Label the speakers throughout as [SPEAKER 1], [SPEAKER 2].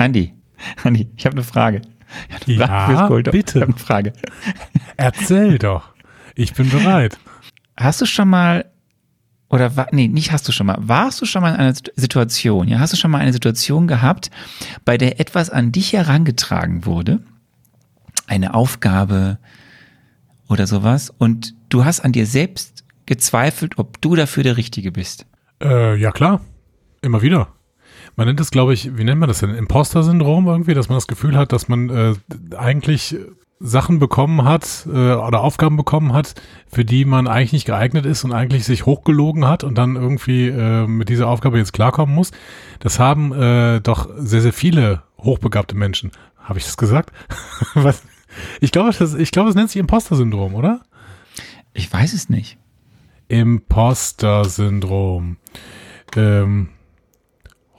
[SPEAKER 1] Andi, Andi, ich habe eine Frage.
[SPEAKER 2] Ich hab eine Frage ja, bitte.
[SPEAKER 1] Ich habe eine Frage.
[SPEAKER 2] Erzähl doch. Ich bin bereit.
[SPEAKER 1] Hast du schon mal oder war, nee, nicht hast du schon mal. Warst du schon mal in einer Situation, ja, hast du schon mal eine Situation gehabt, bei der etwas an dich herangetragen wurde? Eine Aufgabe oder sowas und du hast an dir selbst gezweifelt, ob du dafür der Richtige bist?
[SPEAKER 2] Äh, ja, klar. Immer wieder. Man nennt es, glaube ich, wie nennt man das denn? Imposter-Syndrom irgendwie, dass man das Gefühl hat, dass man äh, eigentlich Sachen bekommen hat äh, oder Aufgaben bekommen hat, für die man eigentlich nicht geeignet ist und eigentlich sich hochgelogen hat und dann irgendwie äh, mit dieser Aufgabe jetzt klarkommen muss. Das haben äh, doch sehr, sehr viele hochbegabte Menschen. Habe ich das gesagt? Was? Ich glaube, das, ich glaube, es nennt sich Imposter-Syndrom, oder?
[SPEAKER 1] Ich weiß es nicht.
[SPEAKER 2] Imposter-Syndrom. Ähm,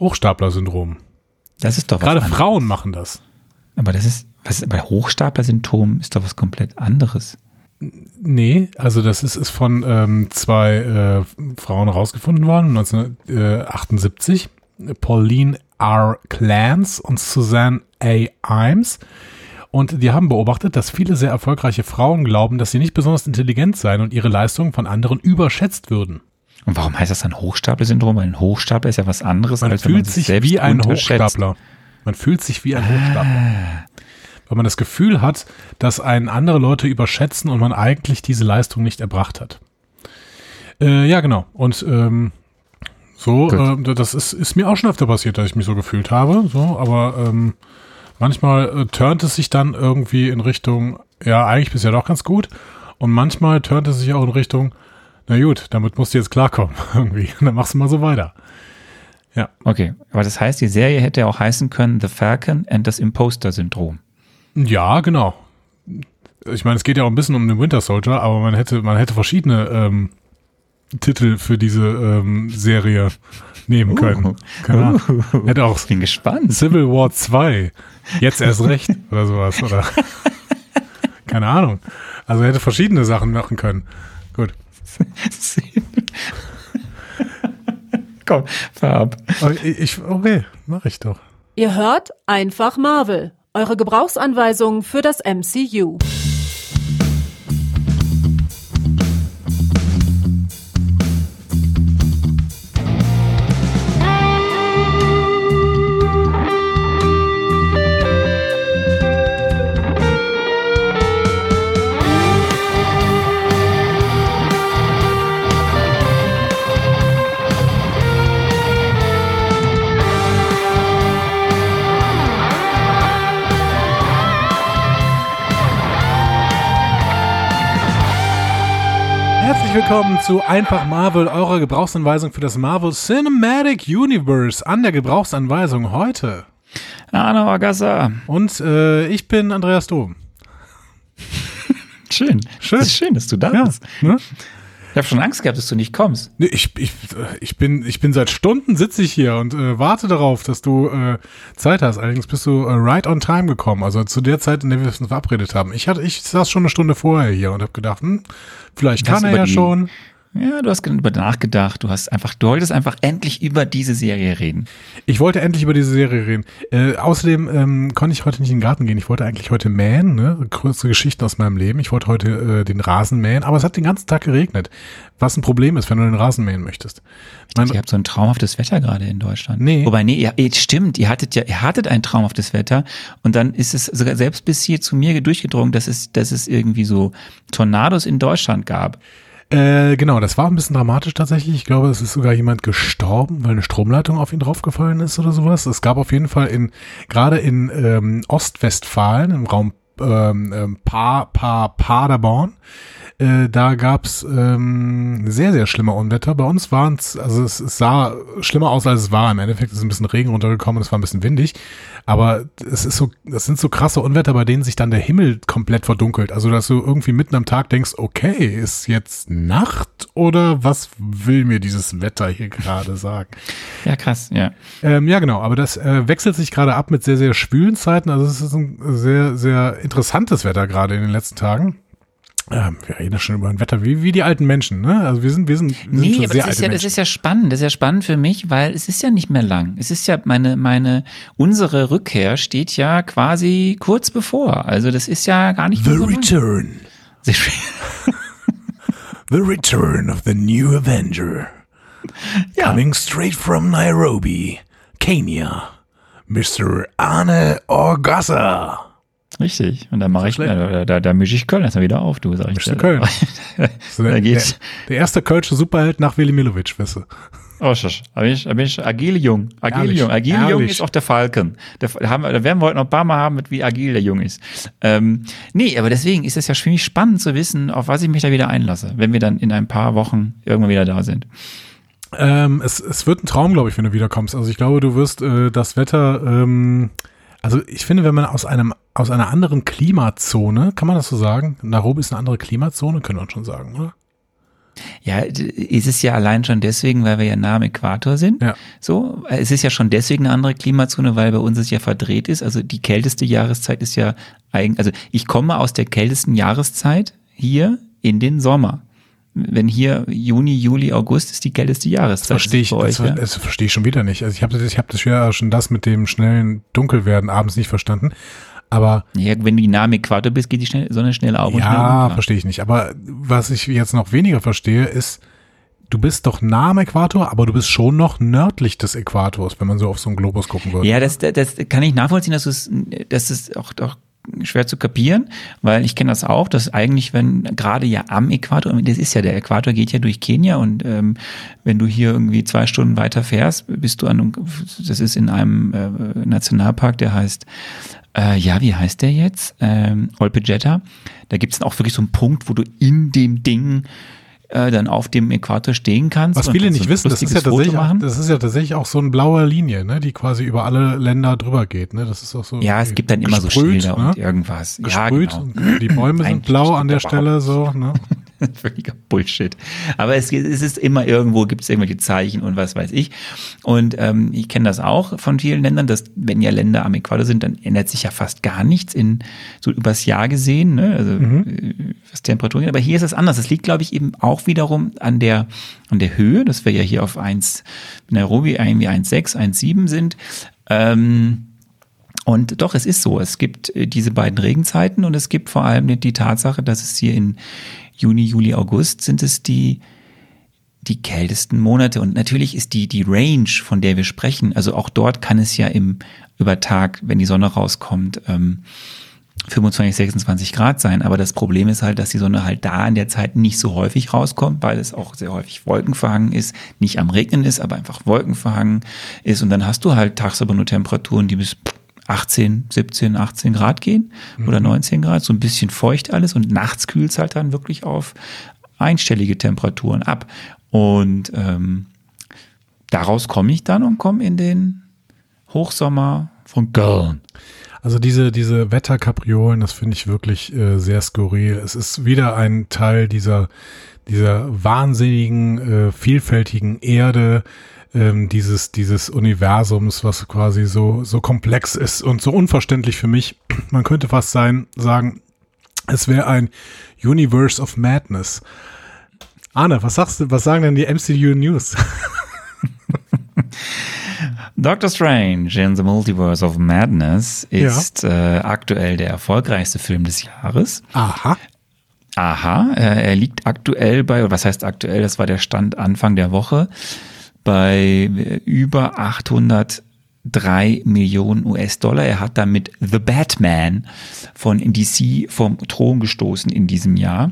[SPEAKER 2] Hochstapler-Syndrom.
[SPEAKER 1] Das ist doch
[SPEAKER 2] was Gerade. Frauen machen das.
[SPEAKER 1] Aber das ist, was bei Hochstapler-Syndrom ist doch was komplett anderes.
[SPEAKER 2] Nee, also das ist, ist von ähm, zwei äh, Frauen herausgefunden worden, 1978. Pauline R. Clance und Suzanne A. Imes. Und die haben beobachtet, dass viele sehr erfolgreiche Frauen glauben, dass sie nicht besonders intelligent seien und ihre Leistungen von anderen überschätzt würden.
[SPEAKER 1] Und warum heißt das dann Hochstapler-Syndrom? Ein Hochstapler ist ja was anderes,
[SPEAKER 2] man als fühlt wenn man sich, sich wie ein Hochstapler. Man fühlt sich wie ein Hochstapler. Weil man das Gefühl hat, dass einen andere Leute überschätzen und man eigentlich diese Leistung nicht erbracht hat. Äh, ja, genau. Und ähm, so, äh, das ist, ist mir auch schon öfter passiert, dass ich mich so gefühlt habe. So, aber ähm, Manchmal äh, turnt es sich dann irgendwie in Richtung, ja, eigentlich bist du ja doch ganz gut. Und manchmal turnt es sich auch in Richtung, na gut, damit musst du jetzt klarkommen irgendwie. Und dann machst du mal so weiter.
[SPEAKER 1] Ja. Okay, aber das heißt, die Serie hätte auch heißen können The Falcon and das Imposter-Syndrom.
[SPEAKER 2] Ja, genau. Ich meine, es geht ja auch ein bisschen um den Winter Soldier, aber man hätte, man hätte verschiedene ähm, Titel für diese ähm, Serie nehmen können. Uh, genau. uh, hätte auch
[SPEAKER 1] bin gespannt.
[SPEAKER 2] Civil War 2 Jetzt erst recht oder sowas, oder? Keine Ahnung. Also hätte verschiedene Sachen machen können. Gut.
[SPEAKER 1] Komm, fahr ab.
[SPEAKER 2] Ich, okay, mach ich doch.
[SPEAKER 3] Ihr hört einfach Marvel. Eure Gebrauchsanweisung für das MCU.
[SPEAKER 2] Herzlich willkommen zu Einfach Marvel, eurer Gebrauchsanweisung für das Marvel Cinematic Universe. An der Gebrauchsanweisung heute.
[SPEAKER 1] Arno Agassa.
[SPEAKER 2] Und äh, ich bin Andreas Dom.
[SPEAKER 1] schön. Schön. Schön, dass du da ja, bist. Ne? Ich habe schon Angst gehabt, dass du nicht kommst.
[SPEAKER 2] Nee, ich, ich, ich, bin, ich bin seit Stunden sitze ich hier und äh, warte darauf, dass du äh, Zeit hast. Allerdings bist du äh, right on time gekommen, also zu der Zeit, in der wir uns verabredet haben. Ich hatte, ich saß schon eine Stunde vorher hier und habe gedacht, hm, vielleicht kann er ja schon.
[SPEAKER 1] Ja, du hast über nachgedacht. Du hast einfach, du wolltest einfach endlich über diese Serie reden.
[SPEAKER 2] Ich wollte endlich über diese Serie reden. Äh, außerdem ähm, konnte ich heute nicht in den Garten gehen. Ich wollte eigentlich heute mähen, ne? Kurze Geschichten aus meinem Leben. Ich wollte heute äh, den Rasen mähen, aber es hat den ganzen Tag geregnet. Was ein Problem ist, wenn du den Rasen mähen möchtest.
[SPEAKER 1] Mein, ihr habt so ein traumhaftes Wetter gerade in Deutschland.
[SPEAKER 2] Nee.
[SPEAKER 1] Wobei, nee, ihr, stimmt, ihr hattet ja, ihr hattet ein traumhaftes Wetter und dann ist es sogar selbst bis hier zu mir durchgedrungen, dass es, dass es irgendwie so Tornados in Deutschland gab.
[SPEAKER 2] Äh, genau, das war ein bisschen dramatisch tatsächlich. Ich glaube, es ist sogar jemand gestorben, weil eine Stromleitung auf ihn draufgefallen ist oder sowas. Es gab auf jeden Fall in, gerade in ähm, Ostwestfalen, im Raum ähm, ähm pa, pa, Paderborn, äh, da gab's ähm, sehr, sehr schlimme Unwetter. Bei uns waren es, also es, es, sah schlimmer aus, als es war. Im Endeffekt ist ein bisschen Regen runtergekommen es war ein bisschen windig. Aber es ist so, das sind so krasse Unwetter, bei denen sich dann der Himmel komplett verdunkelt. Also, dass du irgendwie mitten am Tag denkst, okay, ist jetzt Nacht oder was will mir dieses Wetter hier gerade sagen?
[SPEAKER 1] Ja, krass, ja.
[SPEAKER 2] Ähm, ja, genau, aber das äh, wechselt sich gerade ab mit sehr, sehr schwülen Zeiten. Also es ist ein sehr, sehr interessantes Wetter gerade in den letzten Tagen. Ja, wir reden schon über ein Wetter, wie, wie die alten Menschen, ne? Also wir sind, wir sind, wir
[SPEAKER 1] Nee,
[SPEAKER 2] sind
[SPEAKER 1] aber
[SPEAKER 2] sehr
[SPEAKER 1] das ist, ja, das ist ja spannend. Das ist ja spannend für mich, weil es ist ja nicht mehr lang. Es ist ja meine, meine, unsere Rückkehr steht ja quasi kurz bevor. Also das ist ja gar nicht
[SPEAKER 2] The
[SPEAKER 1] mehr so.
[SPEAKER 2] Return. The Return of the New Avenger.
[SPEAKER 1] Ja.
[SPEAKER 2] Coming straight from Nairobi, Kenya. Mr. Arne Orgassa.
[SPEAKER 1] Richtig. Und dann mache ich, da, da, da mische ich Köln erstmal wieder auf, du, sag ich dir.
[SPEAKER 2] Köln? So der,
[SPEAKER 1] da
[SPEAKER 2] der,
[SPEAKER 1] geht's.
[SPEAKER 2] der erste kölsche Superheld nach Willi Milovic, weißt du.
[SPEAKER 1] Oh, schasch. Da bin ich, da bin ich agile Jung. Agile
[SPEAKER 2] Ehrlich,
[SPEAKER 1] Jung. Jung
[SPEAKER 2] ehrlich.
[SPEAKER 1] ist auch der Falken. Der, da, haben, da werden wir heute noch ein paar Mal haben, mit wie agil der Jung ist. Ähm, nee, aber deswegen ist es ja für mich spannend zu wissen, auf was ich mich da wieder einlasse, wenn wir dann in ein paar Wochen irgendwann wieder da sind.
[SPEAKER 2] Ähm, es, es wird ein Traum, glaube ich, wenn du wiederkommst. Also ich glaube, du wirst äh, das Wetter, ähm, also ich finde, wenn man aus einem, aus einer anderen Klimazone, kann man das so sagen? Nairobi ist eine andere Klimazone, können wir uns schon sagen, oder?
[SPEAKER 1] Ja, ist es ja allein schon deswegen, weil wir ja nah am Äquator sind.
[SPEAKER 2] Ja.
[SPEAKER 1] So, es ist ja schon deswegen eine andere Klimazone, weil bei uns es ja verdreht ist. Also die kälteste Jahreszeit ist ja eigentlich, also ich komme aus der kältesten Jahreszeit hier in den Sommer. Wenn hier Juni, Juli, August ist die kälteste Jahreszeit.
[SPEAKER 2] Verstehe ich,
[SPEAKER 1] Das
[SPEAKER 2] das,
[SPEAKER 1] bei euch, ja?
[SPEAKER 2] das verstehe ich schon wieder nicht. Also ich habe das, ich habe das ja schon das mit dem schnellen Dunkelwerden abends nicht verstanden. Aber
[SPEAKER 1] ja, wenn du nah am Äquator bist, geht die schnell, Sonne schnell auf
[SPEAKER 2] ja, verstehe ich nicht. Aber was ich jetzt noch weniger verstehe, ist, du bist doch nah am Äquator, aber du bist schon noch nördlich des Äquators, wenn man so auf so einen Globus gucken würde.
[SPEAKER 1] Ja, das, das, kann ich nachvollziehen, dass es, das ist auch, auch schwer zu kapieren, weil ich kenne das auch, dass eigentlich, wenn gerade ja am Äquator, das ist ja der Äquator geht ja durch Kenia und ähm, wenn du hier irgendwie zwei Stunden weiter fährst, bist du an, das ist in einem äh, Nationalpark, der heißt, äh, ja, wie heißt der jetzt? Ähm, Olpejeta. Da gibt es dann auch wirklich so einen Punkt, wo du in dem Ding äh, dann auf dem Äquator stehen kannst.
[SPEAKER 2] Was viele
[SPEAKER 1] kannst
[SPEAKER 2] nicht
[SPEAKER 1] so
[SPEAKER 2] wissen, das ist, ja tatsächlich auch, das ist ja tatsächlich auch so eine blaue Linie, ne, die quasi über alle Länder drüber geht. Ne? Das ist auch so.
[SPEAKER 1] Ja, es gibt dann immer so
[SPEAKER 2] gesprüht,
[SPEAKER 1] Schilder
[SPEAKER 2] ne?
[SPEAKER 1] und irgendwas. Ja,
[SPEAKER 2] Gesprüht
[SPEAKER 1] genau.
[SPEAKER 2] und die Bäume sind blau an der Stelle, so. Ne?
[SPEAKER 1] Völliger Bullshit. Aber es, es ist immer irgendwo, gibt es irgendwelche Zeichen und was weiß ich. Und ähm, ich kenne das auch von vielen Ländern, dass wenn ja Länder am Äquator sind, dann ändert sich ja fast gar nichts in so übers Jahr gesehen, ne? also äh, was Temperaturen. Aber hier ist es anders. Es liegt, glaube ich, eben auch wiederum an der an der Höhe, dass wir ja hier auf 1 Nairobi irgendwie 1,6, 1,7 sind. Ähm, und doch, es ist so. Es gibt äh, diese beiden Regenzeiten und es gibt vor allem die, Tatsache, dass es hier in Juni, Juli, August sind es die, die kältesten Monate. Und natürlich ist die, die Range, von der wir sprechen, also auch dort kann es ja im, über Tag, wenn die Sonne rauskommt, ähm, 25, 26 Grad sein. Aber das Problem ist halt, dass die Sonne halt da in der Zeit nicht so häufig rauskommt, weil es auch sehr häufig wolkenverhangen ist, nicht am Regnen ist, aber einfach wolkenverhangen ist. Und dann hast du halt tagsüber nur Temperaturen, die bis 18, 17, 18 Grad gehen oder 19 Grad, so ein bisschen feucht alles und nachts kühlt es halt dann wirklich auf einstellige Temperaturen ab. Und ähm, daraus komme ich dann und komme in den Hochsommer von Köln.
[SPEAKER 2] Also diese, diese Wetterkapriolen, das finde ich wirklich äh, sehr skurril. Es ist wieder ein Teil dieser, dieser wahnsinnigen, äh, vielfältigen Erde, ähm, dieses, dieses Universums, was quasi so, so komplex ist und so unverständlich für mich. Man könnte fast sein, sagen, es wäre ein Universe of Madness. Arne, was sagst du, was sagen denn die MCU News?
[SPEAKER 1] Doctor Strange in the Multiverse of Madness ist äh, aktuell der erfolgreichste Film des Jahres.
[SPEAKER 2] Aha.
[SPEAKER 1] Aha, äh, er liegt aktuell bei, oder was heißt aktuell, das war der Stand Anfang der Woche, bei äh, über 803 Millionen US-Dollar. Er hat damit The Batman von DC vom Thron gestoßen in diesem Jahr.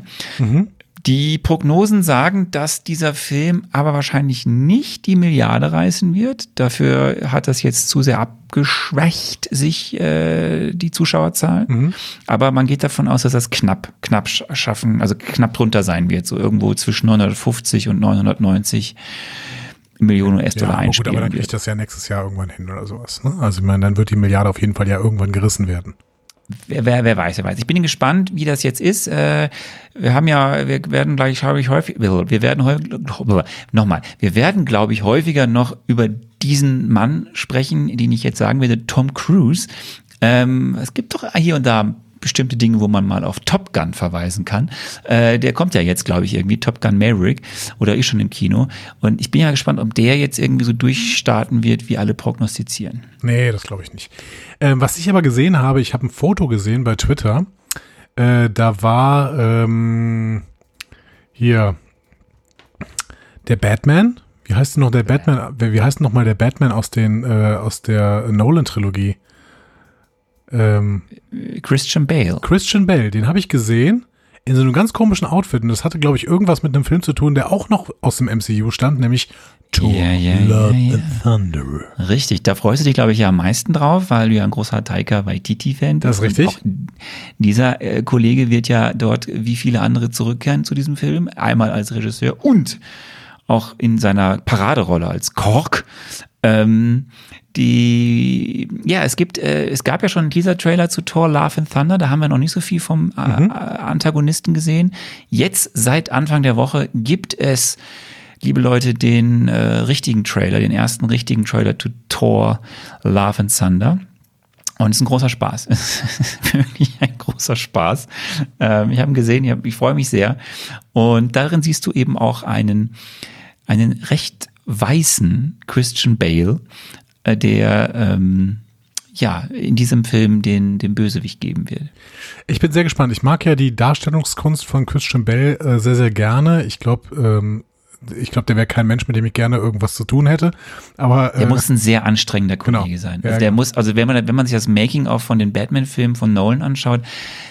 [SPEAKER 1] Die Prognosen sagen, dass dieser Film aber wahrscheinlich nicht die Milliarde reißen wird. Dafür hat das jetzt zu sehr abgeschwächt, sich äh, die Zuschauerzahlen. Aber man geht davon aus, dass das knapp, knapp sch- schaffen, also knapp drunter sein wird, so irgendwo zwischen 950 und 990 Millionen
[SPEAKER 2] Ja,
[SPEAKER 1] US-Dollar
[SPEAKER 2] gut,
[SPEAKER 1] einspielen
[SPEAKER 2] aber dann kriegt das ja nächstes Jahr irgendwann hin oder sowas. Ne? Also ich meine, dann wird die Milliarde auf jeden Fall ja irgendwann gerissen werden.
[SPEAKER 1] Wer, wer, wer weiß, wer weiß. Ich bin gespannt, wie das jetzt ist. Äh, wir haben ja, wir werden gleich, glaube ich, häufig, wir werden häufig, nochmal, wir werden, glaube ich, häufiger noch über diesen Mann sprechen, den ich jetzt sagen werde, Tom Cruise. Ähm, es gibt doch hier und da bestimmte Dinge, wo man mal auf Top Gun verweisen kann. Äh, der kommt ja jetzt, glaube ich, irgendwie, Top Gun Maverick, oder ist schon im Kino. Und ich bin ja gespannt, ob der jetzt irgendwie so durchstarten wird, wie alle prognostizieren.
[SPEAKER 2] Nee, das glaube ich nicht. Ähm, was ich aber gesehen habe, ich habe ein Foto gesehen bei Twitter. Äh, da war ähm, hier der Batman. Wie heißt denn noch der Batman? Wie heißt noch mal der Batman aus den äh, aus der Nolan Trilogie?
[SPEAKER 1] Ähm, Christian Bale.
[SPEAKER 2] Christian Bale, den habe ich gesehen in so einem ganz komischen Outfit und das hatte, glaube ich, irgendwas mit einem Film zu tun, der auch noch aus dem MCU stand, nämlich
[SPEAKER 1] Thor ja, ja, Love ja, and Thunder. Richtig, da freust du dich, glaube ich, ja am meisten drauf, weil du ja ein großer Taika Waititi-Fan
[SPEAKER 2] bist. Das ist richtig.
[SPEAKER 1] dieser äh, Kollege wird ja dort wie viele andere zurückkehren zu diesem Film, einmal als Regisseur und auch in seiner Paraderolle als Kork. Ähm, die, ja, es gibt, äh, es gab ja schon einen Teaser-Trailer zu Thor Love and Thunder, da haben wir noch nicht so viel vom äh, mhm. Antagonisten gesehen. Jetzt, seit Anfang der Woche, gibt es, liebe Leute, den äh, richtigen Trailer, den ersten richtigen Trailer zu Thor Love and Thunder. Und es ist ein großer Spaß. Es ist wirklich ein großer Spaß. Ähm, ich habe ihn gesehen, ich, hab, ich freue mich sehr. Und darin siehst du eben auch einen, einen recht weißen Christian Bale, der ähm, ja in diesem Film den, den Bösewicht geben wird.
[SPEAKER 2] Ich bin sehr gespannt. Ich mag ja die Darstellungskunst von Christian Bale äh, sehr, sehr gerne. Ich glaube, ähm, ich glaube, der wäre kein Mensch, mit dem ich gerne irgendwas zu tun hätte. Aber
[SPEAKER 1] der äh, muss ein sehr anstrengender Kollege genau. sein. Also ja, der genau. muss, also wenn man wenn man sich das Making of von den Batman-Filmen von Nolan anschaut,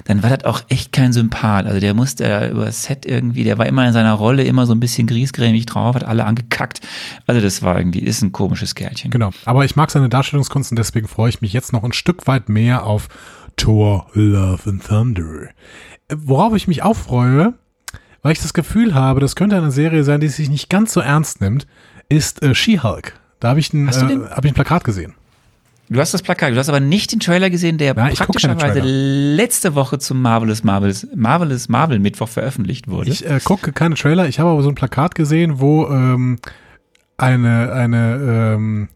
[SPEAKER 1] dann war das auch echt kein Sympath. Also der musste über das Set irgendwie, der war immer in seiner Rolle immer so ein bisschen griesgrämig drauf, hat alle angekackt. Also das war irgendwie, ist ein komisches Kerlchen.
[SPEAKER 2] Genau. Aber ich mag seine Darstellungskunst und deswegen freue ich mich jetzt noch ein Stück weit mehr auf Thor, Love and Thunder. Worauf ich mich auch freue, weil ich das Gefühl habe, das könnte eine Serie sein, die sich nicht ganz so ernst nimmt, ist äh, She-Hulk. Da habe ich, ein, äh, hab ich ein Plakat gesehen.
[SPEAKER 1] Du hast das Plakat, du hast aber nicht den Trailer gesehen, der ja, praktischerweise letzte Woche zum Marvelous Marvelous Marvelous Marvel Mittwoch veröffentlicht wurde.
[SPEAKER 2] Ich äh, gucke keine Trailer, ich habe aber so ein Plakat gesehen, wo ähm, eine eine ähm,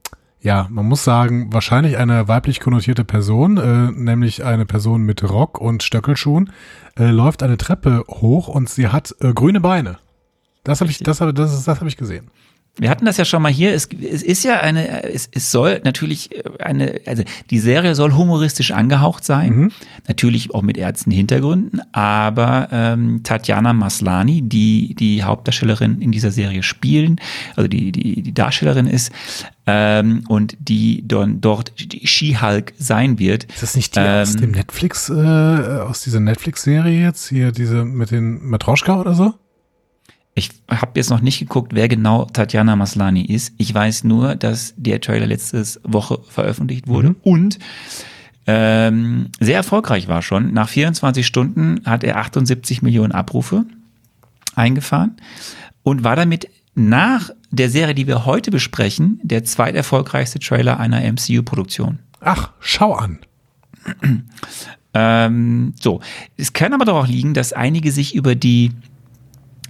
[SPEAKER 2] ja, man muss sagen, wahrscheinlich eine weiblich konnotierte Person, äh, nämlich eine Person mit Rock und Stöckelschuhen, äh, läuft eine Treppe hoch und sie hat äh, grüne Beine. Das habe ich, das habe, das, das habe ich gesehen.
[SPEAKER 1] Wir hatten das ja schon mal hier. Es, es ist ja eine, es, es soll natürlich eine, also die Serie soll humoristisch angehaucht sein, mhm. natürlich auch mit ernsten Hintergründen, aber ähm, Tatjana Maslani, die die Hauptdarstellerin in dieser Serie spielen, also die die, die Darstellerin ist ähm, und die don, dort She-Hulk sein wird.
[SPEAKER 2] Ist das nicht die ähm, aus dem Netflix, äh, aus dieser Netflix-Serie jetzt hier diese mit den Matroschka oder so?
[SPEAKER 1] Ich habe jetzt noch nicht geguckt, wer genau Tatjana Maslani ist. Ich weiß nur, dass der Trailer letzte Woche veröffentlicht wurde mhm. und ähm, sehr erfolgreich war schon. Nach 24 Stunden hat er 78 Millionen Abrufe eingefahren und war damit nach der Serie, die wir heute besprechen, der zweiterfolgreichste Trailer einer MCU-Produktion.
[SPEAKER 2] Ach, schau an.
[SPEAKER 1] ähm, so, es kann aber doch auch liegen, dass einige sich über die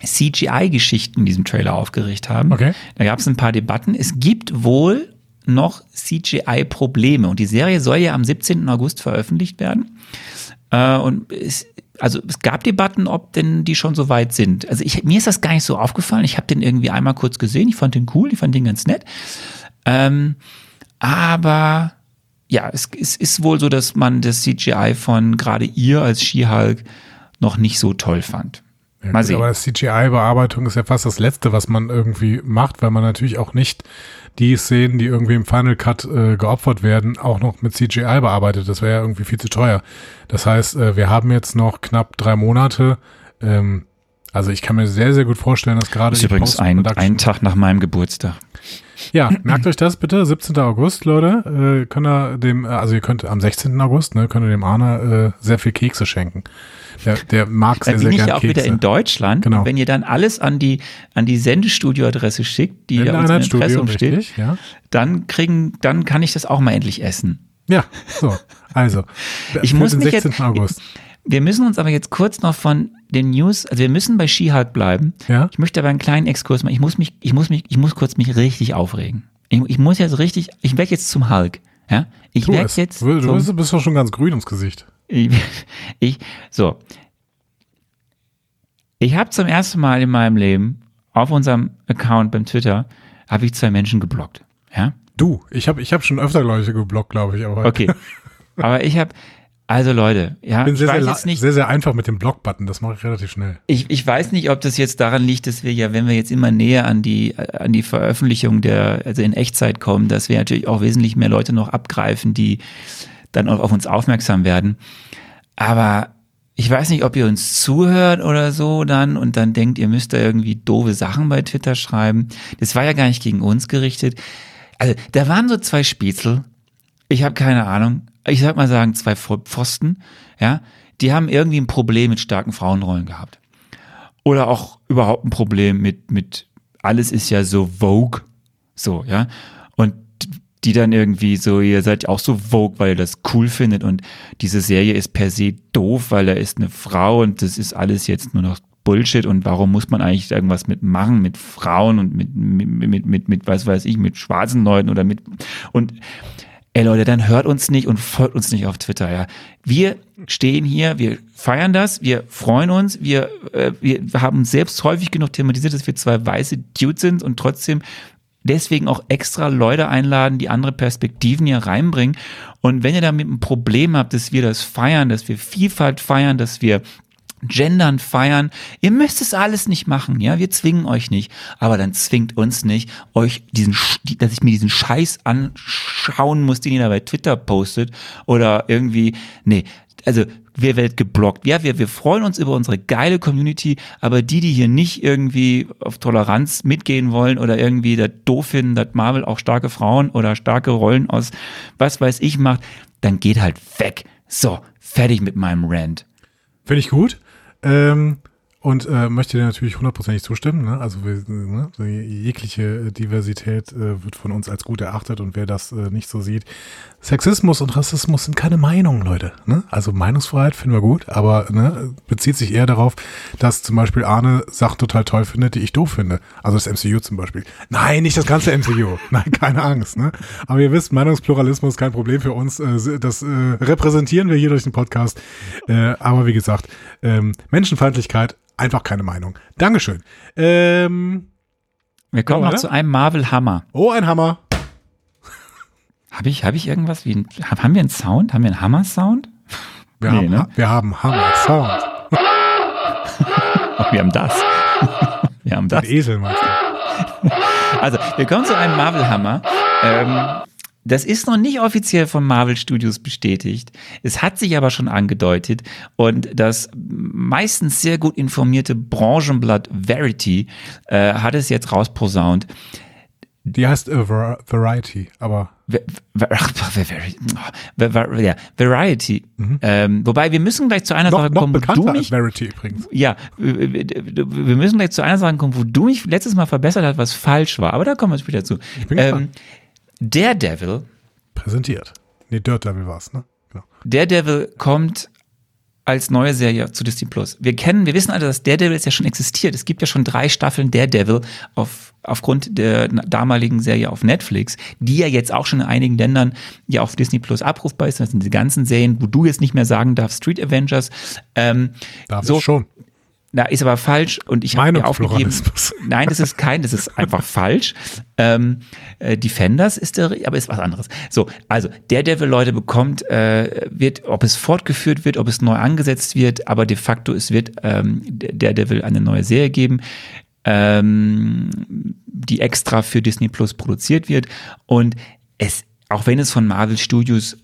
[SPEAKER 1] CGI-Geschichten in diesem Trailer aufgeregt haben.
[SPEAKER 2] Okay.
[SPEAKER 1] Da gab es ein paar Debatten. Es gibt wohl noch CGI-Probleme und die Serie soll ja am 17. August veröffentlicht werden. Äh, und es, also es gab Debatten, ob denn die schon so weit sind. Also ich, mir ist das gar nicht so aufgefallen. Ich habe den irgendwie einmal kurz gesehen. Ich fand den cool, ich fand den ganz nett. Ähm, aber ja, es, es ist wohl so, dass man das CGI von gerade ihr als She-Hulk noch nicht so toll fand.
[SPEAKER 2] Ja, Mal gut, sehen. Aber CGI-Bearbeitung ist ja fast das Letzte, was man irgendwie macht, weil man natürlich auch nicht die Szenen, die irgendwie im Final Cut äh, geopfert werden, auch noch mit CGI bearbeitet. Das wäre ja irgendwie viel zu teuer. Das heißt, äh, wir haben jetzt noch knapp drei Monate. Ähm, also ich kann mir sehr, sehr gut vorstellen, dass gerade. Das
[SPEAKER 1] ist übrigens ein, ein Tag nach meinem Geburtstag.
[SPEAKER 2] Ja, merkt euch das bitte. 17. August, Leute. Äh, könnt ihr dem, also ihr könnt am 16. August, ne, könnt ihr dem Arne äh, sehr viel Kekse schenken. Der, der mag sehr,
[SPEAKER 1] Dann
[SPEAKER 2] sehr
[SPEAKER 1] bin ich ja auch Kekse. wieder in Deutschland. Genau. Und wenn ihr dann alles an die, an die Sendestudioadresse schickt, die ja uns im Impressum steht, richtig, ja. dann kriegen, dann kann ich das auch mal endlich essen.
[SPEAKER 2] Ja, so. Also,
[SPEAKER 1] ich muss mich 16. Jetzt, August. Wir müssen uns aber jetzt kurz noch von den News, also wir müssen bei Skihulk bleiben.
[SPEAKER 2] Ja.
[SPEAKER 1] Ich möchte aber einen kleinen Exkurs machen. Ich muss mich, ich muss mich, ich muss kurz mich richtig aufregen. Ich, ich muss jetzt richtig, ich werde jetzt zum Hulk. Ja, ich werde jetzt.
[SPEAKER 2] Du, du bist doch schon ganz grün ums Gesicht.
[SPEAKER 1] Ich, ich so. Ich habe zum ersten Mal in meinem Leben auf unserem Account beim Twitter habe ich zwei Menschen geblockt. Ja?
[SPEAKER 2] Du, ich habe ich hab schon öfter Leute geblockt, glaube ich. Aber
[SPEAKER 1] Okay. Aber ich habe, also Leute, ja,
[SPEAKER 2] ich bin sehr,
[SPEAKER 1] ich weiß
[SPEAKER 2] sehr, sehr, sehr einfach mit dem Block-Button. Das mache ich relativ schnell.
[SPEAKER 1] ich, ich weiß nicht, ob das jetzt daran liegt, dass wir ja, wenn wir jetzt immer näher an die, an die Veröffentlichung der, also in Echtzeit kommen, dass wir natürlich auch wesentlich mehr Leute noch abgreifen, die dann auch auf uns aufmerksam werden. Aber ich weiß nicht, ob ihr uns zuhört oder so dann und dann denkt, ihr müsst da irgendwie doofe Sachen bei Twitter schreiben. Das war ja gar nicht gegen uns gerichtet. Also, da waren so zwei Spätzl. Ich habe keine Ahnung. Ich sag mal sagen, zwei Pfosten, ja. Die haben irgendwie ein Problem mit starken Frauenrollen gehabt. Oder auch überhaupt ein Problem mit, mit, alles ist ja so Vogue. So, ja. Und die dann irgendwie so, ihr seid auch so Vogue, weil ihr das cool findet und diese Serie ist per se doof, weil er ist eine Frau und das ist alles jetzt nur noch Bullshit und warum muss man eigentlich irgendwas mitmachen mit Frauen und mit, mit, mit, mit, mit was weiß ich, mit schwarzen Leuten oder mit, und, ey Leute, dann hört uns nicht und folgt uns nicht auf Twitter, ja. Wir stehen hier, wir feiern das, wir freuen uns, wir, äh, wir haben selbst häufig genug thematisiert, dass wir zwei weiße Dudes sind und trotzdem deswegen auch extra Leute einladen, die andere Perspektiven hier reinbringen. Und wenn ihr damit ein Problem habt, dass wir das feiern, dass wir Vielfalt feiern, dass wir Gendern feiern. Ihr müsst es alles nicht machen, ja. Wir zwingen euch nicht. Aber dann zwingt uns nicht, euch diesen, dass ich mir diesen Scheiß anschauen muss, den ihr da bei Twitter postet. Oder irgendwie, nee. Also, wir werden geblockt. Ja, wir, wir freuen uns über unsere geile Community, aber die, die hier nicht irgendwie auf Toleranz mitgehen wollen oder irgendwie das doof finden, dass Marvel auch starke Frauen oder starke Rollen aus was weiß ich macht, dann geht halt weg. So, fertig mit meinem Rant.
[SPEAKER 2] Finde ich gut. Ähm, und äh, möchte dir natürlich hundertprozentig zustimmen. Ne? Also ne? jegliche Diversität äh, wird von uns als gut erachtet und wer das äh, nicht so sieht. Sexismus und Rassismus sind keine Meinungen, Leute. Ne? Also Meinungsfreiheit finden wir gut, aber ne, bezieht sich eher darauf, dass zum Beispiel Arne Sachen total toll findet, die ich doof finde. Also das MCU zum Beispiel. Nein, nicht das ganze MCU. Nein, keine Angst. Ne? Aber ihr wisst, Meinungspluralismus ist kein Problem für uns. Äh, das äh, repräsentieren wir hier durch den Podcast. Äh, aber wie gesagt, ähm, Menschenfeindlichkeit, einfach keine Meinung. Dankeschön. Ähm,
[SPEAKER 1] Wir kommen noch zu einem Marvel Hammer.
[SPEAKER 2] oh, ein Hammer.
[SPEAKER 1] Habe ich, habe ich irgendwas wie ein, hab- haben wir einen Sound? Haben wir einen Hammer-Sound?
[SPEAKER 2] Wir,
[SPEAKER 1] Nee,
[SPEAKER 2] haben,
[SPEAKER 1] ne?
[SPEAKER 2] wir haben Hammer Sound.
[SPEAKER 1] Ach, wir haben das. wir haben das.
[SPEAKER 2] Ein Esel meinst du?
[SPEAKER 1] Also, wir kommen zu einem Marvel Hammer. Ähm, das ist noch nicht offiziell von Marvel Studios bestätigt. Es hat sich aber schon angedeutet und das meistens sehr gut informierte Branchenblatt Verity äh, hat es jetzt rausposaunt.
[SPEAKER 2] Die heißt äh, Var Variety, aber
[SPEAKER 1] Ja, Variety. Ähm, wobei wir müssen gleich zu einer
[SPEAKER 2] noch,
[SPEAKER 1] Sache
[SPEAKER 2] noch
[SPEAKER 1] kommen, wo
[SPEAKER 2] bekannter
[SPEAKER 1] du mich
[SPEAKER 2] Verity übrigens.
[SPEAKER 1] Ja, wir müssen gleich zu einer Sache kommen, wo du mich letztes Mal verbessert hast, was falsch war. Aber da kommen wir später zu. Ähm,
[SPEAKER 2] gespannt.
[SPEAKER 1] Daredevil,
[SPEAKER 2] Präsentiert. Nee, Dirt Devil war es, ne? Genau.
[SPEAKER 1] Daredevil kommt als neue Serie zu Disney Plus. Wir kennen, wir wissen alle, dass Daredevil jetzt ja schon existiert. Es gibt ja schon drei Staffeln Daredevil auf, aufgrund der damaligen Serie auf Netflix, die ja jetzt auch schon in einigen Ländern ja auf Disney Plus abrufbar ist. Das sind die ganzen Serien, wo du jetzt nicht mehr sagen darfst, Street Avengers. Ähm,
[SPEAKER 2] Darf
[SPEAKER 1] so,
[SPEAKER 2] ich schon.
[SPEAKER 1] Na, ist aber falsch und ich habe mir aufgegeben. Nein, das ist kein, das ist einfach falsch. Ähm, äh, Defenders ist der, aber ist was anderes. So, also Daredevil, Leute, bekommt, äh, wird, ob es fortgeführt wird, ob es neu angesetzt wird, aber de facto, es wird ähm, Daredevil eine neue Serie geben, ähm, die extra für Disney Plus produziert wird. Und es, auch wenn es von Marvel Studios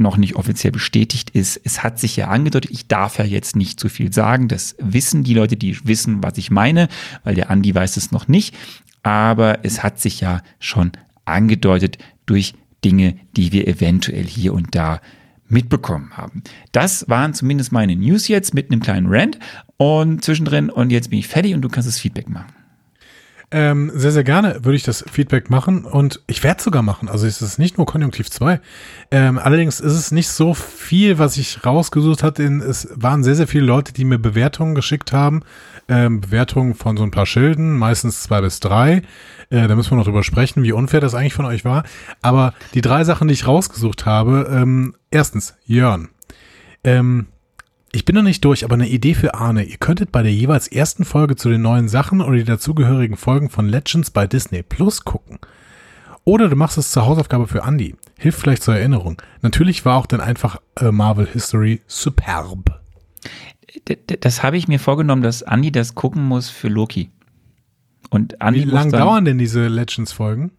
[SPEAKER 1] noch nicht offiziell bestätigt ist. Es hat sich ja angedeutet, ich darf ja jetzt nicht zu viel sagen. Das wissen die Leute, die wissen, was ich meine, weil der Andi weiß es noch nicht. Aber es hat sich ja schon angedeutet durch Dinge, die wir eventuell hier und da mitbekommen haben. Das waren zumindest meine News jetzt mit einem kleinen Rant und zwischendrin und jetzt bin ich fertig und du kannst das Feedback machen.
[SPEAKER 2] Ähm, sehr, sehr gerne würde ich das Feedback machen und ich werde es sogar machen. Also es ist nicht nur Konjunktiv 2. Ähm, allerdings ist es nicht so viel, was ich rausgesucht hatte. Es waren sehr, sehr viele Leute, die mir Bewertungen geschickt haben. Ähm, Bewertungen von so ein paar Schilden, meistens zwei bis drei. Äh, da müssen wir noch drüber sprechen, wie unfair das eigentlich von euch war. Aber die drei Sachen, die ich rausgesucht habe, ähm, erstens, Jörn. Ähm, ich bin noch nicht durch, aber eine Idee für Arne. Ihr könntet bei der jeweils ersten Folge zu den neuen Sachen oder die dazugehörigen Folgen von Legends bei Disney Plus gucken. Oder du machst es zur Hausaufgabe für Andy. Hilft vielleicht zur Erinnerung. Natürlich war auch dann einfach äh, Marvel History superb.
[SPEAKER 1] Das habe ich mir vorgenommen, dass Andi das gucken muss für Loki. Und Andi
[SPEAKER 2] Wie
[SPEAKER 1] muss
[SPEAKER 2] lang
[SPEAKER 1] dann,
[SPEAKER 2] dauern denn diese Legends-Folgen?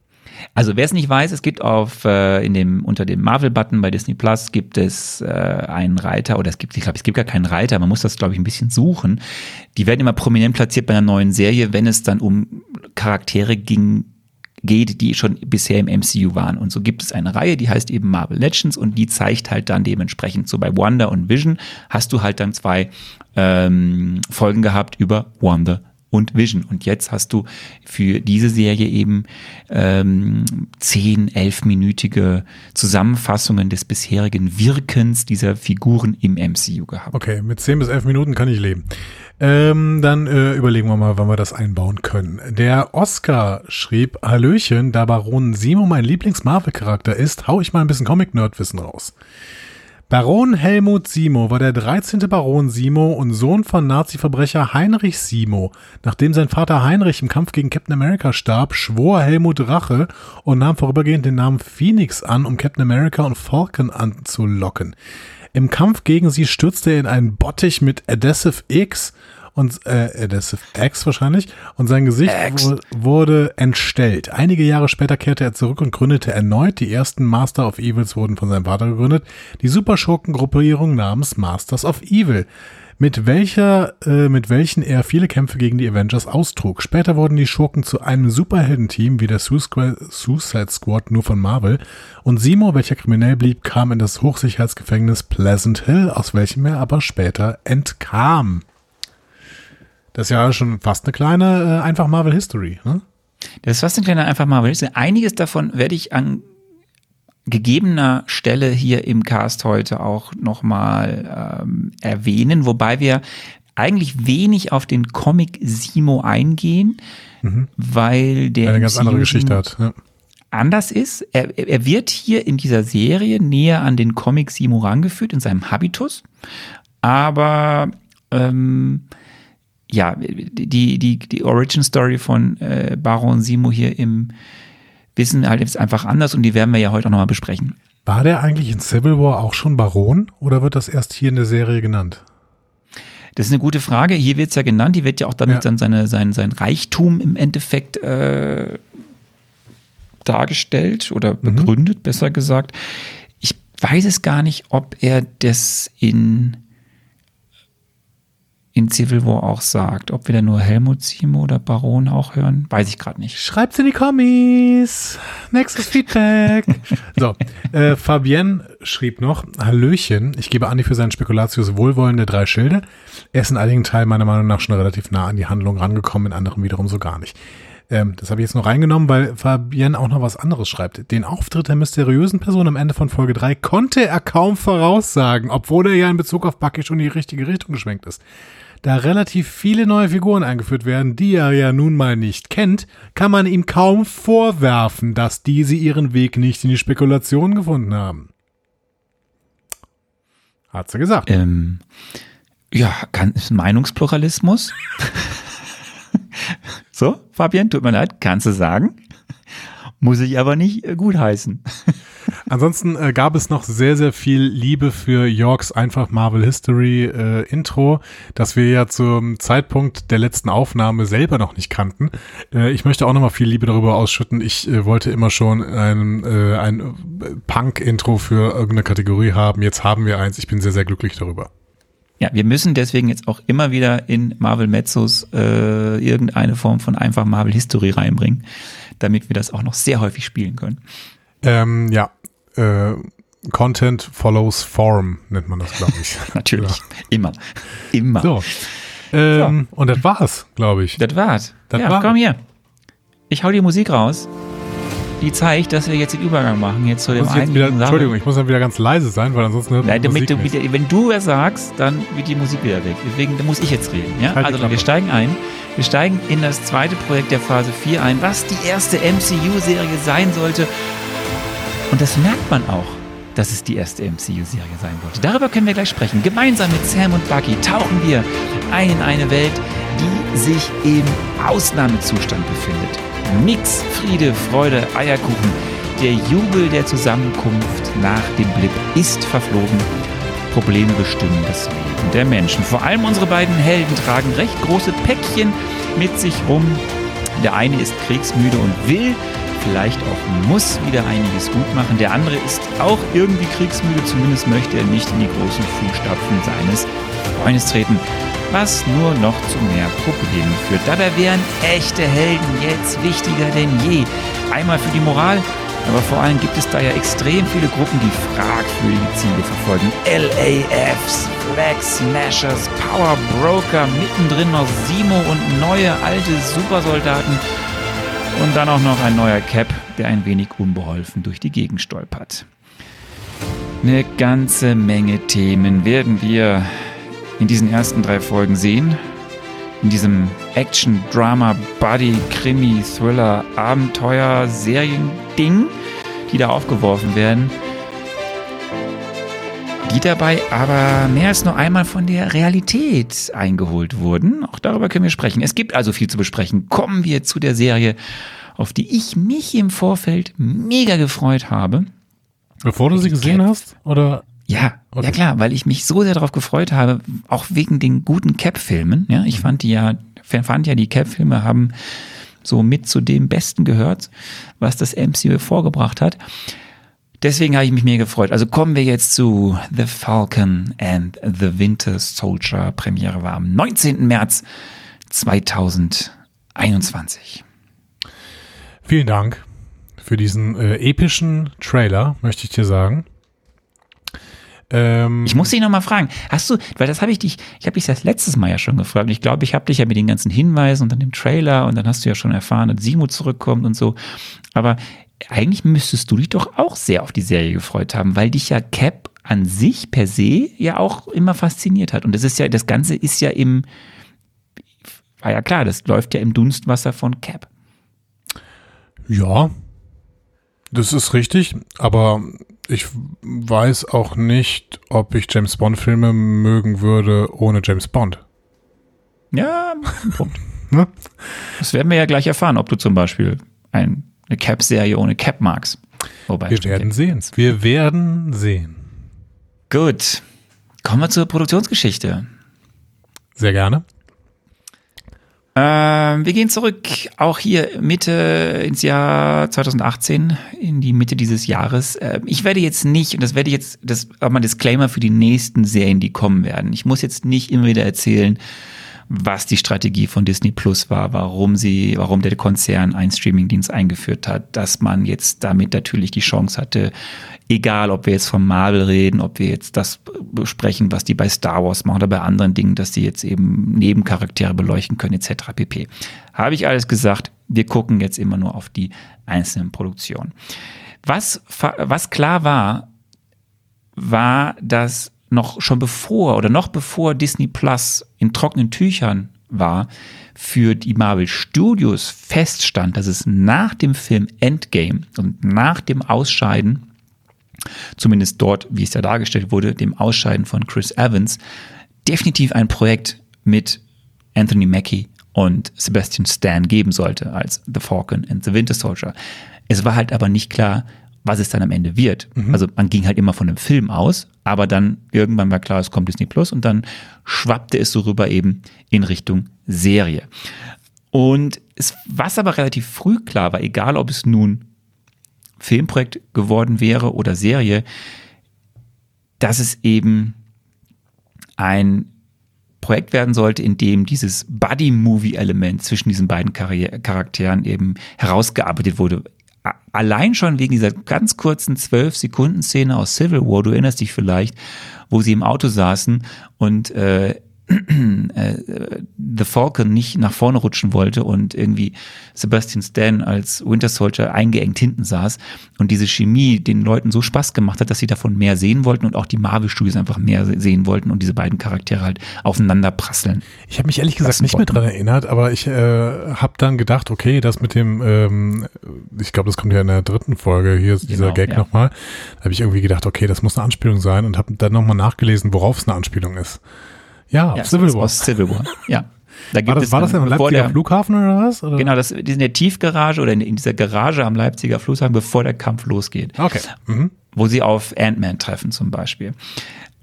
[SPEAKER 1] Also wer es nicht weiß, es gibt auf äh, in dem unter dem Marvel-Button bei Disney Plus gibt es äh, einen Reiter oder es gibt, ich glaube, es gibt gar keinen Reiter. Man muss das glaube ich ein bisschen suchen. Die werden immer prominent platziert bei einer neuen Serie, wenn es dann um Charaktere ging geht, die schon bisher im MCU waren. Und so gibt es eine Reihe, die heißt eben Marvel Legends und die zeigt halt dann dementsprechend so bei Wanda und Vision hast du halt dann zwei ähm, Folgen gehabt über Wanda und Vision. Und jetzt hast du für diese Serie eben ähm, zehn, elfminütige Zusammenfassungen des bisherigen Wirkens dieser Figuren im MCU gehabt.
[SPEAKER 2] Okay, mit 10 bis 11 Minuten kann ich leben. Ähm, dann äh, überlegen wir mal, wann wir das einbauen können. Der Oscar schrieb, Hallöchen, da Baron Simo mein Lieblings-Marvel-Charakter ist, hau ich mal ein bisschen Comic-Nerd-Wissen raus. Baron Helmut Simo war der 13. Baron Simo und Sohn von Nazi-Verbrecher Heinrich Simo. Nachdem sein Vater Heinrich im Kampf gegen Captain America starb, schwor Helmut Rache und nahm vorübergehend den Namen Phoenix an, um Captain America und Falcon anzulocken. Im Kampf gegen sie stürzte er in einen Bottich mit Adhesive X und äh, Adhesive X wahrscheinlich und sein Gesicht
[SPEAKER 1] X.
[SPEAKER 2] wurde entstellt. Einige Jahre später kehrte er zurück und gründete erneut. Die ersten Master of Evils wurden von seinem Vater gegründet. Die Superschurkengruppierung namens Masters of Evil mit welcher, äh, mit welchen er viele Kämpfe gegen die Avengers austrug. Später wurden die Schurken zu einem Superheldenteam wie der Suicide Suicide Squad nur von Marvel und Simo, welcher kriminell blieb, kam in das Hochsicherheitsgefängnis Pleasant Hill, aus welchem er aber später entkam. Das ist ja schon fast eine kleine, äh, einfach Marvel History. Ne?
[SPEAKER 1] Das ist fast ein kleiner einfach mal. Einiges davon werde ich an gegebener Stelle hier im Cast heute auch nochmal ähm, erwähnen, wobei wir eigentlich wenig auf den Comic Simo eingehen, weil der
[SPEAKER 2] Mhm. Eine ganz andere Geschichte hat. Ja.
[SPEAKER 1] anders ist. Er, er wird hier in dieser Serie näher an den Comic Simo rangeführt, in seinem Habitus. Aber ähm, ja, die, die, die Origin Story von äh, Baron Simo hier im Wissen halt ist einfach anders und die werden wir ja heute auch nochmal besprechen.
[SPEAKER 2] War der eigentlich in Civil War auch schon Baron oder wird das erst hier in der Serie genannt?
[SPEAKER 1] Das ist eine gute Frage. Hier wird es ja genannt, hier wird ja auch damit
[SPEAKER 2] Ja.
[SPEAKER 1] dann seine, sein, sein Reichtum im Endeffekt äh, dargestellt oder begründet, besser gesagt. Ich weiß es gar nicht, ob er das in, in Civil War auch sagt. Ob wir da nur Helmut Simo oder Baron auch hören, weiß ich gerade nicht.
[SPEAKER 2] Schreibt's in die Kommis. Nächstes Feedback. so, äh, Fabienne schrieb noch, Hallöchen, ich gebe Andi für seinen Spekulatius wohlwollende drei Schilde. Er ist in einigen Teilen meiner Meinung nach schon relativ nah an die Handlung rangekommen, in anderen wiederum so gar nicht. Ähm, das habe ich jetzt noch reingenommen, weil Fabienne auch noch was anderes schreibt. Den Auftritt der mysteriösen Person am Ende von Folge 3 konnte er kaum voraussagen, obwohl er ja in Bezug auf Bucky schon in die richtige Richtung geschwenkt ist. Da relativ viele neue Figuren eingeführt werden, die er ja nun mal nicht kennt, kann man ihm kaum vorwerfen, dass diese ihren Weg nicht in die Spekulation gefunden haben. Hat sie gesagt.
[SPEAKER 1] Ähm, ja, kann, ist Meinungspluralismus. so, Fabian, tut mir leid, kannst du sagen. Muss ich aber nicht äh, gutheißen.
[SPEAKER 2] Ansonsten äh, gab es noch sehr, sehr viel Liebe für Yorks einfach Marvel History äh, Intro, das wir ja zum Zeitpunkt der letzten Aufnahme selber noch nicht kannten. Äh, ich möchte auch nochmal viel Liebe darüber ausschütten. Ich äh, wollte immer schon ein, äh, ein Punk-Intro für irgendeine Kategorie haben. Jetzt haben wir eins. Ich bin sehr, sehr glücklich darüber.
[SPEAKER 1] Ja, wir müssen deswegen jetzt auch immer wieder in Marvel Mezzos äh, irgendeine Form von einfach Marvel History reinbringen, damit wir das auch noch sehr häufig spielen können.
[SPEAKER 2] Ähm, ja, äh, Content follows Form nennt man das, glaube ich.
[SPEAKER 1] Natürlich, immer, immer.
[SPEAKER 2] So. Ähm, Und das war's, glaube ich.
[SPEAKER 1] Das war's.
[SPEAKER 2] Das
[SPEAKER 1] ja,
[SPEAKER 2] war's.
[SPEAKER 1] komm hier. Ich hau die Musik raus. Die zeigt, dass wir jetzt den Übergang machen, jetzt zu dem
[SPEAKER 2] Muss
[SPEAKER 1] einen
[SPEAKER 2] wieder. Entschuldigung, ich muss dann wieder ganz leise sein, weil ansonsten hört
[SPEAKER 1] Nein, damit
[SPEAKER 2] Musik
[SPEAKER 1] du wieder, wenn du was sagst, dann wird die Musik wieder weg. Deswegen da muss ich jetzt reden. Ja?
[SPEAKER 2] Halt
[SPEAKER 1] Also wir steigen ein. Wir steigen in das zweite Projekt der Phase 4 ein, was die erste MCU-Serie sein sollte. Und das merkt man auch. dass es die erste MCU-Serie sein wollte. Darüber können wir gleich sprechen. Gemeinsam mit Sam und Bucky tauchen wir ein in eine Welt, die sich im Ausnahmezustand befindet. Nix, Friede, Freude, Eierkuchen. Der Jubel der Zusammenkunft nach dem Blip ist verflogen. Probleme bestimmen das Leben der Menschen. Vor allem unsere beiden Helden tragen recht große Päckchen mit sich rum. Der eine ist kriegsmüde und will, vielleicht auch muss wieder einiges gut machen. Der andere ist auch irgendwie kriegsmüde, zumindest möchte er nicht in die großen Fußstapfen seines Freundes treten, was nur noch zu mehr Problemen führt. Dabei wären echte Helden jetzt wichtiger denn je. Einmal für die Moral, aber vor allem gibt es da ja extrem viele Gruppen, die fragwürdige Ziele verfolgen. LAFs, Flag Smashers, Power Broker, mittendrin noch Simo und neue alte Supersoldaten. Und dann auch noch ein neuer Cap, der ein wenig unbeholfen durch die Gegend stolpert. Eine ganze Menge Themen werden wir in diesen ersten drei Folgen sehen. In diesem Action, Drama, Buddy, Krimi, Thriller, Abenteuer, Serien-Ding, die da aufgeworfen werden die dabei aber mehr als nur einmal von der Realität eingeholt wurden. Auch darüber können wir sprechen. Es gibt also viel zu besprechen. Kommen wir zu der Serie, auf die ich mich im Vorfeld mega gefreut habe.
[SPEAKER 2] Bevor du sie gesehen Cap hast? Oder?
[SPEAKER 1] Ja, okay. ja klar, weil ich mich so sehr darauf gefreut habe, auch wegen den guten Cap-Filmen. Ja, ich fand die ja, fand ja, die Cap-Filme haben so mit zu dem Besten gehört, was das MCU vorgebracht hat. Deswegen habe ich mich mehr gefreut. Also kommen wir jetzt zu The Falcon and the Winter Soldier. Premiere war am 19. März 2021.
[SPEAKER 2] Vielen Dank für diesen äh, epischen Trailer, möchte ich dir sagen.
[SPEAKER 1] Ähm, ich muss dich nochmal fragen, hast du, weil das habe ich dich, ich habe dich das letztes Mal ja schon gefragt und ich glaube, ich habe dich ja mit den ganzen Hinweisen und dann dem Trailer und dann hast du ja schon erfahren, dass Simo zurückkommt und so. Aber eigentlich müsstest du dich doch auch sehr auf die Serie gefreut haben, weil dich ja Cap an sich per se ja auch immer fasziniert hat. Und das ist ja, das Ganze ist ja im, war ja klar, das läuft ja im Dunstwasser von Cap.
[SPEAKER 2] Ja, das ist richtig, aber ich weiß auch nicht, ob ich James Bond-Filme mögen würde ohne James Bond.
[SPEAKER 1] Ja, Punkt. Ne? Das werden wir ja gleich erfahren, ob du zum Beispiel ein, eine Cap-Serie ohne Cap magst.
[SPEAKER 2] Wobei wir werden sehen. Wir werden sehen.
[SPEAKER 1] Gut. Kommen wir zur Produktionsgeschichte.
[SPEAKER 2] Sehr gerne.
[SPEAKER 1] Ähm, wir gehen zurück, auch hier Mitte ins Jahr 2018, in die Mitte dieses Jahres. Ähm, ich werde jetzt nicht, und das werde ich jetzt, das war mal Disclaimer für die nächsten Serien, die kommen werden. Ich muss jetzt nicht immer wieder erzählen, was die Strategie von Disney Plus war, warum sie, warum der Konzern einen Streamingdienst eingeführt hat, dass man jetzt damit natürlich die Chance hatte, egal ob wir jetzt von Marvel reden, ob wir jetzt das besprechen, was die bei Star Wars machen oder bei anderen Dingen, dass die jetzt eben Nebencharaktere beleuchten können, etc. pp. Habe ich alles gesagt, wir gucken jetzt immer nur auf die einzelnen Produktionen. Was, was klar war, war, dass noch schon bevor oder noch bevor Disney Plus in trockenen Tüchern war, für die Marvel Studios feststand, dass es nach dem Film Endgame und nach dem Ausscheiden, zumindest dort, wie es ja dargestellt wurde, dem Ausscheiden von Chris Evans, definitiv ein Projekt mit Anthony Mackie und Sebastian Stan geben sollte als The Falcon and the Winter Soldier. Es war halt aber nicht klar, was es dann am Ende wird. Mhm. Also man ging halt immer von einem Film aus, aber dann irgendwann war klar, es kommt Disney Plus und dann schwappte es so rüber eben in Richtung Serie. Und es, was aber relativ früh klar war, egal ob es nun Filmprojekt geworden wäre oder Serie, dass es eben ein Projekt werden sollte, in dem dieses Buddy-Movie-Element zwischen diesen beiden Charakteren eben herausgearbeitet wurde. Allein schon wegen dieser ganz kurzen 12-Sekunden-Szene aus Civil War, du erinnerst dich vielleicht, wo sie im Auto saßen und äh, The Falcon nicht nach vorne rutschen wollte und irgendwie Sebastian Stan als Winter Soldier eingeengt hinten saß und diese Chemie den Leuten so Spaß gemacht hat, dass sie davon mehr sehen wollten und auch die Marvel Studios einfach mehr sehen wollten und diese beiden Charaktere halt aufeinander prasseln.
[SPEAKER 2] Ich habe mich ehrlich gesagt nicht mehr dran erinnert, aber ich äh, habe dann gedacht, okay, das mit dem, ähm, ich glaube, das kommt ja in der dritten Folge, hier ist dieser genau, Gag ja. nochmal, da habe ich irgendwie gedacht, okay, das muss eine Anspielung sein und habe dann nochmal nachgelesen, worauf es eine Anspielung ist. Ja,
[SPEAKER 1] ja Civil War. Aus Civil War, ja.
[SPEAKER 2] Da war das, war das im Leipziger der, Flughafen oder was? Oder?
[SPEAKER 1] Genau, das, die sind in der Tiefgarage oder in, in, dieser Garage am Leipziger Flughafen, bevor der Kampf losgeht.
[SPEAKER 2] Okay. Mhm.
[SPEAKER 1] Wo sie auf Ant-Man treffen zum Beispiel.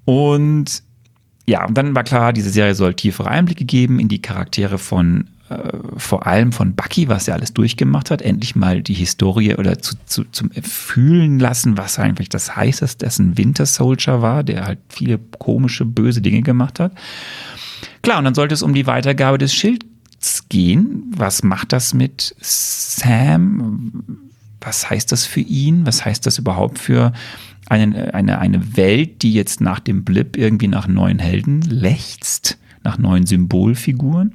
[SPEAKER 1] Und ja, und dann war klar, diese Serie soll tiefere Einblicke geben in die Charaktere von vor allem von Bucky, was er alles durchgemacht hat, endlich mal die Historie oder zu, zu, zum Fühlen lassen, was eigentlich das heißt, dass das ein Winter Soldier war, der halt viele komische, böse Dinge gemacht hat. Klar, und dann sollte es um die Weitergabe des Schilds gehen. Was macht das mit Sam? Was heißt das für ihn? Was heißt das überhaupt für eine, eine, eine Welt, die jetzt nach dem Blip irgendwie nach neuen Helden lechzt, nach neuen Symbolfiguren?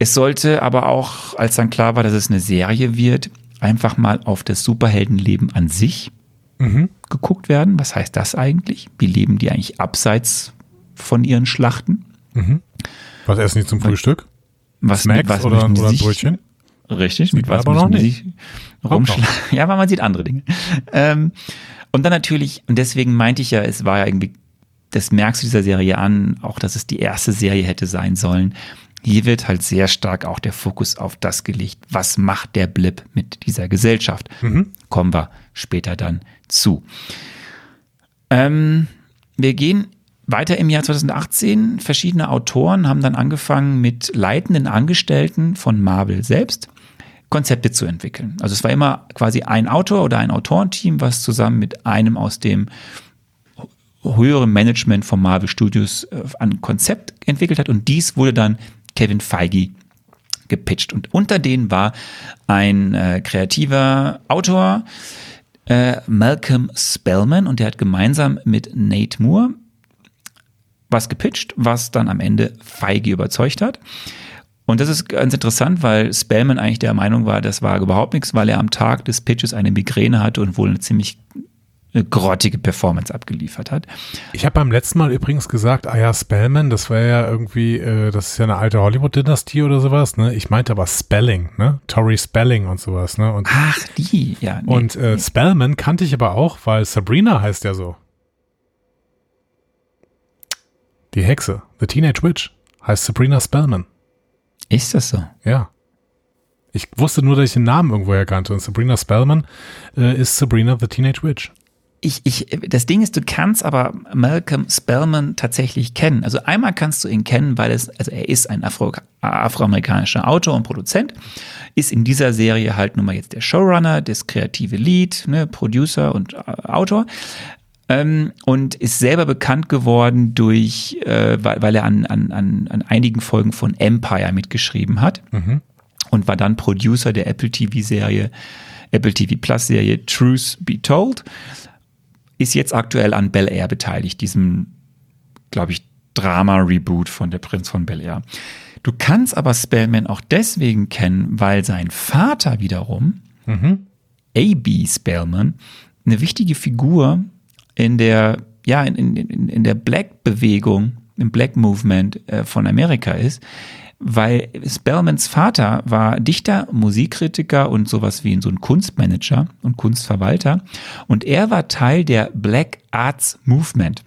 [SPEAKER 1] Es sollte aber auch, als dann klar war, dass es eine Serie wird, einfach mal auf das Superheldenleben an sich mhm. geguckt werden. Was heißt das eigentlich? Wie leben die eigentlich abseits von ihren Schlachten?
[SPEAKER 2] Mhm. Was essen die zum Frühstück?
[SPEAKER 1] Was, Snacks was
[SPEAKER 2] oder, oder ein Brötchen?
[SPEAKER 1] Richtig, mit was aber noch nicht. rumschlagen. Ja, aber man sieht andere Dinge. Ähm, und dann natürlich, und deswegen meinte ich ja, es war ja irgendwie, das merkst du dieser Serie an, auch dass es die erste Serie hätte sein sollen, hier wird halt sehr stark auch der Fokus auf das gelegt, was macht der Blip mit dieser Gesellschaft. Mhm. Kommen wir später dann zu. Ähm, wir gehen weiter im Jahr 2018. Verschiedene Autoren haben dann angefangen, mit leitenden Angestellten von Marvel selbst Konzepte zu entwickeln. Also es war immer quasi ein Autor oder ein Autorenteam, was zusammen mit einem aus dem höheren Management von Marvel Studios äh, ein Konzept entwickelt hat und dies wurde dann Kevin Feige gepitcht. Und unter denen war ein äh, kreativer Autor, äh, Malcolm Spellman, und der hat gemeinsam mit Nate Moore was gepitcht, was dann am Ende Feige überzeugt hat. Und das ist ganz interessant, weil Spellman eigentlich der Meinung war, das war überhaupt nichts, weil er am Tag des Pitches eine Migräne hatte und wohl eine ziemlich eine grottige Performance abgeliefert hat.
[SPEAKER 2] Ich habe beim letzten Mal übrigens gesagt, ah ja, Spellman, das war ja irgendwie, äh, das ist ja eine alte Hollywood-Dynastie oder sowas, ne? Ich meinte aber Spelling, ne? Tori Spelling und sowas, ne? Und,
[SPEAKER 1] Ach, die, ja.
[SPEAKER 2] Nee, und äh, nee. Spellman kannte ich aber auch, weil Sabrina heißt ja so. Die Hexe, The Teenage Witch, heißt Sabrina Spellman.
[SPEAKER 1] Ist das so?
[SPEAKER 2] Ja. Ich wusste nur, dass ich den Namen irgendwoher kannte. Und Sabrina Spellman äh, ist Sabrina the Teenage Witch
[SPEAKER 1] ich, ich, das Ding ist, du kannst aber Malcolm Spellman tatsächlich kennen. Also einmal kannst du ihn kennen, weil es, also er ist ein Afro, afroamerikanischer Autor und Produzent, ist in dieser Serie halt nun mal jetzt der Showrunner, das kreative Lead, ne, Producer und äh, Autor. Ähm, und ist selber bekannt geworden durch, äh, weil, weil er an, an, an, an einigen Folgen von Empire mitgeschrieben hat mhm. und war dann Producer der Apple TV-Serie, Apple TV Plus Serie Truth Be Told ist jetzt aktuell an Bel Air beteiligt, diesem, glaube ich, Drama-Reboot von Der Prinz von Bel Air. Du kannst aber Spellman auch deswegen kennen, weil sein Vater wiederum, mhm. A.B. Spellman, eine wichtige Figur in der, ja, in, in, in der Black-Bewegung, im Black Movement äh, von Amerika ist, weil Spellmans Vater war Dichter, Musikkritiker und sowas wie so ein Kunstmanager und Kunstverwalter. Und er war Teil der Black Arts Movement.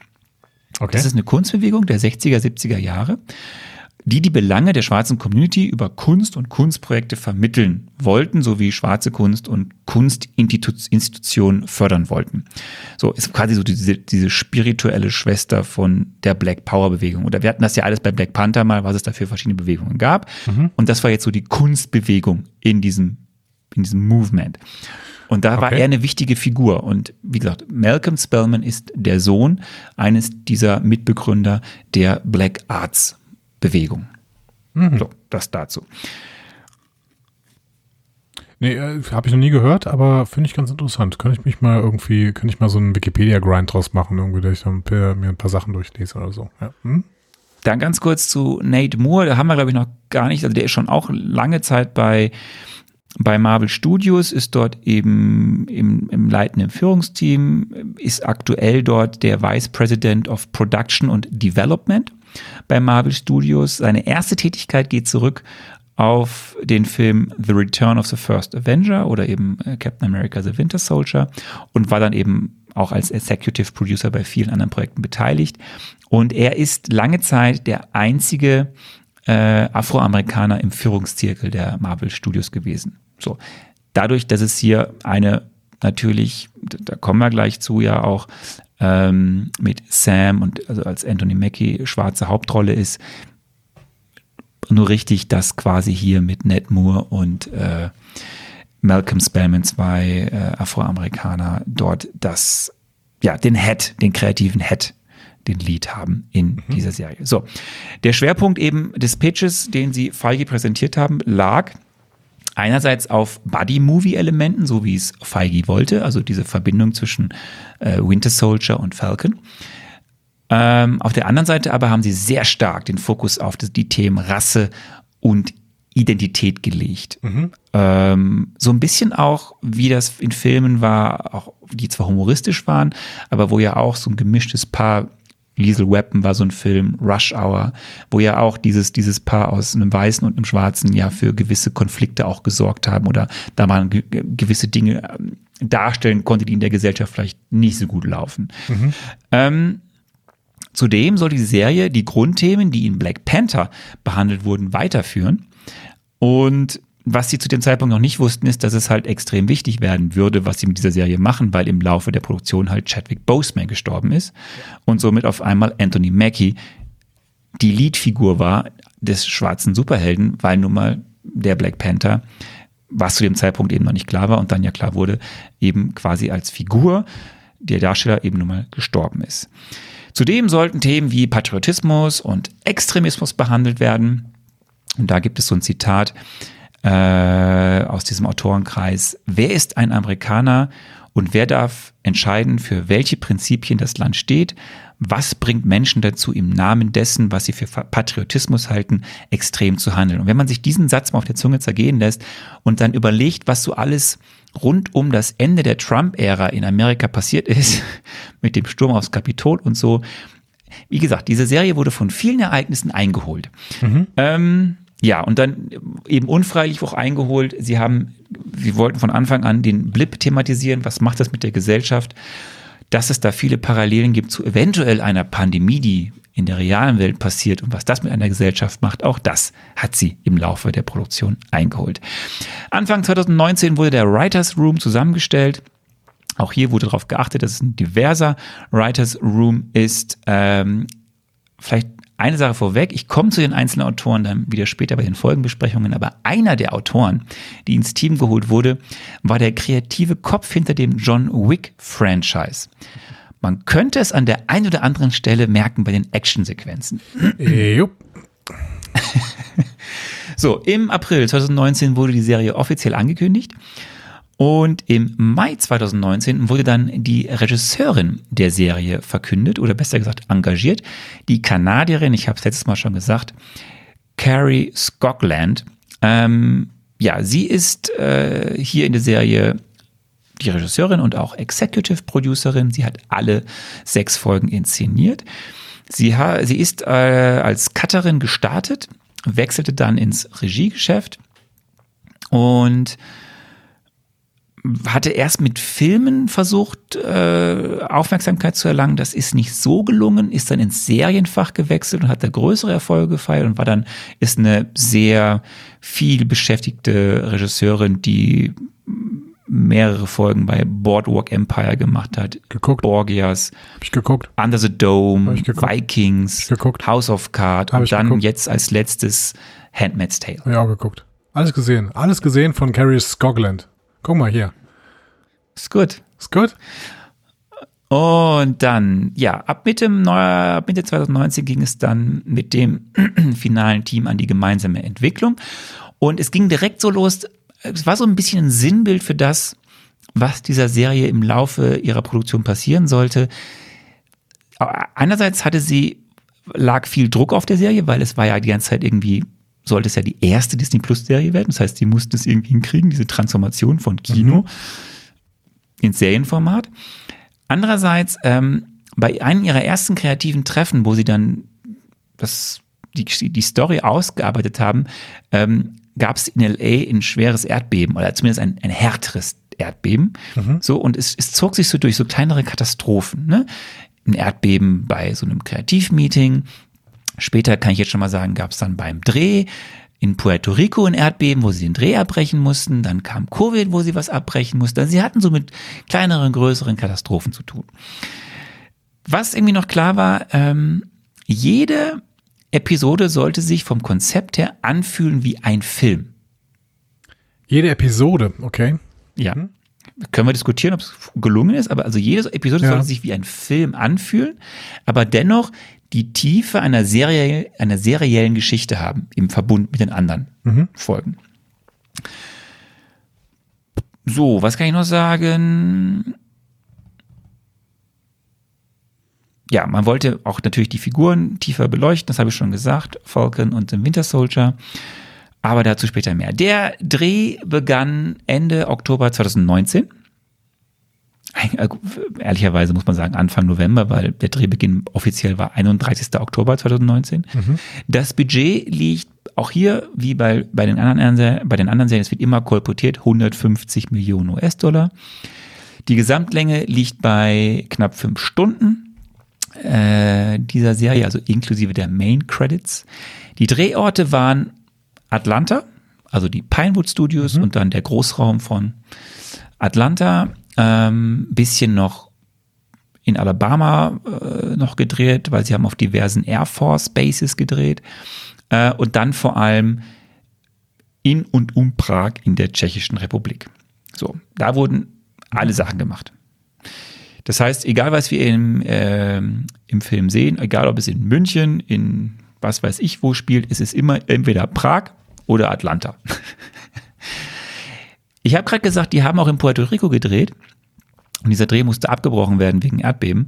[SPEAKER 1] Okay. Das ist eine Kunstbewegung der 60er, 70er Jahre die die Belange der schwarzen Community über Kunst und Kunstprojekte vermitteln wollten, sowie schwarze Kunst und Kunstinstitutionen fördern wollten. So ist quasi so diese, diese spirituelle Schwester von der Black Power Bewegung. Oder wir hatten das ja alles bei Black Panther mal, was es dafür verschiedene Bewegungen gab. Mhm. Und das war jetzt so die Kunstbewegung in diesem, in diesem Movement. Und da okay. war er eine wichtige Figur. Und wie gesagt, Malcolm Spellman ist der Sohn eines dieser Mitbegründer der Black Arts Bewegung. Mhm. So, das dazu.
[SPEAKER 2] Nee, äh, habe ich noch nie gehört, aber finde ich ganz interessant. Kann ich mich mal irgendwie, kann ich mal so einen Wikipedia-Grind draus machen, irgendwie, dass ich dann mir ein paar Sachen durchlese oder so. Ja. Hm?
[SPEAKER 1] Dann ganz kurz zu Nate Moore, da haben wir glaube ich noch gar nicht, also der ist schon auch lange Zeit bei bei Marvel Studios, ist dort eben im, im leitenden Führungsteam, ist aktuell dort der Vice President of Production und Development bei Marvel Studios. Seine erste Tätigkeit geht zurück auf den Film The Return of the First Avenger oder eben äh, Captain America The Winter Soldier und war dann eben auch als Executive Producer bei vielen anderen Projekten beteiligt. Und er ist lange Zeit der einzige äh, Afroamerikaner im Führungszirkel der Marvel Studios gewesen. So. Dadurch, dass es hier eine natürlich, da kommen wir gleich zu, ja auch ähm, mit Sam und also als Anthony Mackie schwarze Hauptrolle ist, nur richtig, dass quasi hier mit Ned Moore und äh, Malcolm Spellman, zwei äh, Afroamerikaner, dort das, ja, den Head, den kreativen Head den Lead haben in mhm. dieser Serie. So, der Schwerpunkt eben des Pitches, den sie Feige präsentiert haben, lag einerseits auf Buddy-Movie-Elementen, so wie es Feige wollte, also diese Verbindung zwischen äh, Winter Soldier und Falcon. Ähm, auf der anderen Seite aber haben sie sehr stark den Fokus auf das, die Themen Rasse und Identität gelegt. Mhm. Ähm, so ein bisschen auch, wie das in Filmen war, auch die zwar humoristisch waren, aber wo ja auch so ein gemischtes Paar Liesel Weapon war so ein Film, Rush Hour, wo ja auch dieses, dieses Paar aus einem Weißen und einem Schwarzen ja für gewisse Konflikte auch gesorgt haben oder da man ge gewisse Dinge ähm, darstellen konnte, die in der Gesellschaft vielleicht nicht so gut laufen. Mhm. Ähm, zudem soll die Serie die Grundthemen, die in Black Panther behandelt wurden, weiterführen. Und was sie zu dem Zeitpunkt noch nicht wussten, ist, dass es halt extrem wichtig werden würde, was sie mit dieser Serie machen, weil im Laufe der Produktion halt Chadwick Boseman gestorben ist und somit auf einmal Anthony Mackie die Leadfigur war des schwarzen Superhelden, weil nun mal der Black Panther, was zu dem Zeitpunkt eben noch nicht klar war und dann ja klar wurde, eben quasi als Figur der Darsteller eben nun mal gestorben ist. Zudem sollten Themen wie Patriotismus und Extremismus behandelt werden. Und da gibt es so ein Zitat, äh, aus diesem Autorenkreis, wer ist ein Amerikaner und wer darf entscheiden, für welche Prinzipien das Land steht, was bringt Menschen dazu, im Namen dessen, was sie für Patriotismus halten, extrem zu handeln. Und wenn man sich diesen Satz mal auf der Zunge zergehen lässt und dann überlegt, was so alles rund um das Ende der Trump-Ära in Amerika passiert ist, mit dem Sturm aufs Kapitol und so, wie gesagt, diese Serie wurde von vielen Ereignissen eingeholt. Mhm. Ähm, ja, und dann eben unfreilich auch eingeholt. Sie haben, sie wollten von Anfang an den Blip thematisieren. Was macht das mit der Gesellschaft? Dass es da viele Parallelen gibt zu eventuell einer Pandemie, die in der realen Welt passiert und was das mit einer Gesellschaft macht, auch das hat sie im Laufe der Produktion eingeholt. Anfang 2019 wurde der Writers Room zusammengestellt. Auch hier wurde darauf geachtet, dass es ein diverser Writers Room ist. Ähm, vielleicht eine Sache vorweg, ich komme zu den einzelnen Autoren dann wieder später bei den Folgenbesprechungen, aber einer der Autoren, die ins Team geholt wurde, war der kreative Kopf hinter dem John Wick Franchise. Man könnte es an der einen oder anderen Stelle merken bei den Actionsequenzen. Jupp. so, im April 2019 wurde die Serie offiziell angekündigt und im Mai 2019 wurde dann die Regisseurin der Serie verkündet oder besser gesagt engagiert. Die Kanadierin, ich habe es letztes Mal schon gesagt, Carrie Scogland. Ähm, ja, sie ist äh, hier in der Serie die Regisseurin und auch Executive Producerin. Sie hat alle sechs Folgen inszeniert. Sie, sie ist äh, als Cutterin gestartet, wechselte dann ins Regiegeschäft und hatte erst mit Filmen versucht, äh, Aufmerksamkeit zu erlangen. Das ist nicht so gelungen, ist dann ins Serienfach gewechselt und hat da größere Erfolge gefeiert und war dann, ist eine sehr viel beschäftigte Regisseurin, die mehrere Folgen bei Boardwalk Empire gemacht hat.
[SPEAKER 2] Geguckt.
[SPEAKER 1] Borgias.
[SPEAKER 2] Hab ich geguckt.
[SPEAKER 1] Under the Dome. Vikings.
[SPEAKER 2] geguckt.
[SPEAKER 1] House of Cards. Und dann geguckt. jetzt als letztes Handmaid's Tale.
[SPEAKER 2] Hab ich auch geguckt. Alles gesehen. Alles gesehen von Carrie Scogland. Guck mal hier.
[SPEAKER 1] Ist gut.
[SPEAKER 2] Ist gut.
[SPEAKER 1] Und dann, ja, ab Mitte, ab Mitte 2019 ging es dann mit dem finalen Team an die gemeinsame Entwicklung. Und es ging direkt so los. Es war so ein bisschen ein Sinnbild für das, was dieser Serie im Laufe ihrer Produktion passieren sollte. Einerseits hatte sie lag viel Druck auf der Serie, weil es war ja die ganze Zeit irgendwie, sollte es ja die erste Disney Plus Serie werden. Das heißt, die mussten es irgendwie hinkriegen, diese Transformation von Kino mhm. ins Serienformat. Andererseits, ähm, bei einem ihrer ersten kreativen Treffen, wo sie dann das, die, die Story ausgearbeitet haben, ähm, gab es in LA ein schweres Erdbeben oder zumindest ein, ein härteres Erdbeben. Mhm. So, und es, es zog sich so durch so kleinere Katastrophen. Ne? Ein Erdbeben bei so einem Kreativmeeting. Später kann ich jetzt schon mal sagen, gab es dann beim Dreh in Puerto Rico ein Erdbeben, wo sie den Dreh abbrechen mussten. Dann kam Covid, wo sie was abbrechen mussten. Also sie hatten so mit kleineren, größeren Katastrophen zu tun. Was irgendwie noch klar war, ähm, jede Episode sollte sich vom Konzept her anfühlen wie ein Film.
[SPEAKER 2] Jede Episode, okay.
[SPEAKER 1] Ja. Mhm. Können wir diskutieren, ob es gelungen ist, aber also jede Episode ja. sollte sich wie ein Film anfühlen, aber dennoch die Tiefe einer, Serie, einer seriellen Geschichte haben, im Verbund mit den anderen mhm. Folgen. So, was kann ich noch sagen? ja, man wollte auch natürlich die Figuren tiefer beleuchten, das habe ich schon gesagt, Falcon und den Winter Soldier. Aber dazu später mehr. Der Dreh begann Ende Oktober 2019. Äh, ehrlicherweise muss man sagen Anfang November, weil der Drehbeginn offiziell war 31. Oktober 2019. Mhm. Das Budget liegt auch hier, wie bei, bei, den anderen, bei den anderen Serien, es wird immer kolportiert, 150 Millionen US-Dollar. Die Gesamtlänge liegt bei knapp fünf Stunden äh, dieser Serie, also inklusive der Main Credits. Die Drehorte waren Atlanta, also die Pinewood Studios mhm. und dann der Großraum von Atlanta, ähm, bisschen noch in Alabama äh, noch gedreht, weil sie haben auf diversen Air Force Bases gedreht äh, und dann vor allem in und um Prag in der Tschechischen Republik. So, da wurden alle Sachen gemacht. Das heißt, egal was wir im, äh, im Film sehen, egal ob es in München, in was weiß ich wo spielt, ist es immer entweder Prag oder Atlanta. ich habe gerade gesagt, die haben auch in Puerto Rico gedreht und dieser Dreh musste abgebrochen werden wegen Erdbeben.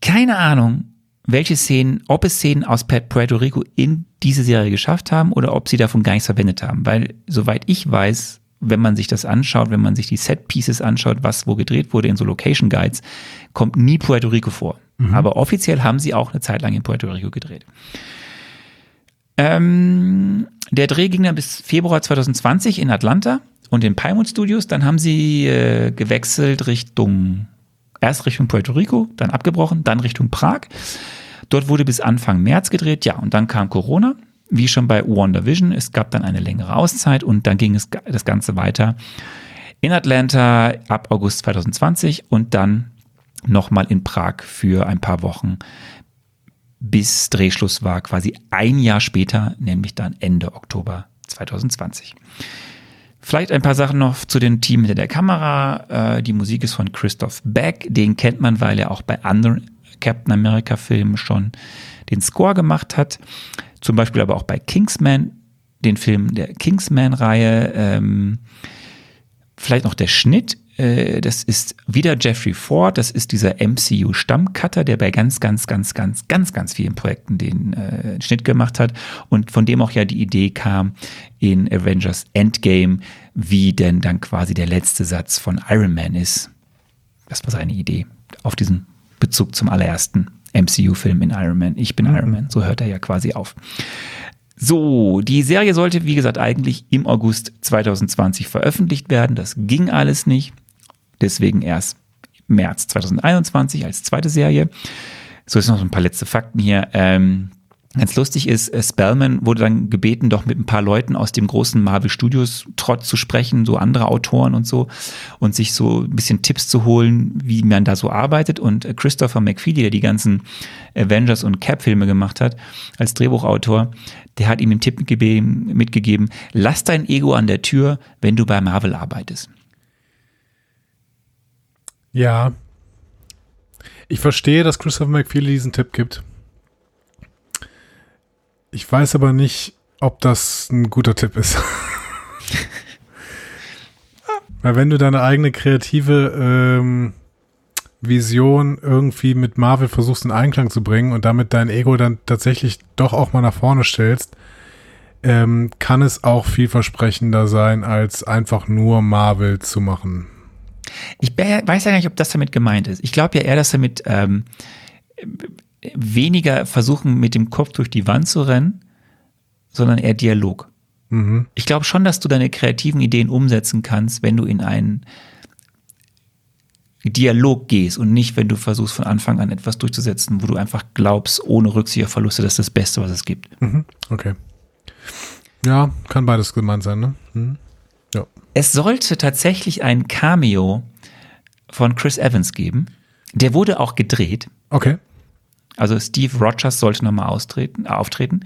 [SPEAKER 1] Keine Ahnung, welche Szenen, ob es Szenen aus Puerto Rico in diese Serie geschafft haben oder ob sie davon gar nichts verwendet haben, weil soweit ich weiß, wenn man sich das anschaut, wenn man sich die Set Pieces anschaut, was wo gedreht wurde in so Location Guides, kommt nie Puerto Rico vor. Mhm. Aber offiziell haben sie auch eine Zeit lang in Puerto Rico gedreht. Ähm, der Dreh ging dann bis Februar 2020 in Atlanta und in Pinewood Studios. Dann haben sie äh, gewechselt Richtung, erst Richtung Puerto Rico, dann abgebrochen, dann Richtung Prag. Dort wurde bis Anfang März gedreht, ja, und dann kam Corona wie schon bei WandaVision, es gab dann eine längere Auszeit und dann ging es das Ganze weiter in Atlanta ab August 2020 und dann nochmal in Prag für ein paar Wochen, bis Drehschluss war, quasi ein Jahr später, nämlich dann Ende Oktober 2020. Vielleicht ein paar Sachen noch zu dem Team hinter der Kamera. Äh, die Musik ist von Christoph Beck. Den kennt man, weil er auch bei anderen Captain America Filmen schon den Score gemacht hat. Zum Beispiel aber auch bei Kingsman, den Film der Kingsman-Reihe. Ähm, vielleicht noch der Schnitt. Äh, das ist wieder Jeffrey Ford. Das ist dieser MCU-Stammcutter, der bei ganz, ganz, ganz, ganz, ganz, ganz vielen Projekten den äh, Schnitt gemacht hat und von dem auch ja die Idee kam in Avengers Endgame, wie denn dann quasi der letzte Satz von Iron Man ist. Das war seine Idee auf diesen Bezug zum allerersten MCU-Film in Iron Man. Ich bin mhm. Iron Man. So hört er ja quasi auf. So, die Serie sollte, wie gesagt, eigentlich im August 2020 veröffentlicht werden. Das ging alles nicht. Deswegen erst März 2021 als zweite Serie. So ist noch so ein paar letzte Fakten hier. Ähm, Ganz lustig ist, äh, Spellman wurde dann gebeten, doch mit ein paar Leuten aus dem großen Marvel Studios Trott zu sprechen, so andere Autoren und so, und sich so ein bisschen Tipps zu holen, wie man da so arbeitet. Und äh, Christopher McFeely, der die ganzen Avengers und Cap-Filme gemacht hat, als Drehbuchautor, der hat ihm den Tipp mitgegeben, lass dein Ego an der Tür, wenn du bei Marvel arbeitest.
[SPEAKER 2] Ja. Ich verstehe, dass Christopher McFeely diesen Tipp gibt. Ich weiß aber nicht, ob das ein guter Tipp ist. Weil wenn du deine eigene kreative ähm, Vision irgendwie mit Marvel versuchst in Einklang zu bringen und damit dein Ego dann tatsächlich doch auch mal nach vorne stellst, ähm, kann es auch vielversprechender sein, als einfach nur Marvel zu machen.
[SPEAKER 1] Ich weiß ja gar nicht, ob das damit gemeint ist. Ich glaube ja eher, dass damit ähm, weniger versuchen, mit dem Kopf durch die Wand zu rennen, sondern eher Dialog. Mhm. Ich glaube schon, dass du deine kreativen Ideen umsetzen kannst, wenn du in einen Dialog gehst und nicht, wenn du versuchst, von Anfang an etwas durchzusetzen, wo du einfach glaubst, ohne Rücksicht auf Verluste, das ist das Beste, was es gibt.
[SPEAKER 2] Mhm. Okay. Ja, kann beides gemeint sein, ne? Mhm.
[SPEAKER 1] Es sollte tatsächlich ein Cameo von Chris Evans geben. Der wurde auch gedreht.
[SPEAKER 2] Okay.
[SPEAKER 1] Also Steve Rogers sollte nochmal auftreten.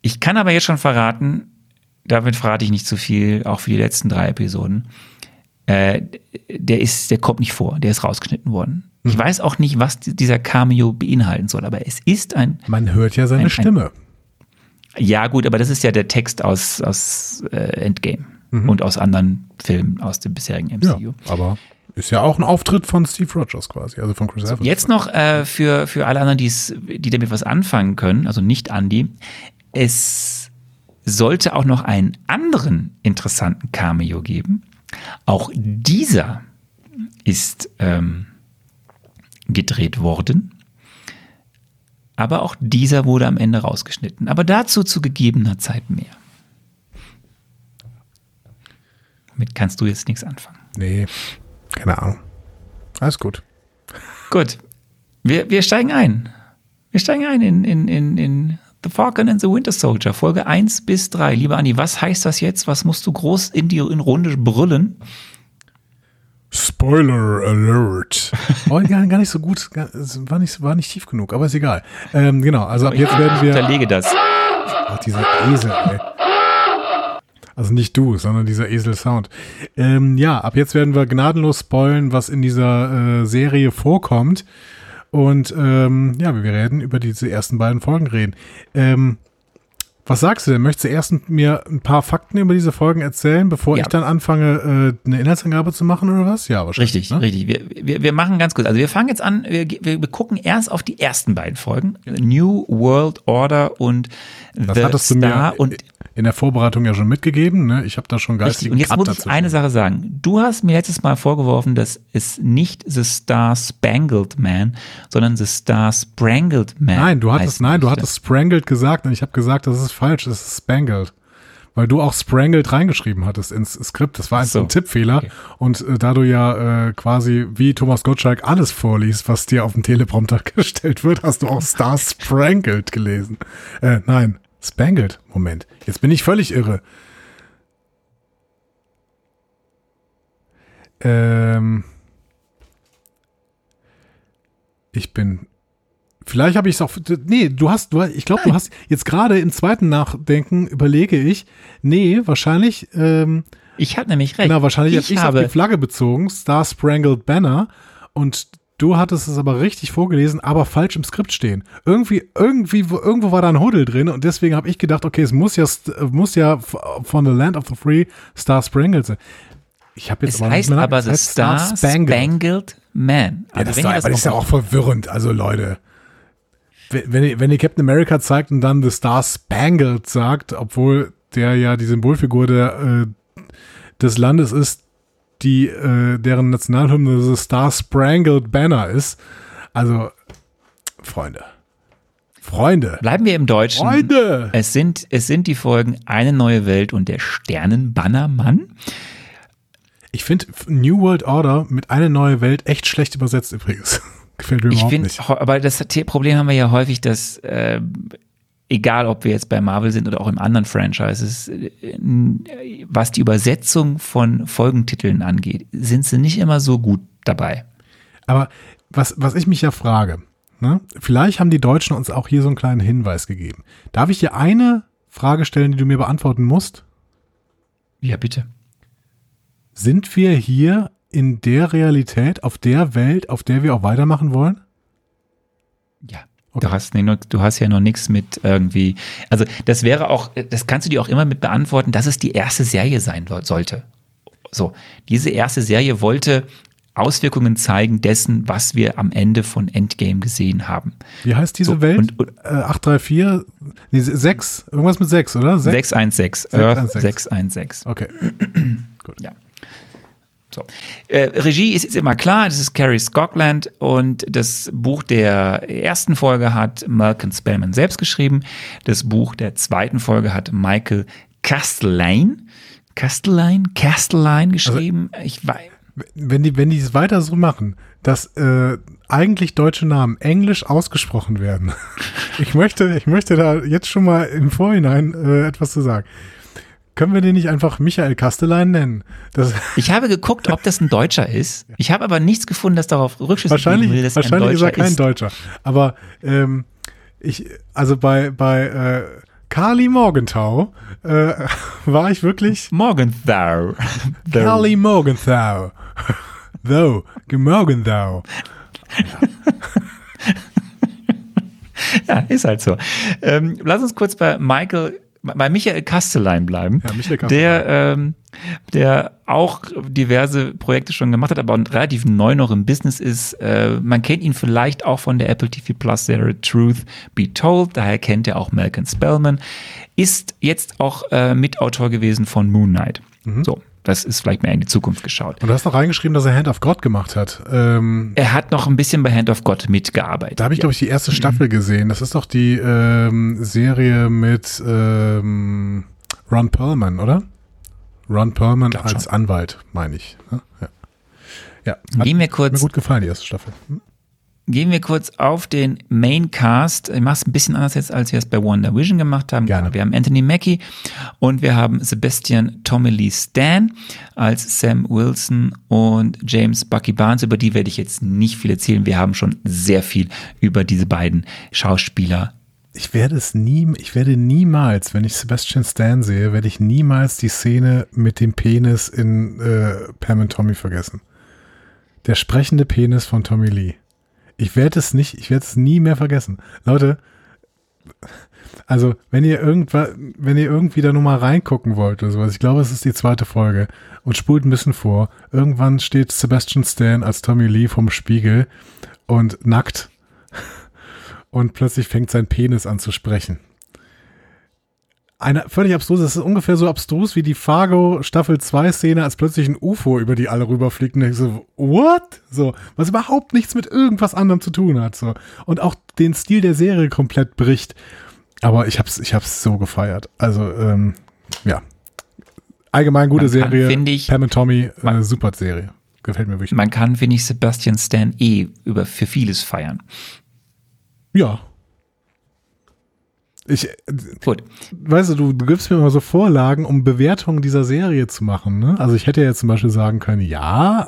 [SPEAKER 1] Ich kann aber jetzt schon verraten, damit verrate ich nicht zu viel, auch für die letzten drei Episoden. Äh, der ist, der kommt nicht vor, der ist rausgeschnitten worden. Mhm. Ich weiß auch nicht, was dieser Cameo beinhalten soll, aber es ist ein.
[SPEAKER 2] Man hört ja seine ein, Stimme.
[SPEAKER 1] Ja, gut, aber das ist ja der Text aus, aus äh, Endgame mhm. und aus anderen Filmen aus dem bisherigen MCU.
[SPEAKER 2] Ja, aber ist ja auch ein Auftritt von Steve Rogers quasi, also von Chris Evans.
[SPEAKER 1] Jetzt noch äh, für, für alle anderen, die damit was anfangen können, also nicht Andy. Es sollte auch noch einen anderen interessanten Cameo geben. Auch dieser ist ähm, gedreht worden. Aber auch dieser wurde am Ende rausgeschnitten. Aber dazu zu gegebener Zeit mehr. Damit kannst du jetzt nichts anfangen.
[SPEAKER 2] Nee, keine Ahnung. Alles gut.
[SPEAKER 1] Gut. Wir, wir steigen ein. Wir steigen ein in, in, in, in The Falcon and the Winter Soldier, Folge 1 bis 3. Lieber Andi, was heißt das jetzt? Was musst du groß in die in Runde brüllen?
[SPEAKER 2] Spoiler Alert. Oh, gar, gar nicht so gut, war nicht, war nicht tief genug, aber ist egal. Ähm, genau, also ab jetzt werden wir. Ich
[SPEAKER 1] Unterlege das.
[SPEAKER 2] Ach, dieser Esel, ey. Also nicht du, sondern dieser Esel-Sound. Ähm, ja, ab jetzt werden wir gnadenlos spoilen, was in dieser äh, Serie vorkommt. Und ähm, ja, wir werden über diese ersten beiden Folgen reden. Ähm, was sagst du denn? Möchtest du erst mir ein paar Fakten über diese Folgen erzählen, bevor ja. ich dann anfange, äh, eine Inhaltsangabe zu machen oder was?
[SPEAKER 1] Ja, wahrscheinlich. Richtig, ne? richtig. Wir, wir, wir machen ganz kurz. Also wir fangen jetzt an, wir, wir, gucken erst auf die ersten beiden Folgen. New World Order und
[SPEAKER 2] das The Star und in der Vorbereitung ja schon mitgegeben. Ne? Ich habe da schon geistig.
[SPEAKER 1] Und jetzt muss ich eine Sache sagen. Du hast mir letztes Mal vorgeworfen, dass es nicht The Star Spangled Man, sondern The Star Sprangled Man.
[SPEAKER 2] Nein, du hattest, nein, du hattest Sprangled gesagt und ich habe gesagt, das ist falsch, das ist Spangled weil du auch Sprangled reingeschrieben hattest ins Skript. Das war einfach so. ein Tippfehler. Okay. Und äh, da du ja äh, quasi wie Thomas Gottschalk alles vorliest, was dir auf dem Teleprompter gestellt wird, hast du auch Star Sprangled gelesen. Äh, nein, Spangled. Moment, jetzt bin ich völlig irre. Ähm, ich bin. Vielleicht habe ich es auch. Nee, du hast, du, ich glaube, du hast jetzt gerade im zweiten Nachdenken überlege ich. Nee, wahrscheinlich. Ähm,
[SPEAKER 1] ich hatte nämlich recht.
[SPEAKER 2] Genau, wahrscheinlich ich habe ich auf die Flagge bezogen, Star Sprangled Banner. Und Du hattest es aber richtig vorgelesen, aber falsch im Skript stehen. Irgendwie, irgendwie, irgendwo war da ein Huddel drin und deswegen habe ich gedacht, okay, es muss ja, muss ja von The Land of the Free Star Spangled sein.
[SPEAKER 1] Ich habe jetzt es aber heißt aber The Star, Spangled. Spangled Man.
[SPEAKER 2] Also ja, das, war, das, das ist ja auch verwirrend. Also Leute, wenn, ihr, wenn ihr Captain America zeigt und dann The Star Spangled sagt, obwohl der ja die Symbolfigur der, äh, des Landes ist, die, äh, deren Nationalhymne The Star Sprangled Banner ist. Also, Freunde. Freunde.
[SPEAKER 1] Bleiben wir im Deutschen.
[SPEAKER 2] Freunde.
[SPEAKER 1] Es sind, es sind die Folgen Eine neue Welt und der Sternenbannermann.
[SPEAKER 2] Ich finde New World Order mit Eine neue Welt echt schlecht übersetzt übrigens. Gefällt mir ich überhaupt find, nicht.
[SPEAKER 1] Aber das Problem haben wir ja häufig, dass äh, egal ob wir jetzt bei Marvel sind oder auch in anderen Franchises, was die Übersetzung von Folgentiteln angeht, sind sie nicht immer so gut dabei.
[SPEAKER 2] Aber was, was ich mich ja frage, ne? vielleicht haben die Deutschen uns auch hier so einen kleinen Hinweis gegeben. Darf ich dir eine Frage stellen, die du mir beantworten musst?
[SPEAKER 1] Ja, bitte.
[SPEAKER 2] Sind wir hier in der Realität, auf der Welt, auf der wir auch weitermachen wollen?
[SPEAKER 1] Ja. Okay. Du, hast, nee, du hast ja noch nichts mit irgendwie. Also, das wäre auch, das kannst du dir auch immer mit beantworten, dass es die erste Serie sein sollte. So, diese erste Serie wollte Auswirkungen zeigen dessen, was wir am Ende von Endgame gesehen haben.
[SPEAKER 2] Wie heißt diese
[SPEAKER 1] So,
[SPEAKER 2] Welt?
[SPEAKER 1] und- und-
[SPEAKER 2] äh, 834, nee, 6, irgendwas mit 6, oder? Sechs?
[SPEAKER 1] 616, Earth
[SPEAKER 2] 616.
[SPEAKER 1] 616.
[SPEAKER 2] Okay.
[SPEAKER 1] Ja. So. Äh, Regie ist jetzt immer klar, das ist Carrie Scotland und das Buch der ersten Folge hat Malcolm Spellman selbst geschrieben. Das Buch der zweiten Folge hat Michael Castellane, Castellane, Castellane geschrieben. ich weiß.
[SPEAKER 2] Wenn die, wenn die es weiter so machen, dass äh, eigentlich deutsche Namen englisch ausgesprochen werden. ich möchte, ich möchte da jetzt schon mal im Vorhinein äh, etwas zu sagen. Können wir den nicht einfach Michael Castellan nennen? Das,
[SPEAKER 1] Ich habe geguckt, ob das ein Deutscher ist. Ich habe aber nichts gefunden, das darauf Rückschlüsse
[SPEAKER 2] wahrscheinlich
[SPEAKER 1] will, dass
[SPEAKER 2] wahrscheinlich
[SPEAKER 1] ein
[SPEAKER 2] ist er
[SPEAKER 1] Deutscher
[SPEAKER 2] kein
[SPEAKER 1] ist.
[SPEAKER 2] Deutscher. Aber ähm, ich, also bei, bei äh, Carly Morgenthau äh, war ich wirklich
[SPEAKER 1] Morgenthau.
[SPEAKER 2] Carly Morgenthau. Though, Morgenthau.
[SPEAKER 1] Ja, ist halt so. Ähm, lass uns kurz bei Michael, bei Michael Kastelein bleiben.
[SPEAKER 2] Ja, Michael Kastelein.
[SPEAKER 1] Der, ähm, der auch diverse Projekte schon gemacht hat, aber relativ neu noch im Business ist. Äh, man kennt ihn vielleicht auch von der Apple TV Plus Serie Truth Be Told. Daher kennt er auch Malcolm Spellman. Ist jetzt auch äh, Mitautor gewesen von Moon Knight.
[SPEAKER 2] Mhm.
[SPEAKER 1] So, das ist vielleicht mehr in die Zukunft geschaut.
[SPEAKER 2] Und du hast noch reingeschrieben, dass er Hand of God gemacht hat. Ähm,
[SPEAKER 1] Er hat noch ein bisschen bei Hand of God mitgearbeitet.
[SPEAKER 2] Da habe ich, glaube ich, die erste Staffel gesehen. Das ist doch die ähm, Serie mit ähm, Ron Perlman, oder? Ron Perlman als. Anwalt, meine ich. ne? Ja, ja. Hat
[SPEAKER 1] Gehen wir
[SPEAKER 2] mir
[SPEAKER 1] kurz
[SPEAKER 2] gut gefallen, die erste Staffel. Hm?
[SPEAKER 1] Gehen wir kurz auf den Maincast. Ich mache es ein bisschen anders jetzt, als wir es bei Wonder Vision gemacht haben.
[SPEAKER 2] Gerne.
[SPEAKER 1] Wir haben Anthony Mackie und wir haben Sebastian Tommy Lee Stan als Sam Wilson und James Bucky Barnes. Über die werde ich jetzt nicht viel erzählen. Wir haben schon sehr viel über diese beiden Schauspieler.
[SPEAKER 2] Ich werde es nie, ich werde niemals, wenn ich Sebastian Stan sehe, werde ich niemals die Szene mit dem Penis in äh, Pam und Tommy vergessen. Der sprechende Penis von Tommy Lee. Ich werde es nicht, ich werde es nie mehr vergessen. Leute, also wenn ihr irgendwas, wenn ihr irgendwie da nur mal reingucken wollt oder sowas, ich glaube, es ist die zweite Folge und spult ein bisschen vor. Irgendwann steht Sebastian Stan als Tommy Lee vom Spiegel und nackt und plötzlich fängt sein Penis an zu sprechen. Eine völlig abstrus, das ist ungefähr so abstrus wie die Fargo Staffel 2 Szene, als plötzlich ein UFO über die alle rüberfliegt und ich so, what? So, was überhaupt nichts mit irgendwas anderem zu tun hat, so. Und auch den Stil der Serie komplett bricht. Aber ich hab's, ich hab's so gefeiert. Also, ähm, ja. Allgemein gute
[SPEAKER 1] Man kann,
[SPEAKER 2] Serie.
[SPEAKER 1] finde ich-
[SPEAKER 2] Pam und Tommy, äh,
[SPEAKER 1] Man-
[SPEAKER 2] super Serie. Gefällt mir wirklich.
[SPEAKER 1] Man kann, finde ich, Sebastian Stan eh über für vieles feiern.
[SPEAKER 2] Ja. Ich,
[SPEAKER 1] Gut.
[SPEAKER 2] weißt du, du, du gibst mir immer so Vorlagen, um Bewertungen dieser Serie zu machen. Ne? Also ich hätte ja zum Beispiel sagen können, ja,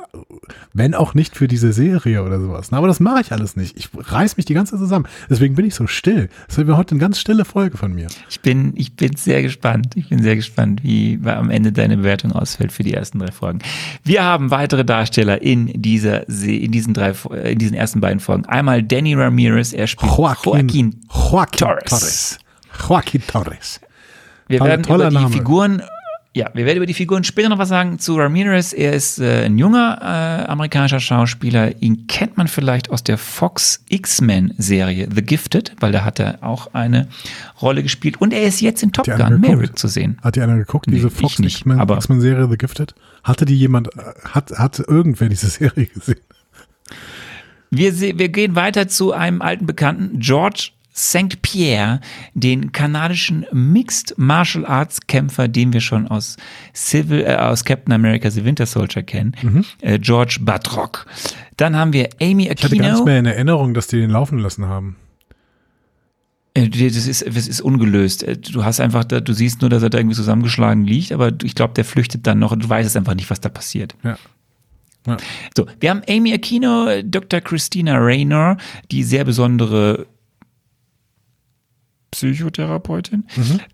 [SPEAKER 2] wenn auch nicht für diese Serie oder sowas. Ne? Aber das mache ich alles nicht. Ich reiß mich die ganze Zeit zusammen. Deswegen bin ich so still. Das wird heute eine ganz stille Folge von mir.
[SPEAKER 1] Ich bin, ich bin sehr gespannt. Ich bin sehr gespannt, wie am Ende deine Bewertung ausfällt für die ersten drei Folgen. Wir haben weitere Darsteller in dieser, Se- in diesen drei, äh, in diesen ersten beiden Folgen. Einmal Danny Ramirez, er spielt Joaquin,
[SPEAKER 2] Joaquin
[SPEAKER 1] Torres.
[SPEAKER 2] Torres. Joaquin Torres.
[SPEAKER 1] Wir
[SPEAKER 2] Toller-
[SPEAKER 1] werden über die
[SPEAKER 2] Name.
[SPEAKER 1] Figuren, ja, wir werden über die Figuren später noch was sagen zu Ramirez. Er ist äh, ein junger äh, amerikanischer Schauspieler. Ihn kennt man vielleicht aus der Fox X-Men-Serie The Gifted, weil da hat er auch eine Rolle gespielt. Und er ist jetzt in Top Gun? Maverick zu sehen.
[SPEAKER 2] Hat die einer geguckt,
[SPEAKER 1] Nee,
[SPEAKER 2] diese
[SPEAKER 1] ich
[SPEAKER 2] Fox
[SPEAKER 1] nicht,
[SPEAKER 2] X-Men
[SPEAKER 1] aber-
[SPEAKER 2] X-Men Serie The Gifted? Hatte die jemand, äh, hat, hat irgendwer diese Serie gesehen?
[SPEAKER 1] Wir, wir gehen weiter zu einem alten Bekannten, George St. Pierre, den kanadischen Mixed Martial Arts Kämpfer, den wir schon aus Civil, äh, aus Captain America The Winter Soldier kennen, äh, George Batrock. Dann haben wir Amy
[SPEAKER 2] Mhm. Ich hatte gar nicht
[SPEAKER 1] Aquino.
[SPEAKER 2] mehr in Erinnerung, dass die den laufen lassen haben.
[SPEAKER 1] Äh, Das ist, das ist ungelöst. Äh, Du hast einfach, da, du siehst nur, dass er da irgendwie zusammengeschlagen liegt, aber ich glaube, der flüchtet dann noch und du weißt es einfach nicht, was da passiert.
[SPEAKER 2] Ja. Ja.
[SPEAKER 1] So, wir haben Amy Aquino, Dr. Christina Raynor, die sehr besondere Psychotherapeutin.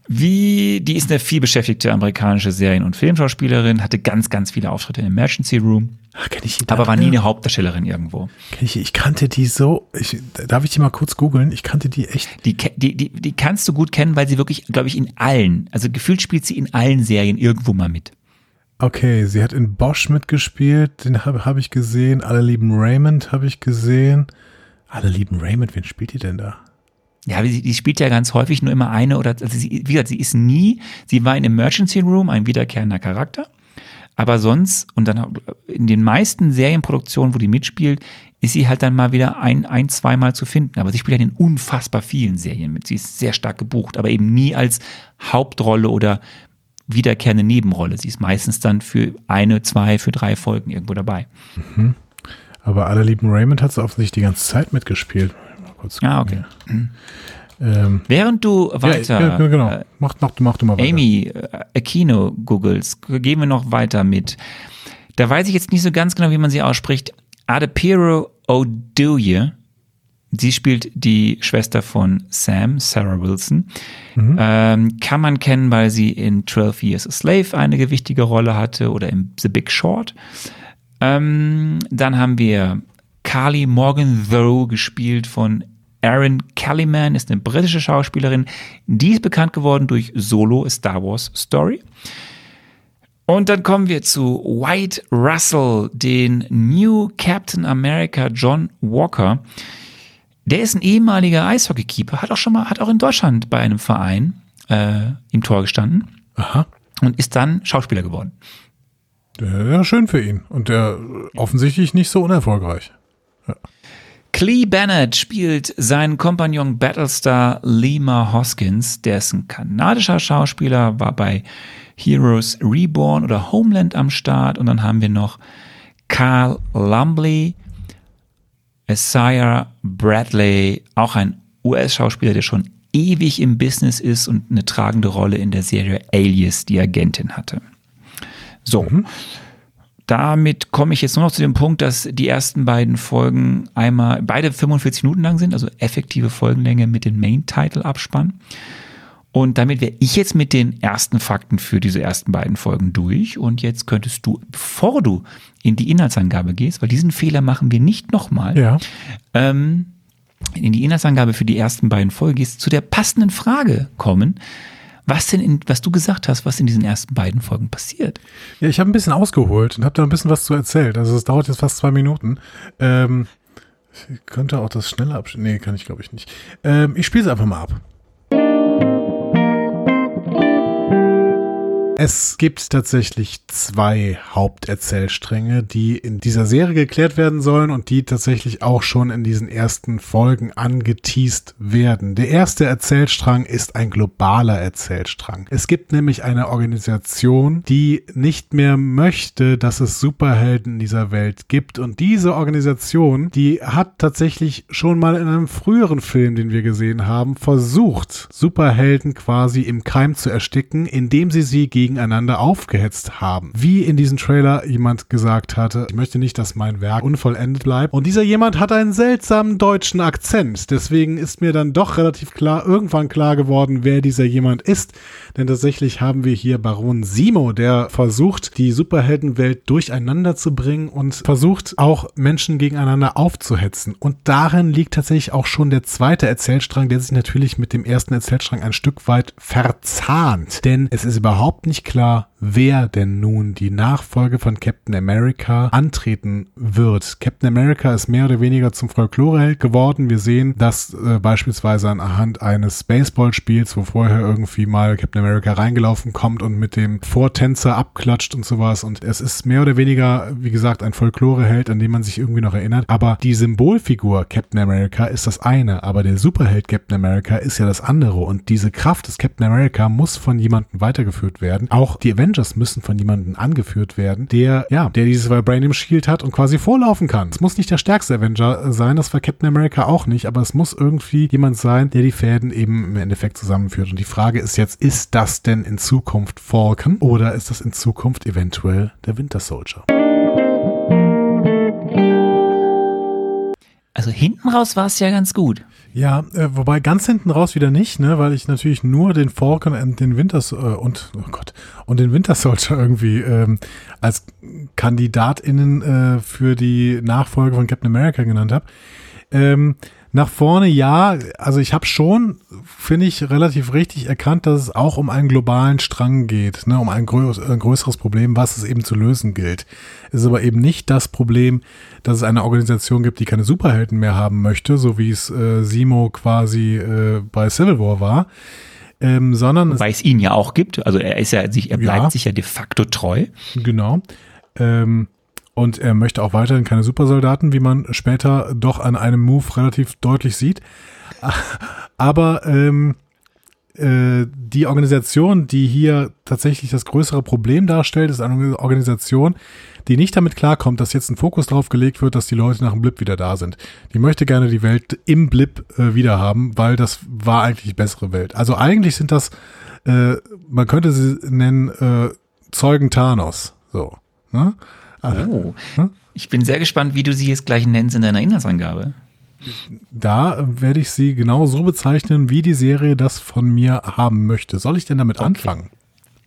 [SPEAKER 1] Wie, die ist eine vielbeschäftigte amerikanische Serien- und Filmschauspielerin, hatte ganz, ganz viele Auftritte im Emergency Room,
[SPEAKER 2] Ach, kenn ich die
[SPEAKER 1] aber war nie eine Hauptdarstellerin irgendwo.
[SPEAKER 2] Kenn ich, ich kannte die so. Ich, darf ich die mal kurz googeln? Ich kannte die echt.
[SPEAKER 1] Die, die, die, die kannst du gut kennen, weil sie wirklich, glaube ich, in allen, also gefühlt spielt sie in allen Serien irgendwo mal mit.
[SPEAKER 2] Okay, sie hat in Bosch mitgespielt, den habe hab ich gesehen. Alle lieben Raymond habe ich gesehen. Alle lieben Raymond, wen spielt die denn da?
[SPEAKER 1] Ja, die, die spielt ja ganz häufig nur immer eine oder, also sie, wie gesagt, sie ist nie, sie war in Emergency Room ein wiederkehrender Charakter. Aber sonst, und dann in den meisten Serienproduktionen, wo die mitspielt, ist sie halt dann mal wieder ein, ein, zweimal zu finden. Aber sie spielt ja in unfassbar vielen Serien mit. Sie ist sehr stark gebucht, aber eben nie als Hauptrolle oder wiederkehrende Nebenrolle. Sie ist meistens dann für eine, zwei, für drei Folgen irgendwo dabei.
[SPEAKER 2] Mhm. Aber alle lieben Raymond hat sie offensichtlich die ganze Zeit mitgespielt.
[SPEAKER 1] Kurz ah, okay. Mhm. Ähm, Während du weiter,
[SPEAKER 2] ja, ja, genau. Äh, mach, mach, mach du mal weiter.
[SPEAKER 1] Amy äh, Aquino googelst, gehen wir noch weiter mit. Da weiß ich jetzt nicht so ganz genau, wie man sie ausspricht. Adepero Oduye. Sie spielt die Schwester von Sam, Sarah Wilson. Mhm. Ähm, kann man kennen, weil sie in 12 Years a Slave eine gewichtige Rolle hatte oder in The Big Short. Ähm, dann haben wir Carly Morgan-Thoreau gespielt von Erin Calliman, ist eine britische Schauspielerin. Die ist bekannt geworden durch Solo, A Star Wars Story. Und dann kommen wir zu White Russell, den New Captain America John Walker. Der ist ein ehemaliger Eishockeykeeper, hat auch schon mal, hat auch in Deutschland bei einem Verein äh, im Tor gestanden.
[SPEAKER 2] Aha.
[SPEAKER 1] Und ist dann Schauspieler geworden.
[SPEAKER 2] Ja, schön für ihn. Und der offensichtlich nicht so unerfolgreich.
[SPEAKER 1] Clee Bennett spielt seinen Kompagnon Battlestar Lima Hoskins, der ist ein kanadischer Schauspieler, war bei Heroes Reborn oder Homeland am Start. Und dann haben wir noch Carl Lumley, Isaiah Bradley, auch ein US-Schauspieler, der schon ewig im Business ist und eine tragende Rolle in der Serie Alias, die Agentin hatte. So. Mhm damit komme ich jetzt nur noch zu dem Punkt, dass die ersten beiden Folgen einmal, beide 45 Minuten lang sind, also effektive Folgenlänge mit dem Main-Title-Abspann. Und damit wäre ich jetzt mit den ersten Fakten für diese ersten beiden Folgen durch. Und jetzt könntest du, bevor du in die Inhaltsangabe gehst, weil diesen Fehler machen wir nicht nochmal,
[SPEAKER 2] ja.
[SPEAKER 1] ähm, in die Inhaltsangabe für die ersten beiden Folgen gehst, zu der passenden Frage kommen, was denn, in, was du gesagt hast, was in diesen ersten beiden Folgen passiert.
[SPEAKER 2] Ja, ich habe ein bisschen ausgeholt und habe da ein bisschen was zu erzählt. Also es dauert jetzt fast zwei Minuten. Ähm, ich könnte auch das schneller abspielen. Nee, kann ich glaube ich nicht. Ähm, ich spiele es einfach mal ab. Es gibt tatsächlich zwei Haupterzählstränge, die in dieser Serie geklärt werden sollen und die tatsächlich auch schon in diesen ersten Folgen angeteased werden. Der erste Erzählstrang ist ein globaler Erzählstrang. Es gibt nämlich eine Organisation, die nicht mehr möchte, dass es Superhelden in dieser Welt gibt und diese Organisation, die hat tatsächlich schon mal in einem früheren Film, den wir gesehen haben, versucht, Superhelden quasi im Keim zu ersticken, indem sie sie gegen gegeneinander aufgehetzt haben. Wie in diesem Trailer jemand gesagt hatte, ich möchte nicht, dass mein Werk unvollendet bleibt. Und dieser jemand hat einen seltsamen deutschen Akzent. Deswegen ist mir dann doch relativ klar, irgendwann klar geworden, wer dieser jemand ist. Denn tatsächlich haben wir hier Baron Simo, der versucht, die Superheldenwelt durcheinander zu bringen und versucht auch Menschen gegeneinander aufzuhetzen. Und darin liegt tatsächlich auch schon der zweite Erzählstrang, der sich natürlich mit dem ersten Erzählstrang ein Stück weit verzahnt. Denn es ist überhaupt nicht klar, wer denn nun die Nachfolge von Captain America antreten wird. Captain America ist mehr oder weniger zum Folkloreheld geworden. Wir sehen das äh, beispielsweise anhand eines Baseballspiels, wo vorher irgendwie mal Captain America reingelaufen kommt und mit dem Vortänzer abklatscht und sowas. Und es ist mehr oder weniger, wie gesagt, ein Folkloreheld, an den man sich irgendwie noch erinnert. Aber die Symbolfigur Captain America ist das eine, aber der Superheld Captain America ist ja das andere. Und diese Kraft des Captain America muss von jemandem weitergeführt werden. Auch die Avengers müssen von jemandem angeführt werden, der, ja, der dieses Vibranium Shield hat und quasi vorlaufen kann. Es muss nicht der stärkste Avenger sein, das war Captain America auch nicht, aber es muss irgendwie jemand sein, der die Fäden eben im Endeffekt zusammenführt. Und die Frage ist jetzt, ist das denn in Zukunft Falcon oder ist das in Zukunft eventuell der Winter Soldier?
[SPEAKER 1] Also hinten raus war es ja ganz gut.
[SPEAKER 2] Ja, äh, wobei ganz hinten raus wieder nicht, ne, weil ich natürlich nur den Falcon und den Winters äh, und oh Gott und den Winter Soldier irgendwie ähm, als KandidatInnen äh, für die Nachfolge von Captain America genannt habe. Ähm, Nach vorne ja, also ich habe schon, finde ich, relativ richtig erkannt, dass es auch um einen globalen Strang geht, ne, um ein, grö ein größeres Problem, was es eben zu lösen gilt. Es ist aber eben nicht das Problem, dass es eine Organisation gibt, die keine Superhelden mehr haben möchte, so wie es äh, Simo quasi äh, bei Civil War war. Ähm, sondern
[SPEAKER 1] Weil es ihn ja auch gibt. Also er ist ja sich, er bleibt ja, sich ja de facto treu.
[SPEAKER 2] Genau. Ähm, und er möchte auch weiterhin keine Supersoldaten, wie man später doch an einem Move relativ deutlich sieht. Aber ähm, äh, die Organisation, die hier tatsächlich das größere Problem darstellt, ist eine Organisation, die nicht damit klarkommt, dass jetzt ein Fokus drauf gelegt wird, dass die Leute nach dem Blip wieder da sind. Die möchte gerne die Welt im Blip äh, wieder haben, weil das war eigentlich die bessere Welt. Also eigentlich sind das, äh, man könnte sie nennen, äh, Zeugen Thanos. So. Ne?
[SPEAKER 1] Oh. Hm? Ich bin sehr gespannt, wie du sie jetzt gleich nennst in deiner Inhaltsangabe.
[SPEAKER 2] Da werde ich sie genau so bezeichnen, wie die Serie das von mir haben möchte. Soll ich denn damit okay. anfangen?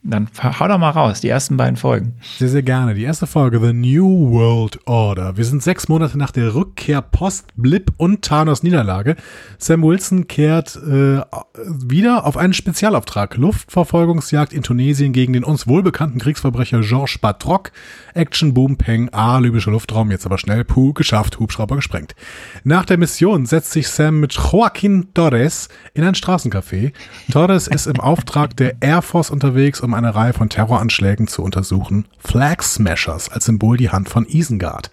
[SPEAKER 1] Dann hau doch mal raus, die ersten beiden Folgen.
[SPEAKER 2] Sehr, sehr gerne. Die erste Folge, The New World Order. Wir sind sechs Monate nach der Rückkehr post Blip und Thanos Niederlage. Sam Wilson kehrt äh, wieder auf einen Spezialauftrag. Luftverfolgungsjagd in Tunesien gegen den uns wohlbekannten Kriegsverbrecher Georges Batroc. Action, Boom, Peng, A, libyscher Luftraum, jetzt aber schnell, puh, geschafft, Hubschrauber gesprengt. Nach der Mission setzt sich Sam mit Joaquin Torres in ein Straßencafé. Torres ist im Auftrag der Air Force unterwegs, um eine Reihe von Terroranschlägen zu untersuchen. Flag Smashers als Symbol die Hand von Isengard.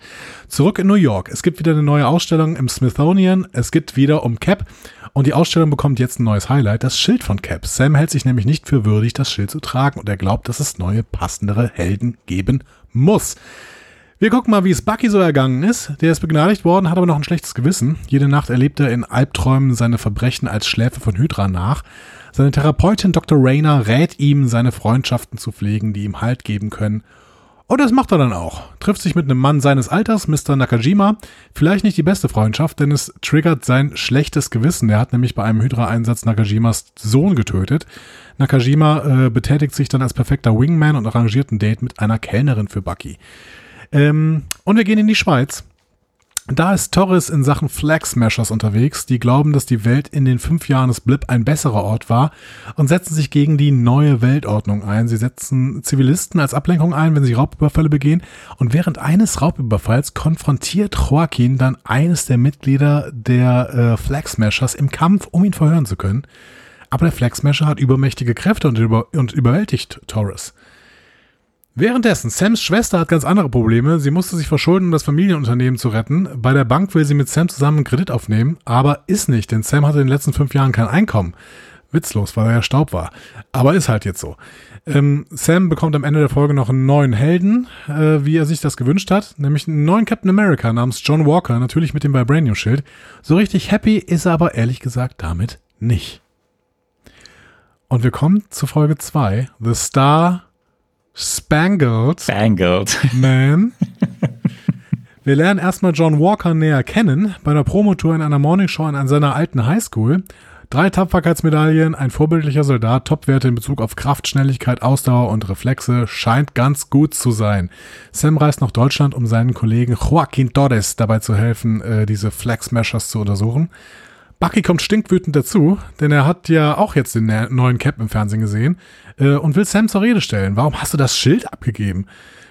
[SPEAKER 2] Zurück in New York. Es gibt wieder eine neue Ausstellung im Smithsonian. Es geht wieder um Cap. Und die Ausstellung bekommt jetzt ein neues Highlight, das Schild von Cap. Sam hält sich nämlich nicht für würdig, das Schild zu tragen und er glaubt, dass es neue, passendere Helden geben muss. Wir gucken mal, wie es Bucky so ergangen ist. Der ist begnadigt worden, hat aber noch ein schlechtes Gewissen. Jede Nacht erlebt er in Albträumen seine Verbrechen als Schläfe von Hydra nach. Seine Therapeutin Dr. Rayner rät ihm, seine Freundschaften zu pflegen, die ihm Halt geben können. Und das macht er dann auch. Trifft sich mit einem Mann seines Alters, Mr. Nakajima. Vielleicht nicht die beste Freundschaft, denn es triggert sein schlechtes Gewissen. Er hat nämlich bei einem Hydra-Einsatz Nakajimas Sohn getötet. Nakajima äh, betätigt sich dann als perfekter Wingman und arrangiert ein Date mit einer Kellnerin für Bucky. Ähm, und wir gehen in die Schweiz. Da ist Torres in Sachen Flag Smashers unterwegs, die glauben, dass die Welt in den fünf Jahren des Blip ein besserer Ort war und setzen sich gegen die neue Weltordnung ein. Sie setzen Zivilisten als Ablenkung ein, wenn sie Raubüberfälle begehen. Und während eines Raubüberfalls konfrontiert Joaquin dann eines der Mitglieder der äh, Flag Smashers im Kampf, um ihn verhören zu können. Aber der Flag Smasher hat übermächtige Kräfte und, über und überwältigt Torres. Währenddessen, Sams Schwester hat ganz andere Probleme. Sie musste sich verschulden, um das Familienunternehmen zu retten. Bei der Bank will sie mit Sam zusammen einen Kredit aufnehmen, aber ist nicht, denn Sam hatte in den letzten fünf Jahren kein Einkommen. Witzlos, weil er ja Staub war. Aber ist halt jetzt so. Ähm, Sam bekommt am Ende der Folge noch einen neuen Helden, äh, wie er sich das gewünscht hat, nämlich einen neuen Captain America namens John Walker, natürlich mit dem Vibranium-Schild. So richtig happy ist er aber ehrlich gesagt damit nicht. Und wir kommen zu Folge 2, The Star Spangled,
[SPEAKER 1] Spangled.
[SPEAKER 2] Man. Wir lernen erstmal John Walker näher kennen bei einer Promotour in einer Morningshow an seiner alten Highschool. Drei Tapferkeitsmedaillen, ein vorbildlicher Soldat, Topwerte in Bezug auf Kraft, Schnelligkeit, Ausdauer und Reflexe, scheint ganz gut zu sein. Sam reist nach Deutschland, um seinen Kollegen Joaquin Torres dabei zu helfen, äh, diese Flag Smashers zu untersuchen. Bucky kommt stinkwütend dazu, denn er hat ja auch jetzt den neuen Cap im Fernsehen gesehen äh, und will Sam zur Rede stellen. Warum hast du das Schild abgegeben?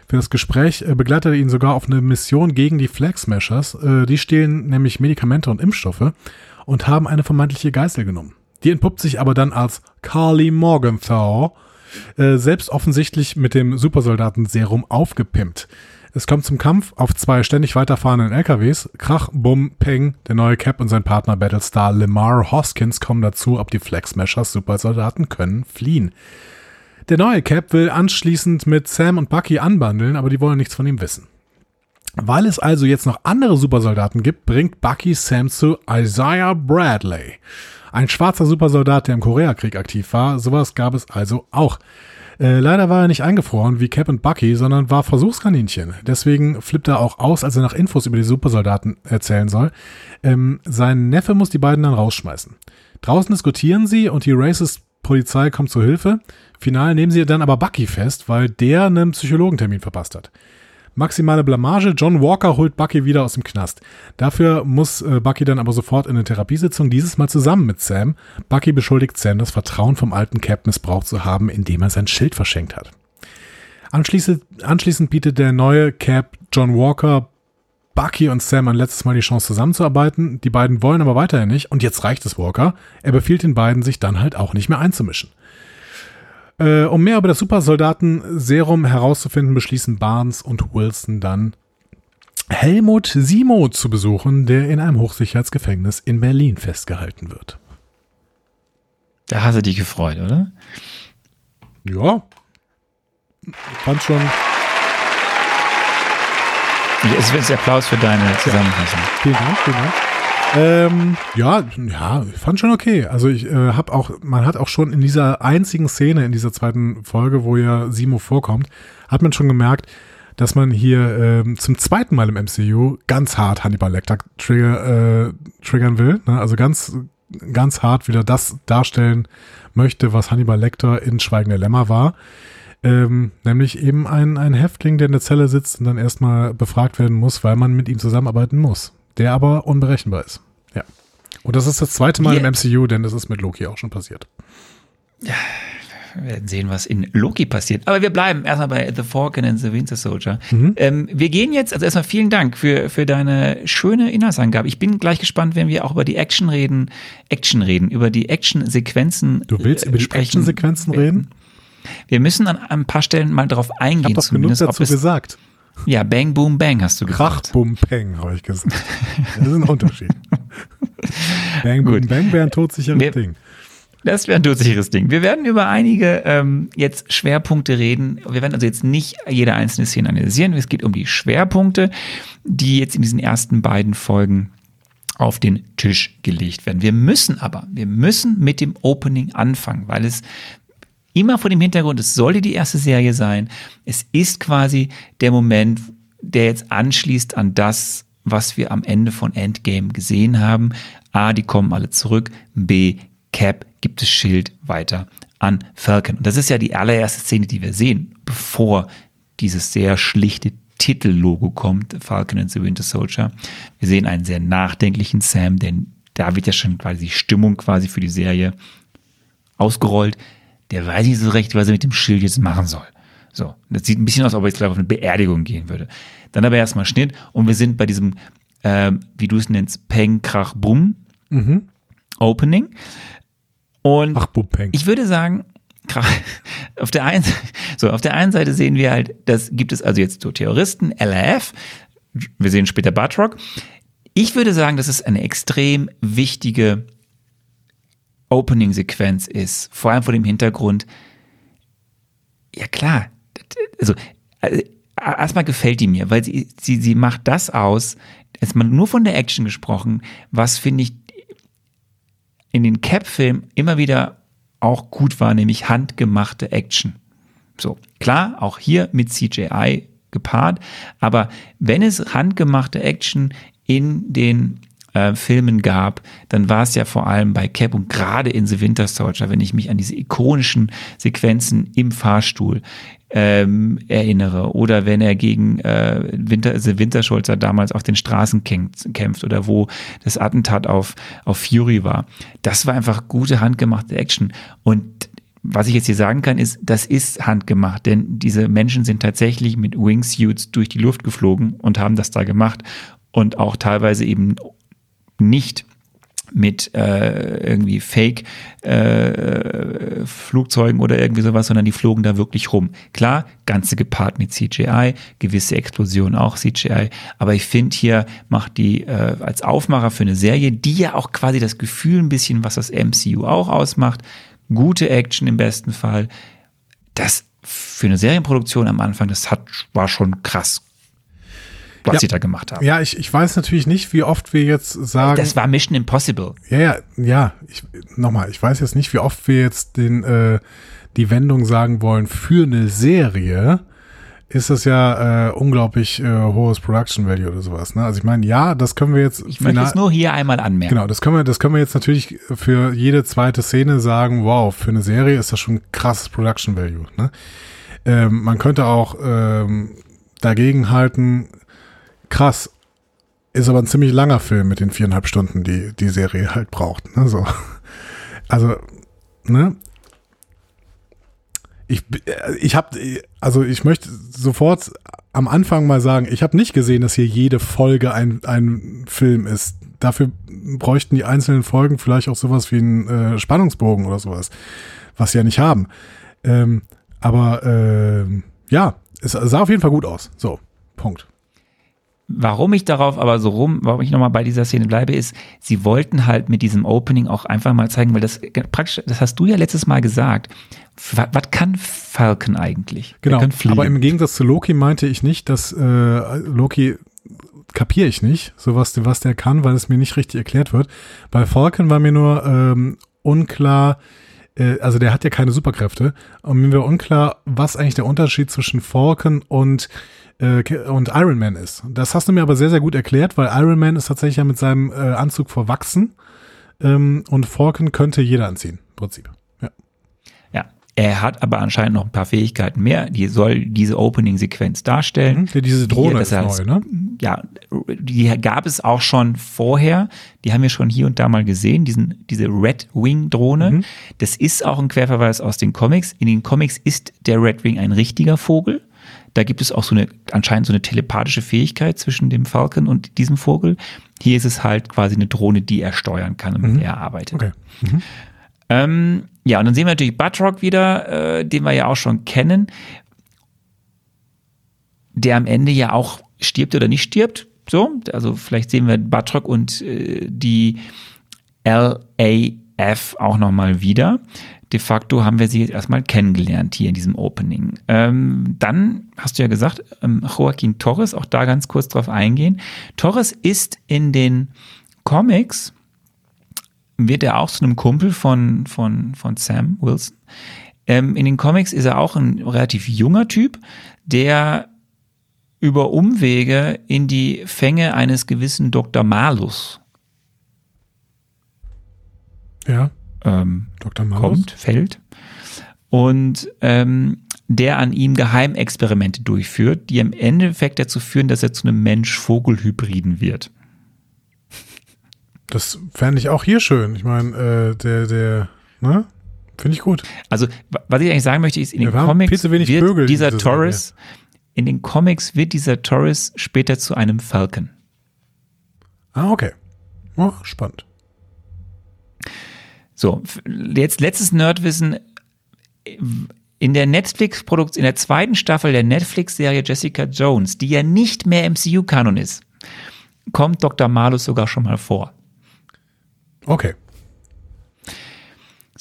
[SPEAKER 2] Für das Gespräch äh, begleitet er ihn sogar auf eine Mission gegen die Flag Smashers. Äh, die stehlen nämlich Medikamente und Impfstoffe und haben eine vermeintliche Geißel genommen. Die entpuppt sich aber dann als Carly Morgenthau, äh, selbst offensichtlich mit dem Supersoldaten-Serum aufgepimpt. Es kommt zum Kampf auf zwei ständig weiterfahrenden LKWs. Krach, Bumm, Peng, der neue Cap und sein Partner Battlestar Lemar Hoskins kommen dazu, ob die Flag Smashers Supersoldaten können fliehen. Der neue Cap will anschließend mit Sam und Bucky anbandeln, aber die wollen nichts von ihm wissen. Weil es also jetzt noch andere Supersoldaten gibt, bringt Bucky Sam zu Isaiah Bradley. Ein schwarzer Supersoldat, der im Koreakrieg aktiv war. Sowas gab es also auch. Äh, leider war er nicht eingefroren wie Cap und Bucky, sondern war Versuchskaninchen. Deswegen flippt er auch aus, als er nach Infos über die Supersoldaten erzählen soll. Ähm, sein Neffe muss die beiden dann rausschmeißen. Draußen diskutieren sie und die Racist Polizei kommt zur Hilfe. Final nehmen sie dann aber Bucky fest, weil der einen Psychologentermin verpasst hat. Maximale Blamage. John Walker holt Bucky wieder aus dem Knast. Dafür muss äh, Bucky dann aber sofort in eine Therapiesitzung, dieses Mal zusammen mit Sam. Bucky beschuldigt Sam, das Vertrauen vom alten Cap missbraucht zu haben, indem er sein Schild verschenkt hat. Anschließend, anschließend bietet der neue Cap John Walker Bucky und Sam ein letztes Mal die Chance zusammenzuarbeiten. Die beiden wollen aber weiterhin nicht und jetzt reicht es Walker. Er befiehlt den beiden, sich dann halt auch nicht mehr einzumischen. Äh, um mehr über das Supersoldaten-Serum herauszufinden, beschließen Barnes und Wilson dann Helmut Simo zu besuchen, der in einem Hochsicherheitsgefängnis in Berlin festgehalten wird.
[SPEAKER 1] Da hast du dich gefreut, oder?
[SPEAKER 2] Ja. Ich fand schon.
[SPEAKER 1] Es wird Applaus für deine Zusammenfassung.
[SPEAKER 2] Vielen Dank, vielen Dank. Ähm, ja, ja, ich fand schon okay. Also ich äh, habe auch, man hat auch schon in dieser einzigen Szene in dieser zweiten Folge, wo ja Simo vorkommt, hat man schon gemerkt, dass man hier ähm, zum zweiten Mal im MCU ganz hart Hannibal Lecter trigger, äh, triggern will. Ne? Also ganz, ganz hart wieder das darstellen möchte, was Hannibal Lecter in Schweigende Lämmer war. Ähm, nämlich eben ein, ein Häftling, der in der Zelle sitzt und dann erstmal befragt werden muss, weil man mit ihm zusammenarbeiten muss. Der aber unberechenbar ist. Ja. Und das ist das zweite Mal
[SPEAKER 1] Yeah.
[SPEAKER 2] im MCU, denn das ist mit Loki auch schon passiert.
[SPEAKER 1] Wir werden sehen, was in Loki passiert. Aber wir bleiben erstmal bei The Falcon and the Winter Soldier. Ähm, wir gehen jetzt, also erstmal vielen Dank für, für deine schöne Inhaltsangabe. Ich bin gleich gespannt, wenn wir auch über die Action reden, Action reden, über die Action-Sequenzen.
[SPEAKER 2] Du willst
[SPEAKER 1] äh,
[SPEAKER 2] über die
[SPEAKER 1] sprechen.
[SPEAKER 2] Action-Sequenzen reden?
[SPEAKER 1] Wir müssen an ein paar Stellen mal drauf
[SPEAKER 2] Ich
[SPEAKER 1] eingehen.
[SPEAKER 2] hab doch genug dazu
[SPEAKER 1] es-
[SPEAKER 2] gesagt.
[SPEAKER 1] Ja, Bang, Boom, Bang hast du
[SPEAKER 2] Krach,
[SPEAKER 1] gesagt.
[SPEAKER 2] Bum, Peng, habe ich gesagt. Das ist ein Unterschied. Bang,
[SPEAKER 1] Gut.
[SPEAKER 2] Bang wäre ein todsicheres
[SPEAKER 1] Wir-
[SPEAKER 2] Ding.
[SPEAKER 1] Das wäre ein todsicheres Ding. Wir werden über einige ähm, jetzt Schwerpunkte reden. Wir werden also jetzt nicht jede einzelne Szene analysieren. Es geht um die Schwerpunkte, die jetzt in diesen ersten beiden Folgen auf den Tisch gelegt werden. Wir müssen aber, wir müssen mit dem Opening anfangen, weil es immer vor dem Hintergrund, es sollte die erste Serie sein. Es ist quasi der Moment, der jetzt anschließt an das, was wir am Ende von Endgame gesehen haben. A, die kommen alle zurück. B, Cap gibt das Schild weiter an Falcon. Und das ist ja die allererste Szene, die wir sehen, bevor dieses sehr schlichte Titellogo kommt, Falcon and the Winter Soldier. Wir sehen einen sehr nachdenklichen Sam, denn da wird ja schon quasi die Stimmung quasi für die Serie ausgerollt. Der weiß nicht so recht, was er mit dem Schild jetzt machen soll. So, das sieht ein bisschen aus, als ob er jetzt gleich auf eine Beerdigung gehen würde. Dann aber erstmal Schnitt und wir sind bei diesem, ähm, wie du es nennst, Peng, Krach, Bumm Opening. Und
[SPEAKER 2] Ach, Bum, Peng.
[SPEAKER 1] ich würde sagen, auf der einen, so, auf der einen Seite sehen wir halt, das gibt es also jetzt so Terroristen, LRF, wir sehen später Batrock. Ich würde sagen, dass es eine extrem wichtige Opening-Sequenz ist, vor allem vor dem Hintergrund, ja klar, also äh, erstmal gefällt die mir, weil sie, sie, sie macht das aus, jetzt mal nur von der Action gesprochen, was finde ich in den Cap-Filmen immer wieder auch gut war, nämlich handgemachte Action. So, klar, auch hier mit CGI gepaart, aber wenn es handgemachte Action in den äh, Filmen gab, dann war es ja vor allem bei Cap und gerade in The Winter Soldier, wenn ich mich an diese ikonischen Sequenzen im Fahrstuhl ähm, erinnere oder wenn er gegen äh, Winter, The Winter Soldier damals auf den Straßen kämpft oder wo das Attentat auf, auf Fury war. Das war einfach gute handgemachte Action und was ich jetzt hier sagen kann, ist, das ist handgemacht, denn diese Menschen sind tatsächlich mit Wingsuits durch die Luft geflogen und haben das da gemacht und auch teilweise eben nicht mit äh, irgendwie Fake äh, oder irgendwie sowas, sondern die flogen da wirklich rum. Klar, ganze gepaart mit CGI, gewisse Explosionen auch CGI, aber ich finde hier macht die äh, als Aufmacher für eine Serie, die ja auch quasi das Gefühl ein bisschen, was das MCU auch ausmacht, gute Action im besten Fall, das für eine Serienproduktion am Anfang, das hat, war schon krass, was
[SPEAKER 2] Ja.
[SPEAKER 1] sie da gemacht haben.
[SPEAKER 2] Ja, ich, ich weiß natürlich nicht, wie oft wir jetzt sagen.
[SPEAKER 1] Das war Mission Impossible.
[SPEAKER 2] Ja, ja, ja. Ich, nochmal, ich weiß jetzt nicht, wie oft wir jetzt den, äh, die Wendung sagen wollen, für eine Serie ist das ja äh, unglaublich äh, hohes Production Value oder sowas. Ne? Also ich meine, ja, das können wir jetzt
[SPEAKER 1] Ich möchte es nur hier einmal anmerken.
[SPEAKER 2] Genau, das können wir, das können wir jetzt natürlich für jede zweite Szene sagen, wow, für eine Serie ist das schon krasses Production Value. Ne? Ähm, man könnte auch ähm, dagegen halten, krass, ist aber ein ziemlich langer Film mit den viereinhalb Stunden, die die Serie halt braucht. Ne? So. Also, ne? Ich, ich habe, also ich möchte sofort am Anfang mal sagen, ich habe nicht gesehen, dass hier jede Folge ein, ein Film ist. Dafür bräuchten die einzelnen Folgen vielleicht auch sowas wie einen äh, Spannungsbogen oder sowas, was sie ja nicht haben. Ähm, aber äh, ja, es sah auf jeden Fall gut aus. So, Punkt.
[SPEAKER 1] Warum ich darauf aber so rum, warum ich nochmal bei dieser Szene bleibe, ist, sie wollten halt mit diesem Opening auch einfach mal zeigen, weil das praktisch, das hast du ja letztes Mal gesagt. Was, was kann Falcon eigentlich?
[SPEAKER 2] Genau, aber im Gegensatz zu Loki meinte ich nicht, dass äh, Loki kapiere ich nicht, so was, was der kann, weil es mir nicht richtig erklärt wird. Bei Falcon war mir nur ähm, unklar, äh, also der hat ja keine Superkräfte und mir war unklar, was eigentlich der Unterschied zwischen Falcon und äh, und Iron Man ist. Das hast du mir aber sehr, sehr gut erklärt, weil Iron Man ist tatsächlich ja mit seinem äh, Anzug verwachsen ähm, und Falcon könnte jeder anziehen, im Prinzip. Ja.
[SPEAKER 1] ja, er hat aber anscheinend noch ein paar Fähigkeiten mehr. Die soll diese Opening-Sequenz darstellen.
[SPEAKER 2] Mhm, diese Drohne ist neu, ne?
[SPEAKER 1] Ja, die gab es auch schon vorher. Die haben wir schon hier und da mal gesehen, diesen, diese Red Wing-Drohne. Mhm. Das ist auch ein Querverweis aus den Comics. In den Comics ist der Red Wing ein richtiger Vogel. Da gibt es auch so eine, anscheinend so eine telepathische Fähigkeit zwischen dem Falcon und diesem Vogel. Hier ist es halt quasi eine Drohne, die er steuern kann und mit mhm. der er arbeitet. Okay. Mhm. Ähm, ja, und dann sehen wir natürlich Buttrock wieder, äh, den wir ja auch schon kennen, der am Ende ja auch stirbt oder nicht stirbt. So, also vielleicht sehen wir Buttrock und äh, die LAF auch nochmal wieder de facto haben wir sie jetzt erstmal kennengelernt hier in diesem Opening. Ähm, dann hast du ja gesagt, ähm, Joaquin Torres, auch da ganz kurz drauf eingehen. Torres ist in den Comics, wird er auch zu einem Kumpel von, von, von Sam Wilson. Ähm, in den Comics ist er auch ein relativ junger Typ, der über Umwege in die Fänge eines gewissen Dr. Malus
[SPEAKER 2] ja
[SPEAKER 1] ähm, Dr. kommt, fällt. Und ähm, der an ihm Geheimexperimente durchführt, die im Endeffekt dazu führen, dass er zu einem Mensch-Vogel-Hybriden wird.
[SPEAKER 2] Das fände ich auch hier schön. Ich meine, äh, der, der, ne? Finde ich gut.
[SPEAKER 1] Also, was ich eigentlich sagen möchte, ist, in den Comics wird Vögel, dieser Torres, in den Comics wird dieser Torres später zu einem Falcon.
[SPEAKER 2] Ah, okay. Oh, spannend.
[SPEAKER 1] So, jetzt letztes Nerdwissen. In der Netflix-Produktion, in der zweiten Staffel der Netflix-Serie Jessica Jones, die ja nicht mehr MCU-Kanon ist, kommt Dr. Malus sogar schon mal vor.
[SPEAKER 2] Okay.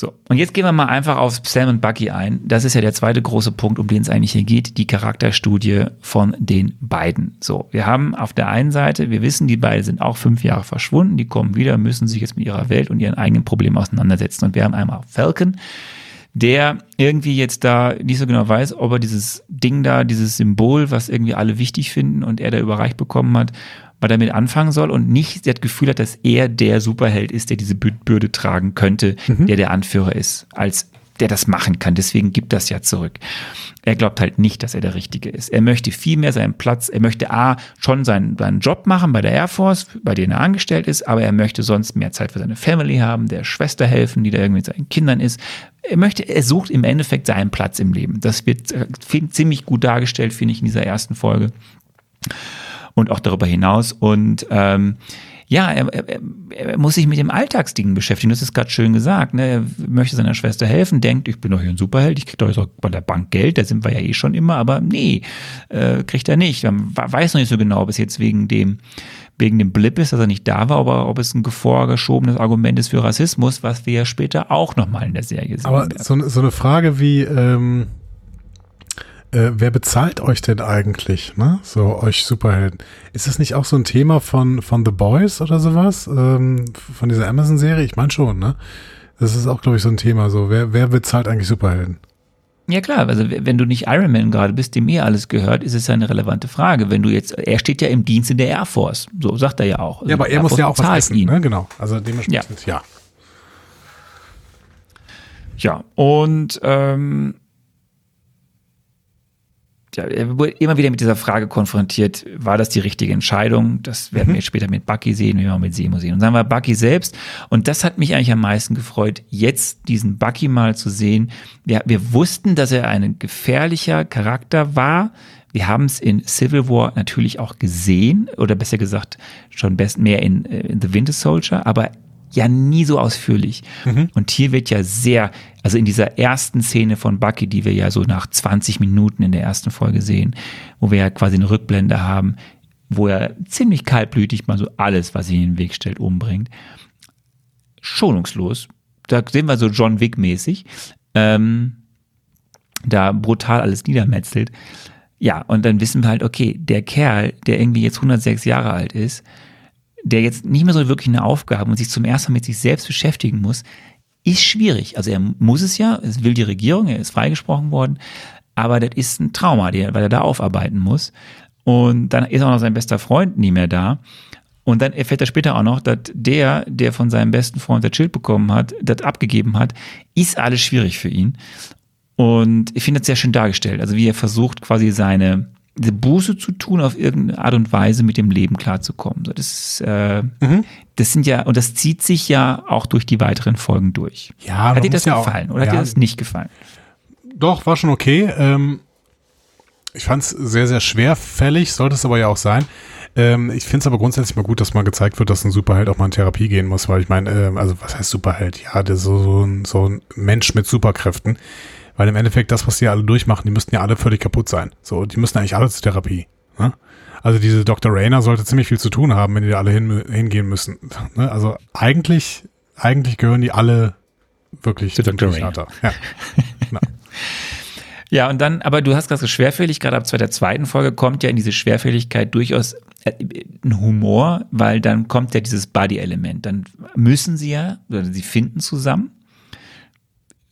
[SPEAKER 1] So, und jetzt gehen wir mal einfach auf Sam und Bucky ein. Das ist ja der zweite große Punkt, um den es eigentlich hier geht, die Charakterstudie von den beiden. So, wir haben auf der einen Seite, wir wissen, die beiden sind auch fünf Jahre verschwunden, die kommen wieder, müssen sich jetzt mit ihrer Welt und ihren eigenen Problemen auseinandersetzen. Und wir haben einmal Falcon, der irgendwie jetzt da nicht so genau weiß, ob er dieses Ding da, dieses Symbol, was irgendwie alle wichtig finden und er da überreicht bekommen hat, was damit anfangen soll und nicht das Gefühl hat, dass er der Superheld ist, der diese Bürde tragen könnte, mhm. der der Anführer ist, als der das machen kann. Deswegen gibt das ja zurück. Er glaubt halt nicht, dass er der Richtige ist. Er möchte viel mehr seinen Platz. Er möchte A, schon seinen, seinen Job machen bei der Air Force, bei dem er angestellt ist, aber er möchte sonst mehr Zeit für seine Family haben, der Schwester helfen, die da irgendwie mit seinen Kindern ist. Er möchte, er sucht im Endeffekt seinen Platz im Leben. Das wird äh, ziemlich gut dargestellt, finde ich, in dieser ersten Folge und auch darüber hinaus. Und ähm, ja, er, er, er muss sich mit dem Alltagsdingen beschäftigen. Das ist gerade schön gesagt. Ne? Er möchte seiner Schwester helfen, denkt, ich bin doch hier ein Superheld, ich kriege doch jetzt auch bei der Bank Geld, da sind wir ja eh schon immer, aber nee, äh, kriegt er nicht. Man weiß noch nicht so genau, ob es jetzt wegen dem wegen dem Blip ist, dass er nicht da war, aber ob es ein vorgeschobenes Argument ist für Rassismus, was wir ja später auch nochmal in der Serie sehen.
[SPEAKER 2] Aber so, so eine Frage wie, ähm, äh, wer bezahlt euch denn eigentlich, ne? So euch Superhelden. Ist das nicht auch so ein Thema von, von The Boys oder sowas? Ähm, von dieser Amazon-Serie? Ich meine schon, ne? Das ist auch, glaube ich, so ein Thema. So, wer, wer bezahlt eigentlich Superhelden?
[SPEAKER 1] Ja klar, also wenn du nicht Iron Man gerade bist, dem mir alles gehört, ist es ja eine relevante Frage. Wenn du jetzt, er steht ja im Dienst in der Air Force, so sagt er ja auch.
[SPEAKER 2] Also ja, aber er muss ja auch was essen, ihn. ne? Genau. Also dementsprechend, ja.
[SPEAKER 1] Ja, ja und ähm, ja, er wurde immer wieder mit dieser Frage konfrontiert, war das die richtige Entscheidung? Das werden wir jetzt später mit Bucky sehen, wir auch mit Semo sehen. Und dann war Bucky selbst. Und das hat mich eigentlich am meisten gefreut, jetzt diesen Bucky mal zu sehen. Wir, wir wussten, dass er ein gefährlicher Charakter war. Wir haben es in Civil War natürlich auch gesehen, oder besser gesagt, schon best mehr in, äh, in The Winter Soldier, aber ja nie so ausführlich. Und hier wird ja sehr, also in dieser ersten Szene von Bucky, die wir ja so nach 20 Minuten in der ersten Folge sehen, wo wir ja quasi eine Rückblende haben, wo er ziemlich kaltblütig mal so alles, was sich in den Weg stellt, umbringt. Schonungslos. Da sehen wir so John Wick-mäßig. Ähm, da brutal alles niedermetzelt. Ja, und dann wissen wir halt, okay, der Kerl, der irgendwie jetzt 106 Jahre alt ist, der jetzt nicht mehr so wirklich eine Aufgabe und sich zum ersten Mal mit sich selbst beschäftigen muss, ist schwierig. Also er muss es ja, es will die Regierung, er ist freigesprochen worden, aber das ist ein Trauma, weil er da aufarbeiten muss. Und dann ist auch noch sein bester Freund nie mehr da. Und dann erfährt er später auch noch, dass der, der von seinem besten Freund das Schild bekommen hat, das abgegeben hat, ist alles schwierig für ihn. Und ich finde das sehr schön dargestellt. Also wie er versucht, quasi seine diese Buße zu tun, auf irgendeine Art und Weise mit dem Leben klarzukommen. So, das, äh, das sind ja, und das zieht sich ja auch durch die weiteren Folgen durch.
[SPEAKER 2] Ja,
[SPEAKER 1] hat dir das
[SPEAKER 2] ja auch-
[SPEAKER 1] gefallen oder hat
[SPEAKER 2] ja.
[SPEAKER 1] dir das nicht gefallen?
[SPEAKER 2] Doch, war schon okay. Ähm, ich fand es sehr, sehr schwerfällig, sollte es aber ja auch sein. Ähm, ich finde es aber grundsätzlich mal gut, dass mal gezeigt wird, dass ein Superheld auch mal in Therapie gehen muss, weil ich meine, ähm, also was heißt Superheld? Ja, der so, so, ein, so ein Mensch mit Superkräften. Weil im Endeffekt das, was die alle durchmachen, die müssten ja alle völlig kaputt sein. So, die müssen eigentlich alle zur Therapie. Ne? Also diese Dr. Rayner sollte ziemlich viel zu tun haben, wenn die da alle hin, hingehen müssen. Ne? Also eigentlich, eigentlich gehören die alle wirklich
[SPEAKER 1] Zu
[SPEAKER 2] zum
[SPEAKER 1] Dr.
[SPEAKER 2] Psychiater. Ja. Genau.
[SPEAKER 1] Ja, und dann, aber du hast gerade so schwerfällig, gerade ab der zweiten Folge kommt ja in diese Schwerfälligkeit durchaus äh, ein Humor, weil dann kommt ja dieses Body-Element. Dann müssen sie ja, oder sie finden zusammen.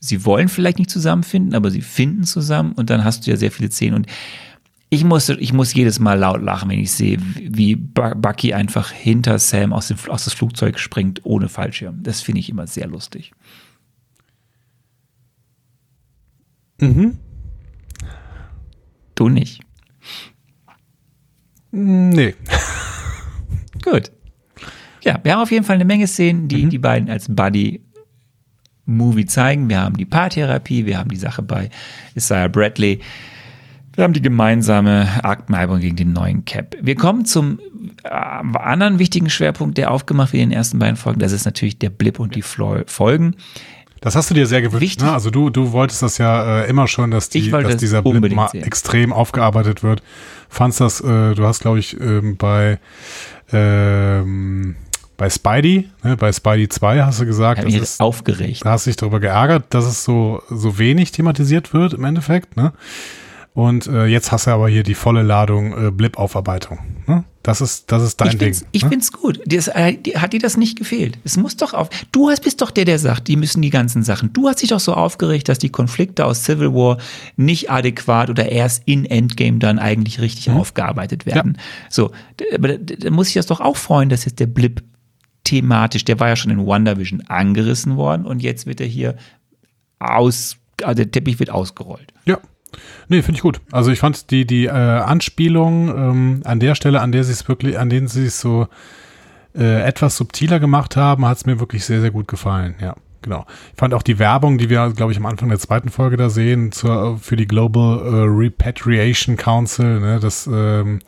[SPEAKER 1] Sie wollen vielleicht nicht zusammenfinden, aber sie finden zusammen und dann hast du ja sehr viele Szenen. Und ich muss, ich muss jedes Mal laut lachen, wenn ich sehe, wie Bu- Bucky einfach hinter Sam aus, dem, aus das Flugzeug springt ohne Fallschirm. Das finde ich immer sehr lustig. Du nicht.
[SPEAKER 2] Nee.
[SPEAKER 1] Gut. Ja, wir haben auf jeden Fall eine Menge Szenen, die die beiden als Buddy-Movie zeigen. Wir haben die Paartherapie, wir haben die Sache bei Isaiah Bradley. Wir haben die gemeinsame Aktmeibung gegen den neuen Cap. Wir kommen zum äh, anderen wichtigen Schwerpunkt, der aufgemacht wird in den ersten beiden Folgen. Das ist natürlich der Blip und die Flo Folgen.
[SPEAKER 2] Das hast du dir sehr gewünscht. Ne? Also du, du wolltest das ja äh, immer schon, dass, die, dass
[SPEAKER 1] das
[SPEAKER 2] dieser Blip mal
[SPEAKER 1] sehen.
[SPEAKER 2] extrem aufgearbeitet wird. Fandst das, äh, du hast glaube ich ähm, bei ähm, bei Spidey, ne, bei Spidey 2 hast du gesagt, das ist,
[SPEAKER 1] aufgeregt.
[SPEAKER 2] da hast du dich darüber geärgert, dass es so, so wenig thematisiert wird im Endeffekt. Ne? Und äh, jetzt hast du aber hier die volle Ladung äh, Blip-Aufarbeitung. Ne? Das ist, das ist dein
[SPEAKER 1] Ich
[SPEAKER 2] Ding.
[SPEAKER 1] find's, ich
[SPEAKER 2] ne?
[SPEAKER 1] find's gut. Das, äh, die- hat dir das nicht gefehlt? Es muss doch auf. Du hast, bist doch der, der sagt, die müssen die ganzen Sachen. Du hast dich doch so aufgeregt, dass die Konflikte aus Civil War nicht adäquat oder erst in Endgame dann eigentlich richtig
[SPEAKER 2] Mhm.
[SPEAKER 1] aufgearbeitet werden. So, d- aber da, da muss ich das doch auch freuen, dass jetzt der Blip thematisch, der war ja schon in WandaVision angerissen worden und jetzt wird er hier aus, also der Teppich wird ausgerollt.
[SPEAKER 2] Ja. Nee, finde ich gut. Also ich fand die, die äh, Anspielung ähm, an der Stelle, an der sie es wirklich, an denen sie es so äh, etwas subtiler gemacht haben, hat es mir wirklich sehr, sehr gut gefallen. Ja, genau. Ich fand auch die Werbung, die wir, glaube ich, am Anfang der zweiten Folge da sehen, zur, für die Global äh, Repatriation Council, ne, das ähm,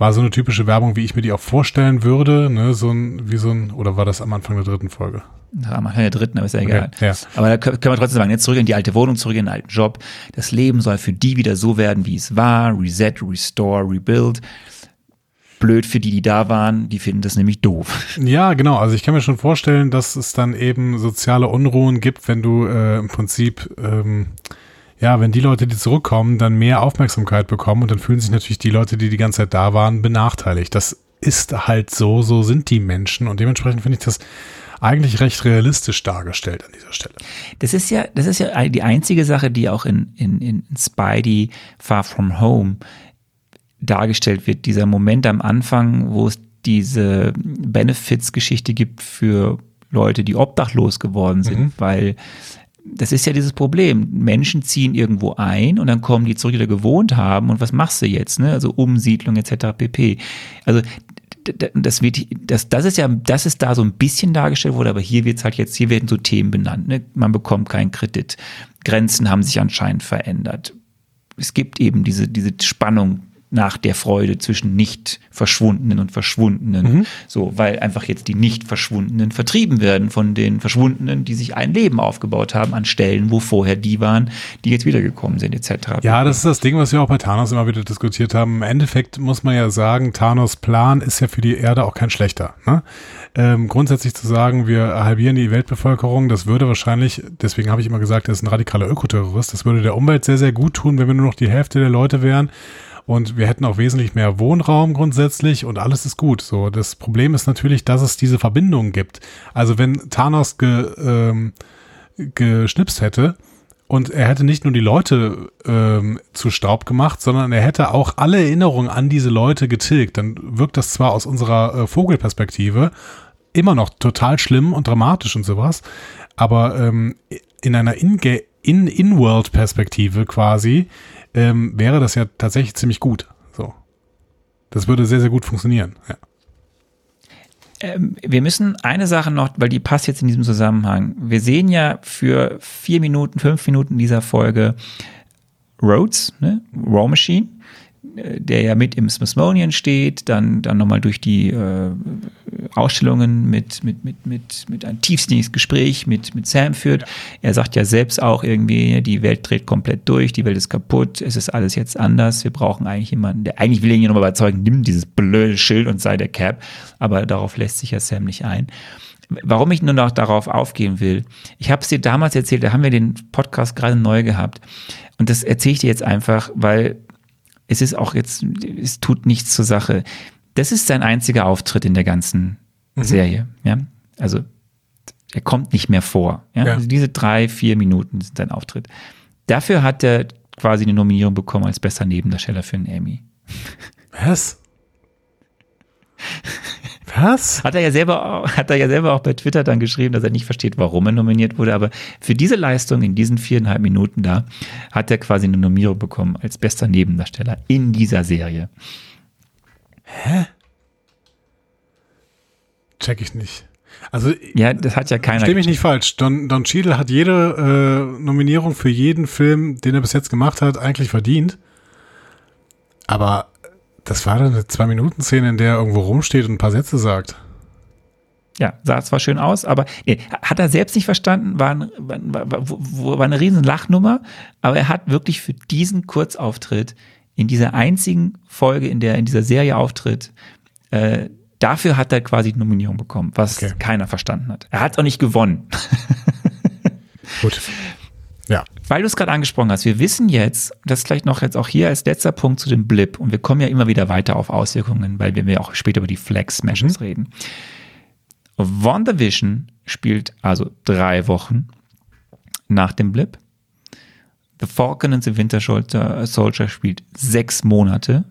[SPEAKER 2] war so eine typische Werbung, wie ich mir die auch vorstellen würde, ne, so ein, wie so ein, oder war das am Anfang der dritten Folge?
[SPEAKER 1] Am Anfang der dritten, aber ist ja egal.
[SPEAKER 2] ja.
[SPEAKER 1] Aber da können können wir trotzdem sagen, jetzt zurück in die alte Wohnung, zurück in den alten Job. Das Leben soll für die wieder so werden, wie es war. Reset, restore, rebuild. Blöd für die, die da waren. Die finden das nämlich doof.
[SPEAKER 2] Ja, genau. Also ich kann mir schon vorstellen, dass es dann eben soziale Unruhen gibt, wenn du äh, im Prinzip, ähm, ja, wenn die Leute, die zurückkommen, dann mehr Aufmerksamkeit bekommen und dann fühlen sich natürlich die Leute, die die ganze Zeit da waren, benachteiligt. Das ist halt so, so sind die Menschen und dementsprechend finde ich das eigentlich recht realistisch dargestellt an dieser Stelle.
[SPEAKER 1] Das ist ja, das ist ja die einzige Sache, die auch in, in, in Spidey Far From Home dargestellt wird. Dieser Moment am Anfang, wo es diese Benefits-Geschichte gibt für Leute, die obdachlos geworden sind, weil das ist ja dieses Problem. Menschen ziehen irgendwo ein und dann kommen die zurück, die da gewohnt haben. Und was machst du jetzt? Ne? Also Umsiedlung etc. pp. Also das wird, das, das ist ja, das ist da so ein bisschen dargestellt wurde, aber hier wird halt jetzt, hier werden so Themen benannt. Ne? Man bekommt keinen Kredit. Grenzen haben sich anscheinend verändert. Es gibt eben diese, diese Spannung nach der Freude zwischen nicht Verschwundenen und Verschwundenen. Mhm. So, weil einfach jetzt die nicht Verschwundenen vertrieben werden von den Verschwundenen, die sich ein Leben aufgebaut haben an Stellen, wo vorher die waren, die jetzt wiedergekommen sind, etc.
[SPEAKER 2] Ja, das ist das Ding, was wir auch bei Thanos immer wieder diskutiert haben. Im Endeffekt muss man ja sagen, Thanos Plan ist ja für die Erde auch kein schlechter. Ne? Ähm, grundsätzlich zu sagen, wir halbieren die Weltbevölkerung, das würde wahrscheinlich, deswegen habe ich immer gesagt, er ist ein radikaler Ökoterrorist, das würde der Umwelt sehr, sehr gut tun, wenn wir nur noch die Hälfte der Leute wären und wir hätten auch wesentlich mehr Wohnraum grundsätzlich und alles ist gut. So, das Problem ist natürlich, dass es diese Verbindung gibt. Also wenn Thanos ge, ähm, geschnipst hätte und er hätte nicht nur die Leute ähm, zu Staub gemacht, sondern er hätte auch alle Erinnerungen an diese Leute getilgt, dann wirkt das zwar aus unserer äh, Vogelperspektive immer noch total schlimm und dramatisch und sowas, aber ähm, in einer In-In-World-Perspektive quasi ähm, wäre das ja tatsächlich ziemlich gut. So. Das würde sehr, sehr gut funktionieren. Ja.
[SPEAKER 1] Ähm, wir müssen eine Sache noch, weil die passt jetzt in diesem Zusammenhang. Wir sehen ja für vier Minuten, fünf Minuten dieser Folge Rhodes, ne? Raw Machine der ja mit im Smithsonian steht, dann, dann nochmal durch die äh, Ausstellungen mit, mit, mit, mit, mit ein tiefsinniges Gespräch mit, mit Sam führt. Er sagt ja selbst auch irgendwie, die Welt dreht komplett durch, die Welt ist kaputt, es ist alles jetzt anders, wir brauchen eigentlich jemanden, der eigentlich will ihn ja nochmal überzeugen, nimm dieses blöde Schild und sei der Cap, aber darauf lässt sich ja Sam nicht ein. Warum ich nur noch darauf aufgehen will, ich habe es dir damals erzählt, da haben wir den Podcast gerade neu gehabt und das erzähle ich dir jetzt einfach, weil es ist auch jetzt, es tut nichts zur Sache. Das ist sein einziger Auftritt in der ganzen mhm. Serie. Ja? Also er kommt nicht mehr vor. Ja? ja. Also diese drei, vier Minuten sind sein Auftritt. Dafür hat er quasi eine Nominierung bekommen als bester Nebendarsteller für einen Emmy.
[SPEAKER 2] Was? Was?
[SPEAKER 1] Hat er ja selber, hat er ja selber auch bei Twitter dann geschrieben, dass er nicht versteht, warum er nominiert wurde. Aber für diese Leistung in diesen viereinhalb Minuten da hat er quasi eine Nominierung bekommen als bester Nebendarsteller in dieser Serie.
[SPEAKER 2] Hä? Check ich nicht. Also
[SPEAKER 1] ja, das hat ja keiner.
[SPEAKER 2] Verstehe mich nicht falsch. Don, Don Cheadle hat jede äh, Nominierung für jeden Film, den er bis jetzt gemacht hat, eigentlich verdient. Aber das war dann eine Zwei-Minuten-Szene, in der er irgendwo rumsteht und ein paar Sätze sagt.
[SPEAKER 1] Ja, sah zwar schön aus, aber nee, hat er selbst nicht verstanden, war, ein, war, war, war eine riesen Lachnummer, aber er hat wirklich für diesen Kurzauftritt in dieser einzigen Folge, in der in dieser Serie auftritt, äh, dafür hat er quasi die Nominierung bekommen, was okay. keiner verstanden hat. Er hat auch nicht gewonnen.
[SPEAKER 2] Gut.
[SPEAKER 1] Weil du es gerade angesprochen hast, wir wissen jetzt, das vielleicht noch jetzt auch hier als letzter Punkt zu dem Blip, und wir kommen ja immer wieder weiter auf Auswirkungen, weil wir auch später über die Flex Smashes mhm. reden. WandaVision spielt also drei Wochen nach dem Blip. The Falcon and the Winter Soldier spielt sechs Monate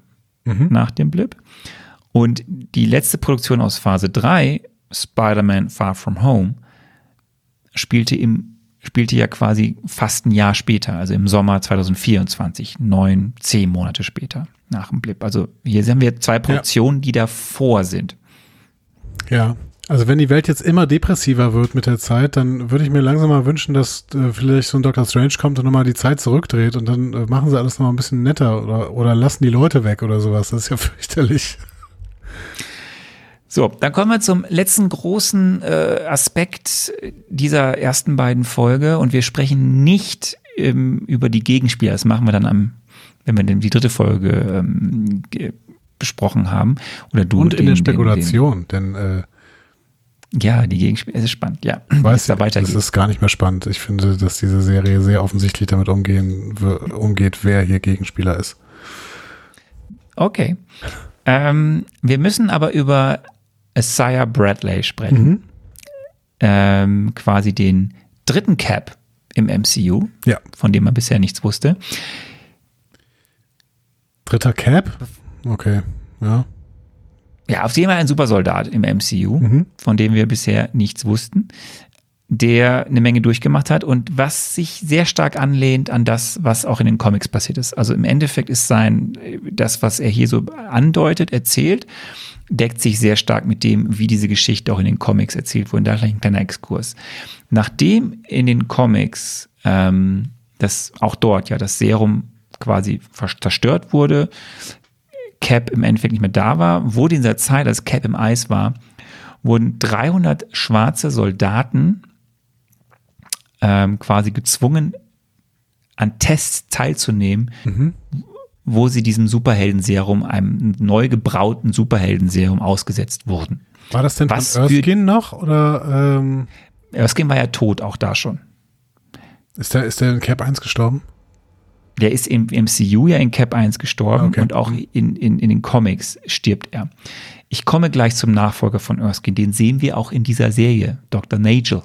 [SPEAKER 1] mhm. nach dem Blip. Und die letzte Produktion aus Phase 3, Spider-Man Far From Home, spielte im spielte ja quasi fast ein Jahr später, also im Sommer 2024, neun, zehn Monate später nach dem Blip. Also hier haben wir zwei Produktionen, ja. die davor sind.
[SPEAKER 2] Ja, also wenn die Welt jetzt immer depressiver wird mit der Zeit, dann würde ich mir langsam mal wünschen, dass äh, vielleicht so ein Doctor Strange kommt und nochmal die Zeit zurückdreht und dann äh, machen sie alles nochmal ein bisschen netter oder, oder lassen die Leute weg oder sowas. Das ist ja fürchterlich.
[SPEAKER 1] So, dann kommen wir zum letzten großen äh, Aspekt dieser ersten beiden Folge und wir sprechen nicht ähm, über die Gegenspieler. Das machen wir dann am, wenn wir denn die dritte Folge ähm, besprochen haben. Oder du
[SPEAKER 2] und in den, der Spekulation, den, den, denn
[SPEAKER 1] äh, ja, die Gegenspieler, es ist spannend, ja.
[SPEAKER 2] Weiß da weitergeht. Das ist gar nicht mehr spannend. Ich finde, dass diese Serie sehr offensichtlich damit umgehen, umgeht, wer hier Gegenspieler ist.
[SPEAKER 1] Okay. Ähm, wir müssen aber über Isaiah Bradley sprechen. Mhm. Ähm, quasi den dritten Cap im MCU,
[SPEAKER 2] ja.
[SPEAKER 1] von dem man bisher nichts wusste.
[SPEAKER 2] Dritter Cap? Okay, ja.
[SPEAKER 1] Ja, auf jeden Fall ein Supersoldat im MCU, mhm. von dem wir bisher nichts wussten. Der eine Menge durchgemacht hat und was sich sehr stark anlehnt an das, was auch in den Comics passiert ist. Also im Endeffekt ist sein, das, was er hier so andeutet, erzählt, deckt sich sehr stark mit dem, wie diese Geschichte auch in den Comics erzählt wurde. Da gleich ein kleiner Exkurs. Nachdem in den Comics ähm, das auch dort ja das Serum quasi zerstört wurde, Cap im Endeffekt nicht mehr da war, wurde in dieser Zeit, als Cap im Eis war, wurden 300 schwarze Soldaten ähm, quasi gezwungen, an Tests teilzunehmen, mhm. wo sie diesem Superheldenserum, einem neu gebrauten Superheldenserum ausgesetzt wurden.
[SPEAKER 2] War das denn Was von Erskine noch oder? Ähm
[SPEAKER 1] Erskine war ja tot, auch da schon.
[SPEAKER 2] Ist der, ist der in Cap 1 gestorben?
[SPEAKER 1] Der ist im MCU ja in Cap 1 gestorben okay. und auch in, in, in den Comics stirbt er. Ich komme gleich zum Nachfolger von Erskine. Den sehen wir auch in dieser Serie, Dr. Nagel.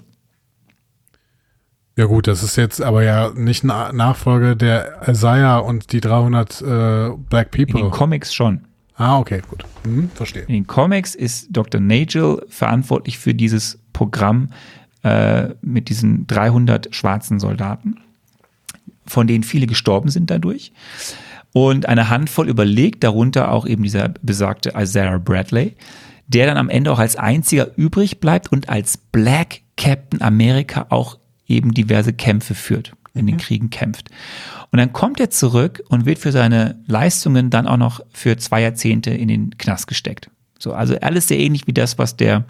[SPEAKER 2] Ja gut, das ist jetzt aber ja nicht ein Nachfolger der Isaiah und die 300 äh, Black People.
[SPEAKER 1] In den Comics schon.
[SPEAKER 2] Ah, okay, gut. Hm, verstehe.
[SPEAKER 1] In den Comics ist Dr. Nagel verantwortlich für dieses Programm äh, mit diesen 300 schwarzen Soldaten, von denen viele gestorben sind dadurch. Und eine Handvoll überlegt, darunter auch eben dieser besagte Isaiah Bradley, der dann am Ende auch als einziger übrig bleibt und als Black Captain America auch eben diverse Kämpfe führt, in den mhm. Kriegen kämpft. Und dann kommt er zurück und wird für seine Leistungen dann auch noch für zwei Jahrzehnte in den Knast gesteckt. So, also alles sehr ähnlich wie das, was der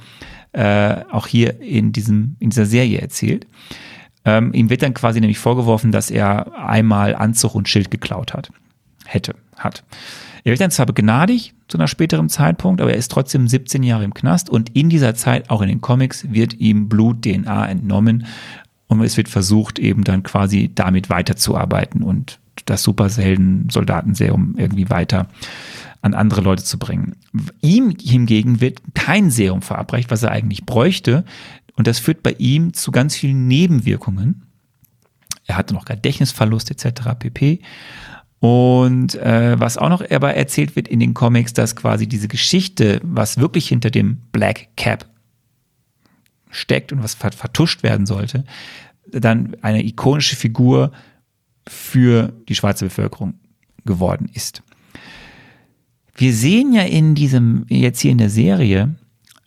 [SPEAKER 1] äh, auch hier in diesem in dieser Serie erzählt. Ähm, ihm wird dann quasi nämlich vorgeworfen, dass er einmal Anzug und Schild geklaut hat, hätte, hat. Er wird dann zwar begnadigt zu einer späteren Zeitpunkt, aber er ist trotzdem 17 Jahre im Knast und in dieser Zeit, auch in den Comics, wird ihm Blut, DNA entnommen und es wird versucht, eben dann quasi damit weiterzuarbeiten und das Superhelden-Soldaten-Serum irgendwie weiter an andere Leute zu bringen. Ihm hingegen wird kein Serum verabreicht, was er eigentlich bräuchte. Und das führt bei ihm zu ganz vielen Nebenwirkungen. Er hatte noch Gedächtnisverlust etc. pp. Und äh, was auch noch aber erzählt wird in den Comics, dass quasi diese Geschichte, was wirklich hinter dem Black Cap steckt und was vertuscht werden sollte, dann eine ikonische Figur für die schwarze Bevölkerung geworden ist. Wir sehen ja in diesem, jetzt hier in der Serie,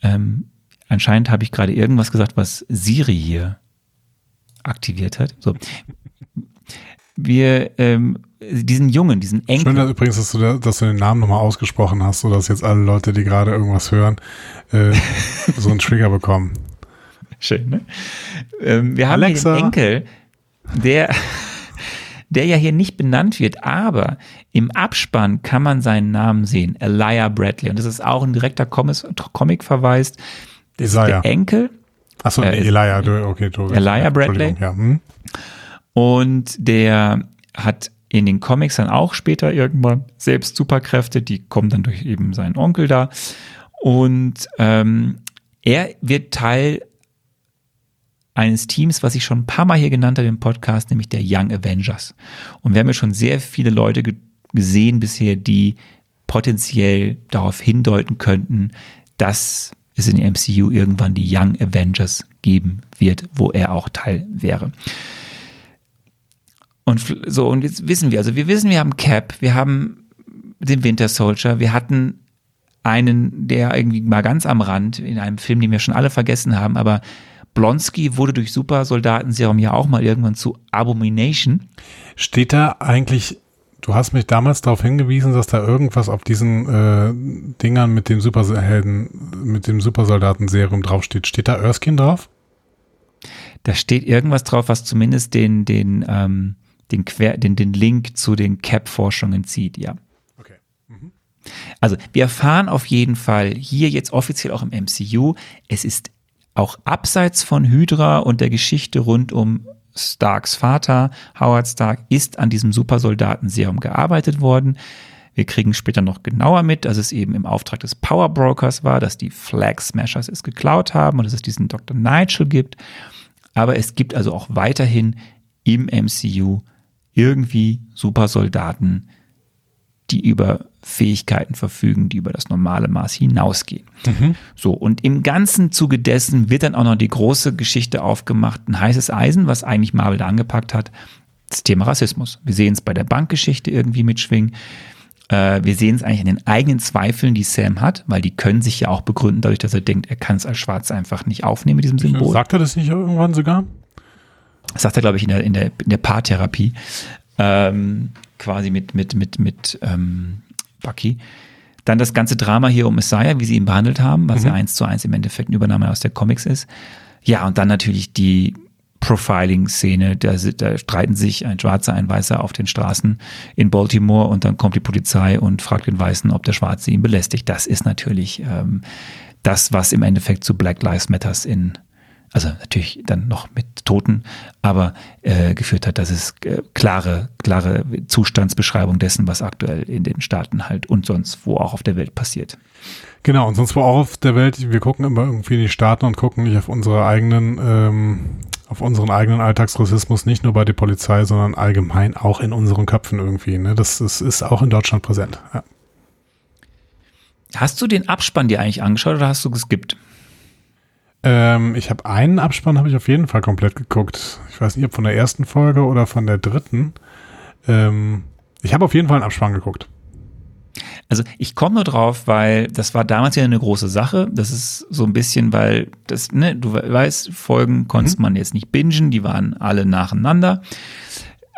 [SPEAKER 1] ähm, anscheinend habe ich gerade irgendwas gesagt, was Siri hier aktiviert hat. So. Wir, ähm, diesen Jungen, diesen Enkel.
[SPEAKER 2] Schön übrigens, dass du, dass du den Namen nochmal ausgesprochen hast, sodass jetzt alle Leute, die gerade irgendwas hören, äh, so einen Trigger bekommen.
[SPEAKER 1] Schön, ne? Ähm, wir haben Alexa. hier den Enkel, der, der ja hier nicht benannt wird, aber im Abspann kann man seinen Namen sehen, Elijah Bradley. Und das ist auch ein direkter Comic verweist. Das Isaiah. ist der Enkel.
[SPEAKER 2] Achso, äh, Elijah, du, okay, du.
[SPEAKER 1] Elijah Bradley. Ja, hm. Und der hat in den Comics dann auch später irgendwann selbst Superkräfte, die kommen dann durch eben seinen Onkel da. Und ähm, er wird Teil eines Teams, was ich schon ein paar Mal hier genannt habe im Podcast, nämlich der Young Avengers. Und wir haben ja schon sehr viele Leute ge gesehen bisher, die potenziell darauf hindeuten könnten, dass es in der MCU irgendwann die Young Avengers geben wird, wo er auch Teil wäre. Und so, und jetzt wissen wir, also wir wissen, wir haben Cap, wir haben den Winter Soldier, wir hatten einen, der irgendwie mal ganz am Rand in einem Film, den wir schon alle vergessen haben, aber Blonsky wurde durch Supersoldatenserum ja auch mal irgendwann zu Abomination.
[SPEAKER 2] Steht da eigentlich, du hast mich damals darauf hingewiesen, dass da irgendwas auf diesen äh, Dingern mit dem Superhelden, mit dem Supersoldatenserum draufsteht. Steht da Erskine drauf?
[SPEAKER 1] Da steht irgendwas drauf, was zumindest den, den, ähm, den, Quer, den, den Link zu den Cap-Forschungen zieht, ja. Okay. Mhm. Also, wir erfahren auf jeden Fall hier jetzt offiziell auch im MCU, es ist auch abseits von Hydra und der Geschichte rund um Starks Vater, Howard Stark, ist an diesem Supersoldatenserum gearbeitet worden. Wir kriegen später noch genauer mit, dass es eben im Auftrag des Power Brokers war, dass die Flag Smashers es geklaut haben und dass es diesen Dr. Nigel gibt. Aber es gibt also auch weiterhin im MCU irgendwie Supersoldaten, die über Fähigkeiten verfügen, die über das normale Maß hinausgehen. Mhm. So, und im ganzen Zuge dessen wird dann auch noch die große Geschichte aufgemacht, ein heißes Eisen, was eigentlich Marvel da angepackt hat, das Thema Rassismus. Wir sehen es bei der Bankgeschichte irgendwie mitschwingen. Äh, wir sehen es eigentlich in den eigenen Zweifeln, die Sam hat, weil die können sich ja auch begründen, dadurch, dass er denkt, er kann es als Schwarz einfach nicht aufnehmen mit diesem Symbol.
[SPEAKER 2] Sagt er das nicht irgendwann sogar?
[SPEAKER 1] Das sagt er, glaube ich, in der, in der, in der Paartherapie. Ähm, quasi mit, mit, mit, mit ähm, Bucky. Dann das ganze Drama hier um Messiah, wie sie ihn behandelt haben, was mhm. ja eins zu eins im Endeffekt eine Übernahme aus der Comics ist. Ja, und dann natürlich die Profiling-Szene. Da, da streiten sich ein Schwarzer, ein Weißer auf den Straßen in Baltimore und dann kommt die Polizei und fragt den Weißen, ob der Schwarze ihn belästigt. Das ist natürlich ähm, das, was im Endeffekt zu Black Lives Matters in also natürlich dann noch mit Toten, aber äh, geführt hat, dass es äh, klare, klare Zustandsbeschreibung dessen, was aktuell in den Staaten halt und sonst wo auch auf der Welt passiert.
[SPEAKER 2] Genau, und sonst wo auch auf der Welt, wir gucken immer irgendwie in die Staaten und gucken nicht auf unsere eigenen ähm, auf unseren eigenen Alltagsrassismus, nicht nur bei der Polizei, sondern allgemein auch in unseren Köpfen irgendwie. Ne? Das, das ist auch in Deutschland präsent. Ja.
[SPEAKER 1] Hast du den Abspann dir eigentlich angeschaut oder hast du geskippt?
[SPEAKER 2] Ähm, ich habe einen Abspann, habe ich auf jeden Fall komplett geguckt. Ich weiß nicht, ob von der ersten Folge oder von der dritten. Ähm, ich habe auf jeden Fall einen Abspann geguckt.
[SPEAKER 1] Also ich komme nur drauf, weil das war damals ja eine große Sache. Das ist so ein bisschen, weil das, ne, du weißt, Folgen konnte mhm. man jetzt nicht bingen, die waren alle nacheinander.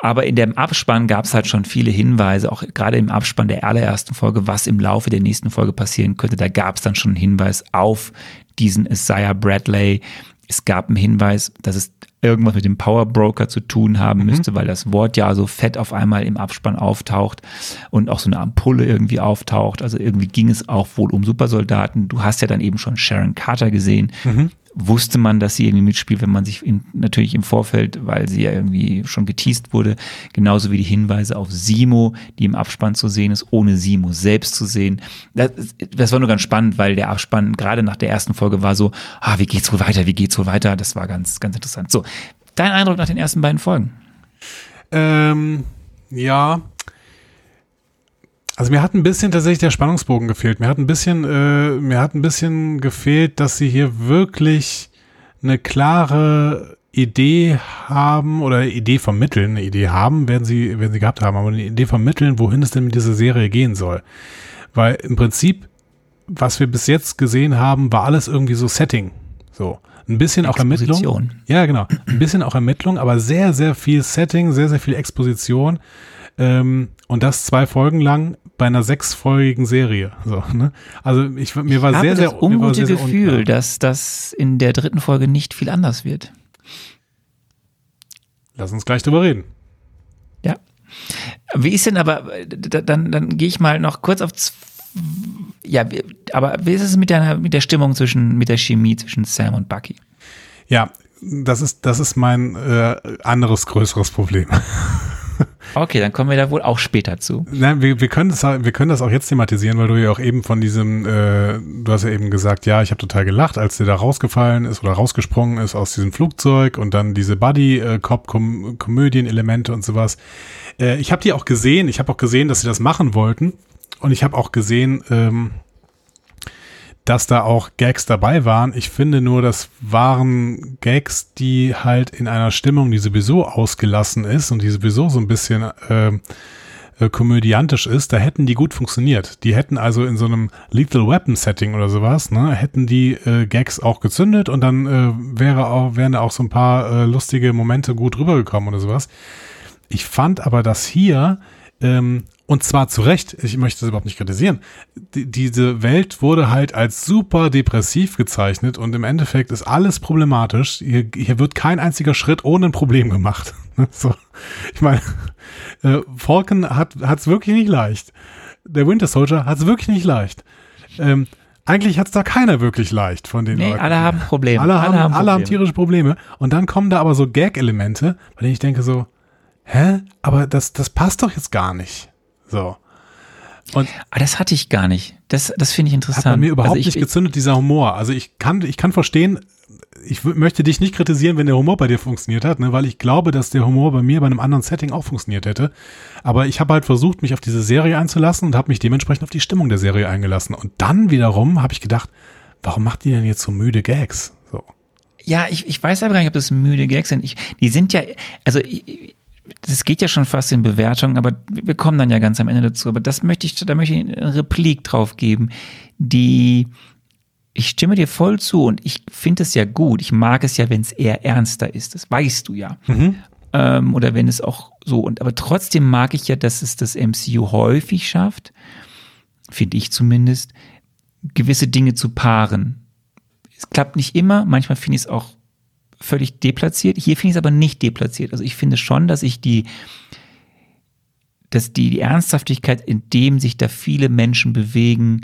[SPEAKER 1] Aber in dem Abspann gab es halt schon viele Hinweise, auch gerade im Abspann der allerersten Folge, was im Laufe der nächsten Folge passieren könnte. Da gab es dann schon einen Hinweis auf diesen Isaiah Bradley. Es gab einen Hinweis, dass es irgendwas mit dem Power Broker zu tun haben mhm. müsste, weil das Wort ja so fett auf einmal im Abspann auftaucht und auch so eine Ampulle irgendwie auftaucht. Also irgendwie ging es auch wohl um Supersoldaten. Du hast ja dann eben schon Sharon Carter gesehen. Mhm wusste man, dass sie irgendwie mitspielt, wenn man sich in, natürlich im Vorfeld, weil sie ja irgendwie schon geteased wurde, genauso wie die Hinweise auf Simo, die im Abspann zu sehen ist, ohne Simo selbst zu sehen. Das, das war nur ganz spannend, weil der Abspann gerade nach der ersten Folge war so, ah, wie geht's wohl weiter, wie geht's wohl weiter? Das war ganz, ganz interessant. So, dein Eindruck nach den ersten beiden Folgen?
[SPEAKER 2] Ähm, ja, also mir hat ein bisschen tatsächlich der Spannungsbogen gefehlt. Mir hat ein bisschen, äh, mir hat ein bisschen gefehlt, dass sie hier wirklich eine klare Idee haben oder Idee vermitteln. Eine Idee haben, werden sie, werden sie gehabt haben, aber eine Idee vermitteln, wohin es denn mit dieser Serie gehen soll. Weil im Prinzip, was wir bis jetzt gesehen haben, war alles irgendwie so Setting. So. Ein bisschen auch Ermittlung. Ja, genau. Ein bisschen auch Ermittlung, aber sehr, sehr viel Setting, sehr, sehr viel Exposition. Ähm, und das zwei Folgen lang bei einer sechsfolgigen Serie. So, ne? Also ich, mir war
[SPEAKER 1] ich
[SPEAKER 2] sehr, sehr
[SPEAKER 1] das ungute sehr, sehr Gefühl, dass das in der dritten Folge nicht viel anders wird.
[SPEAKER 2] Lass uns gleich drüber reden.
[SPEAKER 1] Ja. Wie ist denn aber, dann, dann gehe ich mal noch kurz auf, ja, aber wie ist es mit der, mit der Stimmung zwischen, mit der Chemie zwischen Sam und Bucky?
[SPEAKER 2] Ja, das ist, das ist mein äh, anderes größeres Problem.
[SPEAKER 1] Okay, dann kommen wir da wohl auch später zu.
[SPEAKER 2] Nein, wir, wir, können das, wir können das auch jetzt thematisieren, weil du ja auch eben von diesem, äh, du hast ja eben gesagt, ja, ich habe total gelacht, als der da rausgefallen ist oder rausgesprungen ist aus diesem Flugzeug und dann diese Buddy-Cop-Komödien-Elemente und sowas. Äh, ich habe die auch gesehen, ich habe auch gesehen, dass sie das machen wollten und ich habe auch gesehen, ähm, dass da auch Gags dabei waren. Ich finde nur, das waren Gags, die halt in einer Stimmung, die sowieso ausgelassen ist und die sowieso so ein bisschen äh, äh, komödiantisch ist, da hätten die gut funktioniert. Die hätten also in so einem Lethal Weapon Setting oder sowas, ne, hätten die äh, Gags auch gezündet und dann äh, wäre auch, wären da auch so ein paar äh, lustige Momente gut rübergekommen oder sowas. Ich fand aber, dass hier ähm, und zwar zu Recht, ich möchte das überhaupt nicht kritisieren. Die, diese Welt wurde halt als super depressiv gezeichnet und im Endeffekt ist alles problematisch. Hier, hier wird kein einziger Schritt ohne ein Problem gemacht. so. Ich meine, äh, Falcon hat es wirklich nicht leicht. Der Winter Soldier hat es wirklich nicht leicht. Ähm, eigentlich hat es da keiner wirklich leicht von den
[SPEAKER 1] nee, Leuten. alle haben Probleme.
[SPEAKER 2] Alle, alle haben, haben alle haben tierische Probleme. Und dann kommen da aber so Gag-Elemente, bei denen ich denke so, hä? Aber das, das passt doch jetzt gar nicht. So.
[SPEAKER 1] Und ah, das hatte ich gar nicht. Das, das finde ich interessant. Hat
[SPEAKER 2] bei mir überhaupt also ich, nicht gezündet, dieser Humor. Also ich kann, ich kann verstehen, ich möchte dich nicht kritisieren, wenn der Humor bei dir funktioniert hat, ne, weil ich glaube, dass der Humor bei mir bei einem anderen Setting auch funktioniert hätte. Aber ich habe halt versucht, mich auf diese Serie einzulassen und habe mich dementsprechend auf die Stimmung der Serie eingelassen. Und dann wiederum habe ich gedacht, warum macht die denn jetzt so müde Gags? So.
[SPEAKER 1] Ja, ich, ich weiß aber gar nicht, ob das müde Gags sind. Ich, die sind ja, also das geht ja schon fast in Bewertung, aber wir kommen dann ja ganz am Ende dazu. Aber das möchte ich, da möchte ich eine Replik drauf geben, die ich stimme dir voll zu und ich finde es ja gut. Ich mag es ja, wenn es eher ernster ist. Das weißt du ja. Mhm. Ähm, oder wenn es auch so und aber trotzdem mag ich ja, dass es das MCU häufig schafft, finde ich zumindest, gewisse Dinge zu paaren. Es klappt nicht immer, manchmal finde ich es auch völlig deplatziert. Hier finde ich es aber nicht deplatziert. Also ich finde schon, dass ich die, dass die, die Ernsthaftigkeit, in dem sich da viele Menschen bewegen,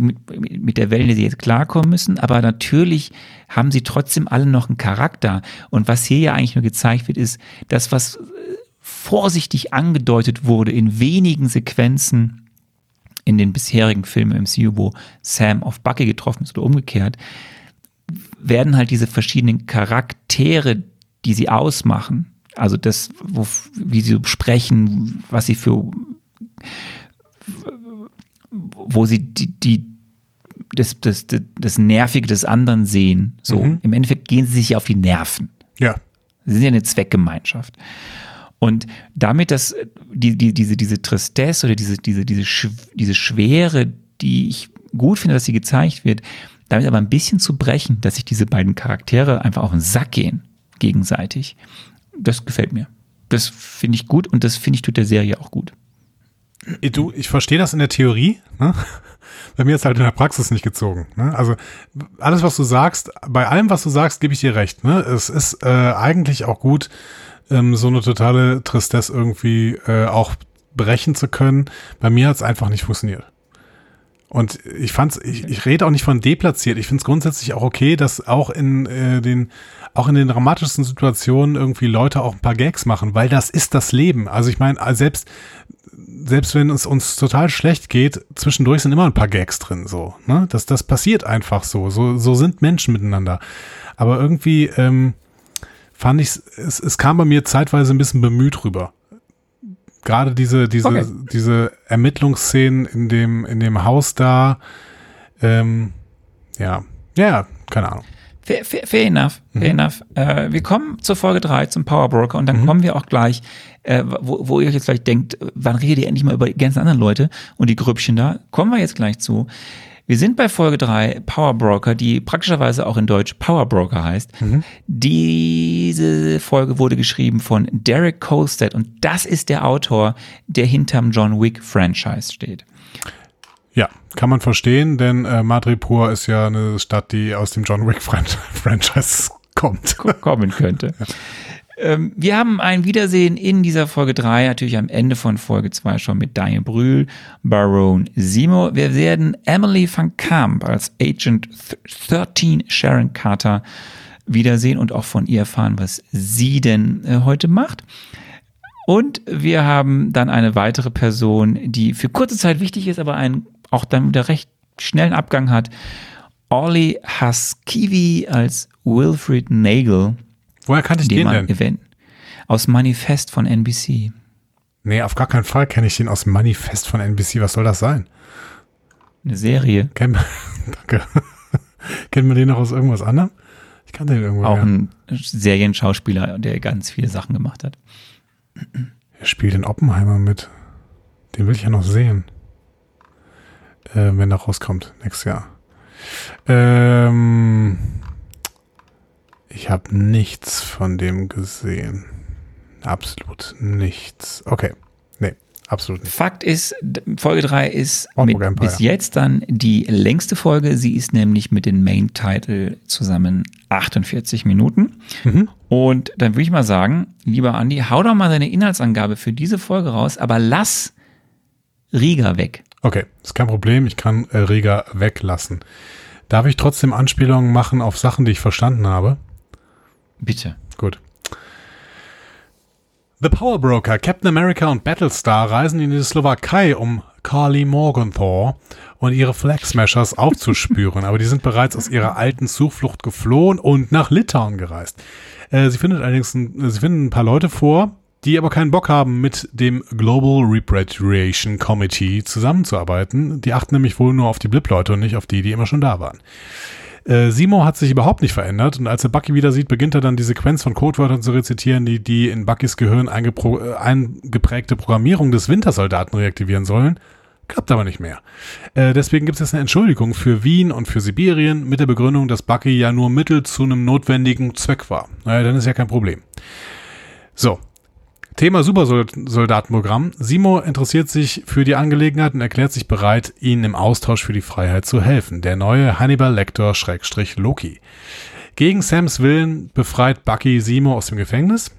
[SPEAKER 1] mit der Welle, die sie jetzt klarkommen müssen, aber natürlich haben sie trotzdem alle noch einen Charakter. Und was hier ja eigentlich nur gezeigt wird, ist, das, was äh, vorsichtig angedeutet wurde in wenigen Sequenzen in den bisherigen Filmen im MCU, wo Sam auf Bucky getroffen ist oder umgekehrt, werden halt diese verschiedenen Charaktere, die sie ausmachen, also das, wo, wie sie sprechen, was sie für wo sie die, die das, das, das, das Nervige des anderen sehen. So, mhm. im Endeffekt gehen sie sich ja auf die Nerven.
[SPEAKER 2] Ja.
[SPEAKER 1] Sie sind ja eine Zweckgemeinschaft. Und damit, dass die, die, diese, diese Tristesse oder diese, diese, diese, diese Schwere, die ich gut finde, dass sie gezeigt wird, damit aber ein bisschen zu brechen, dass sich diese beiden Charaktere einfach auf den Sack gehen, gegenseitig. Das gefällt mir. Das finde ich gut und das finde ich tut der Serie auch gut.
[SPEAKER 2] Du, ich verstehe das in der Theorie. Ne? Bei mir ist halt in der Praxis nicht gezogen. Ne? Also alles, was du sagst, bei allem, was du sagst, gebe ich dir recht. Ne? Es ist äh, eigentlich auch gut, ähm, so eine totale Tristesse irgendwie äh, auch brechen zu können. Bei mir hat es einfach nicht funktioniert. Und ich fand's, ich, ich rede auch nicht von deplatziert. Ich finde es grundsätzlich auch okay, dass auch in äh, den auch in den dramatischsten Situationen irgendwie Leute auch ein paar Gags machen, weil das ist das Leben. Also ich meine, selbst selbst wenn es uns total schlecht geht, zwischendurch sind immer ein paar Gags drin, so. Ne? Das, das passiert einfach so. So, so sind Menschen miteinander. Aber irgendwie ähm, fand ich es, es kam bei mir zeitweise ein bisschen bemüht rüber. Gerade diese, diese, okay. diese Ermittlungsszenen in dem, in dem Haus da, ähm, ja, ja, keine Ahnung.
[SPEAKER 1] Fair, fair, fair enough, fair mhm. enough. Äh, wir kommen zur Folge 3, zum Power Broker und dann mhm. kommen wir auch gleich, äh, wo, wo ihr euch jetzt vielleicht denkt, wann redet ihr endlich mal über die ganzen anderen Leute und die Grüppchen da? Kommen wir jetzt gleich zu. Wir sind bei Folge 3, Power Broker, die praktischerweise auch in Deutsch Power Broker heißt. Mhm. Diese Folge wurde geschrieben von Derek Kolstad und das ist der Autor, der hinterm John Wick Franchise steht.
[SPEAKER 2] Ja, kann man verstehen, denn äh, Madripoor ist ja eine Stadt, die aus dem John Wick Franchise kommt.
[SPEAKER 1] Kommen könnte. Ja. Ähm, wir haben ein Wiedersehen in dieser Folge 3, natürlich am Ende von Folge 2 schon mit Daniel Brühl, Baron Simo. Wir werden Emily van Camp als Agent 13 Sharon Carter wiedersehen und auch von ihr erfahren, was sie denn äh, heute macht. Und wir haben dann eine weitere Person, die für kurze Zeit wichtig ist, aber einen auch dann wieder recht schnellen Abgang hat. Ollie Haskivi als Wilfred Nagel.
[SPEAKER 2] Woher kannte ich den, den denn?
[SPEAKER 1] Event aus Manifest von NBC.
[SPEAKER 2] Nee, auf gar keinen Fall kenne ich den aus Manifest von NBC. Was soll das sein?
[SPEAKER 1] Eine Serie.
[SPEAKER 2] Kennt man, danke. Kennt man den noch aus irgendwas anderem? Ich kannte den irgendwo.
[SPEAKER 1] Auch ja. ein Serienschauspieler, der ganz viele Sachen gemacht hat.
[SPEAKER 2] Er spielt in Oppenheimer mit. Den will ich ja noch sehen äh, wenn er rauskommt, nächstes Jahr. Ähm, ich habe nichts von dem gesehen. Absolut nichts. Okay. Nee, absolut nicht.
[SPEAKER 1] Fakt ist, Folge 3 ist mit, bis jetzt dann die längste Folge. Sie ist nämlich mit dem Main Title zusammen 48 Minuten. Mhm. Und dann würde ich mal sagen, lieber Andi, hau doch mal deine Inhaltsangabe für diese Folge raus, aber lass Riga weg.
[SPEAKER 2] Okay, ist kein Problem. Ich kann äh, Rega weglassen. Darf ich trotzdem Anspielungen machen auf Sachen, die ich verstanden habe?
[SPEAKER 1] Bitte.
[SPEAKER 2] Gut. The Power Broker, Captain America und Battlestar reisen in die Slowakei, um Carly Morgenthau und ihre Flag Smashers aufzuspüren, aber die sind bereits aus ihrer alten Zuflucht geflohen und nach Litauen gereist. Äh, sie findet allerdings ein, sie finden ein paar Leute vor, die aber keinen Bock haben, mit dem Global Repatriation Committee zusammenzuarbeiten. Die achten nämlich wohl nur auf die Blip-Leute und nicht auf die, die immer schon da waren. Äh, Simo hat sich überhaupt nicht verändert und als er Bucky wieder sieht, beginnt er dann die Sequenz von Codewörtern zu rezitieren, die die in Buckys Gehirn äh, eingeprägte Programmierung des Wintersoldaten reaktivieren sollen. Klappt aber nicht mehr. Äh, deswegen gibt es jetzt eine Entschuldigung für Wien und für Sibirien mit der Begründung, dass Bucky ja nur Mittel zu einem notwendigen Zweck war. Naja, dann ist ja kein Problem. So, Thema Supersoldatenprogramm. Simo interessiert sich für die Angelegenheit und erklärt sich bereit, ihnen im Austausch für die Freiheit zu helfen. Der neue Hannibal Lecter Schrägstrich Loki. Gegen Sams Willen befreit Bucky Simo aus dem Gefängnis.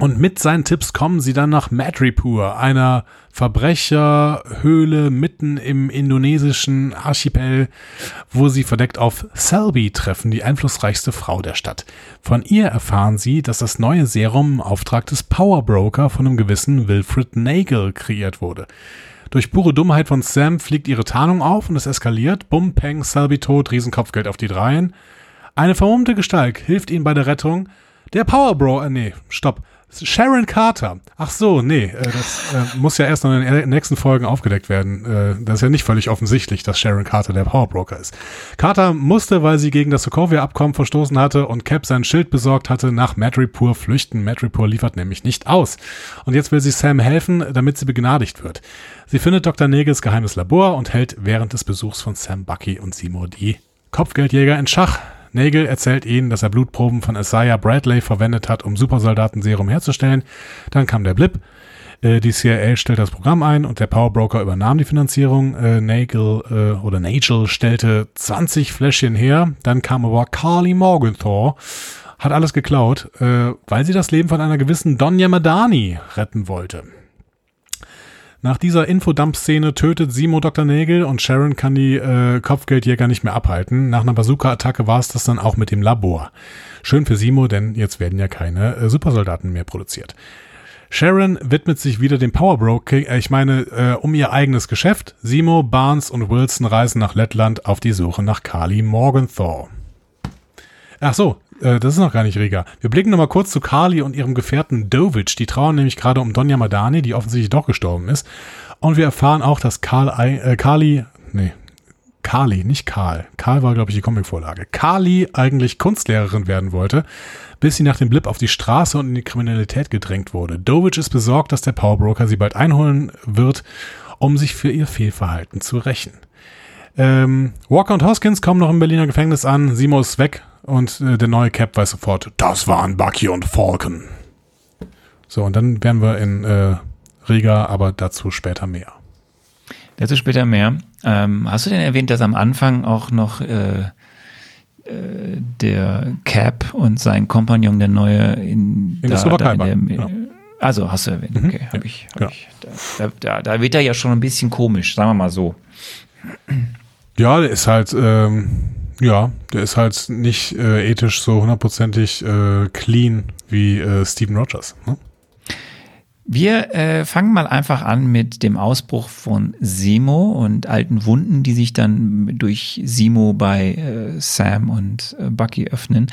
[SPEAKER 2] Und mit seinen Tipps kommen sie dann nach Madripur, einer Verbrecherhöhle mitten im indonesischen Archipel, wo sie verdeckt auf Selby treffen, die einflussreichste Frau der Stadt. Von ihr erfahren sie, dass das neue Serum im Auftrag des Power Broker von einem gewissen Wilfred Nagel kreiert wurde. Durch pure Dummheit von Sam fliegt ihre Tarnung auf und es eskaliert. Bum, Peng, Selby tot, Riesenkopfgeld auf die Dreien. Eine vermummte Gestalt hilft ihnen bei der Rettung. Der Power Bro, äh, nee, stopp. Sharon Carter. Ach so, nee, äh, das äh, muss ja erst noch in den nächsten Folgen aufgedeckt werden. Äh, das ist ja nicht völlig offensichtlich, dass Sharon Carter der Powerbroker ist. Carter musste, weil sie gegen das Sokovia-Abkommen verstoßen hatte und Cap sein Schild besorgt hatte, nach Madripoor flüchten. Madripoor liefert nämlich nicht aus. Und jetzt will sie Sam helfen, damit sie begnadigt wird. Sie findet Dr. Negels geheimes Labor und hält während des Besuchs von Sam, Bucky und Seymour die Kopfgeldjäger in Schach. Nagel erzählt ihnen, dass er Blutproben von Isaiah Bradley verwendet hat, um Supersoldatenserum herzustellen. Dann kam der Blip. Äh, die CIA stellt das Programm ein und der Powerbroker übernahm die Finanzierung. Äh, Nagel äh, oder Nagel stellte 20 Fläschchen her. Dann kam aber Carly Morgenthau, hat alles geklaut, äh, weil sie das Leben von einer gewissen Donja Madani retten wollte. Nach dieser Infodump-Szene tötet Simo Dr. Nägel und Sharon kann die äh, Kopfgeldjäger nicht mehr abhalten. Nach einer Bazooka-Attacke war es das dann auch mit dem Labor. Schön für Simo, denn jetzt werden ja keine äh, Supersoldaten mehr produziert. Sharon widmet sich wieder dem Powerbroker, äh, ich meine, äh, um ihr eigenes Geschäft. Simo, Barnes und Wilson reisen nach Lettland auf die Suche nach Carly Morgenthau. Ach so, äh, das ist noch gar nicht Riga. Wir blicken nochmal kurz zu Carly und ihrem Gefährten Dovic. Die trauern nämlich gerade um Donja Madani, die offensichtlich doch gestorben ist. Und wir erfahren auch, dass Karl, äh, Carly, nee, Carly, nicht Karl. Karl war, glaube ich, die Comicvorlage. Carly eigentlich Kunstlehrerin werden wollte, bis sie nach dem Blip auf die Straße und in die Kriminalität gedrängt wurde. Dovic ist besorgt, dass der Powerbroker sie bald einholen wird, um sich für ihr Fehlverhalten zu rächen. Ähm, Walker und Hoskins kommen noch im Berliner Gefängnis an. Simo ist weg und äh, der neue Cap weiß sofort, das waren Bucky und Falcon. So, und dann wären wir in äh, Riga, aber dazu später mehr.
[SPEAKER 1] Dazu später mehr. Ähm, hast du denn erwähnt, dass am Anfang auch noch äh, äh der Cap und sein Kompagnon, der neue in,
[SPEAKER 2] in der Slowakei war.
[SPEAKER 1] Ja. Also hast du erwähnt, mhm. okay, hab ich, hab ja. ich. Da, da, da, wird er ja schon ein bisschen komisch, sagen wir mal so.
[SPEAKER 2] Ja, der ist halt, ähm, ja, der ist halt nicht äh, ethisch so hundertprozentig äh, clean wie äh, Steven Rogers. Ne?
[SPEAKER 1] Wir äh, fangen mal einfach an mit dem Ausbruch von Simo und alten Wunden, die sich dann durch Simo bei äh, Sam und äh, Bucky öffnen.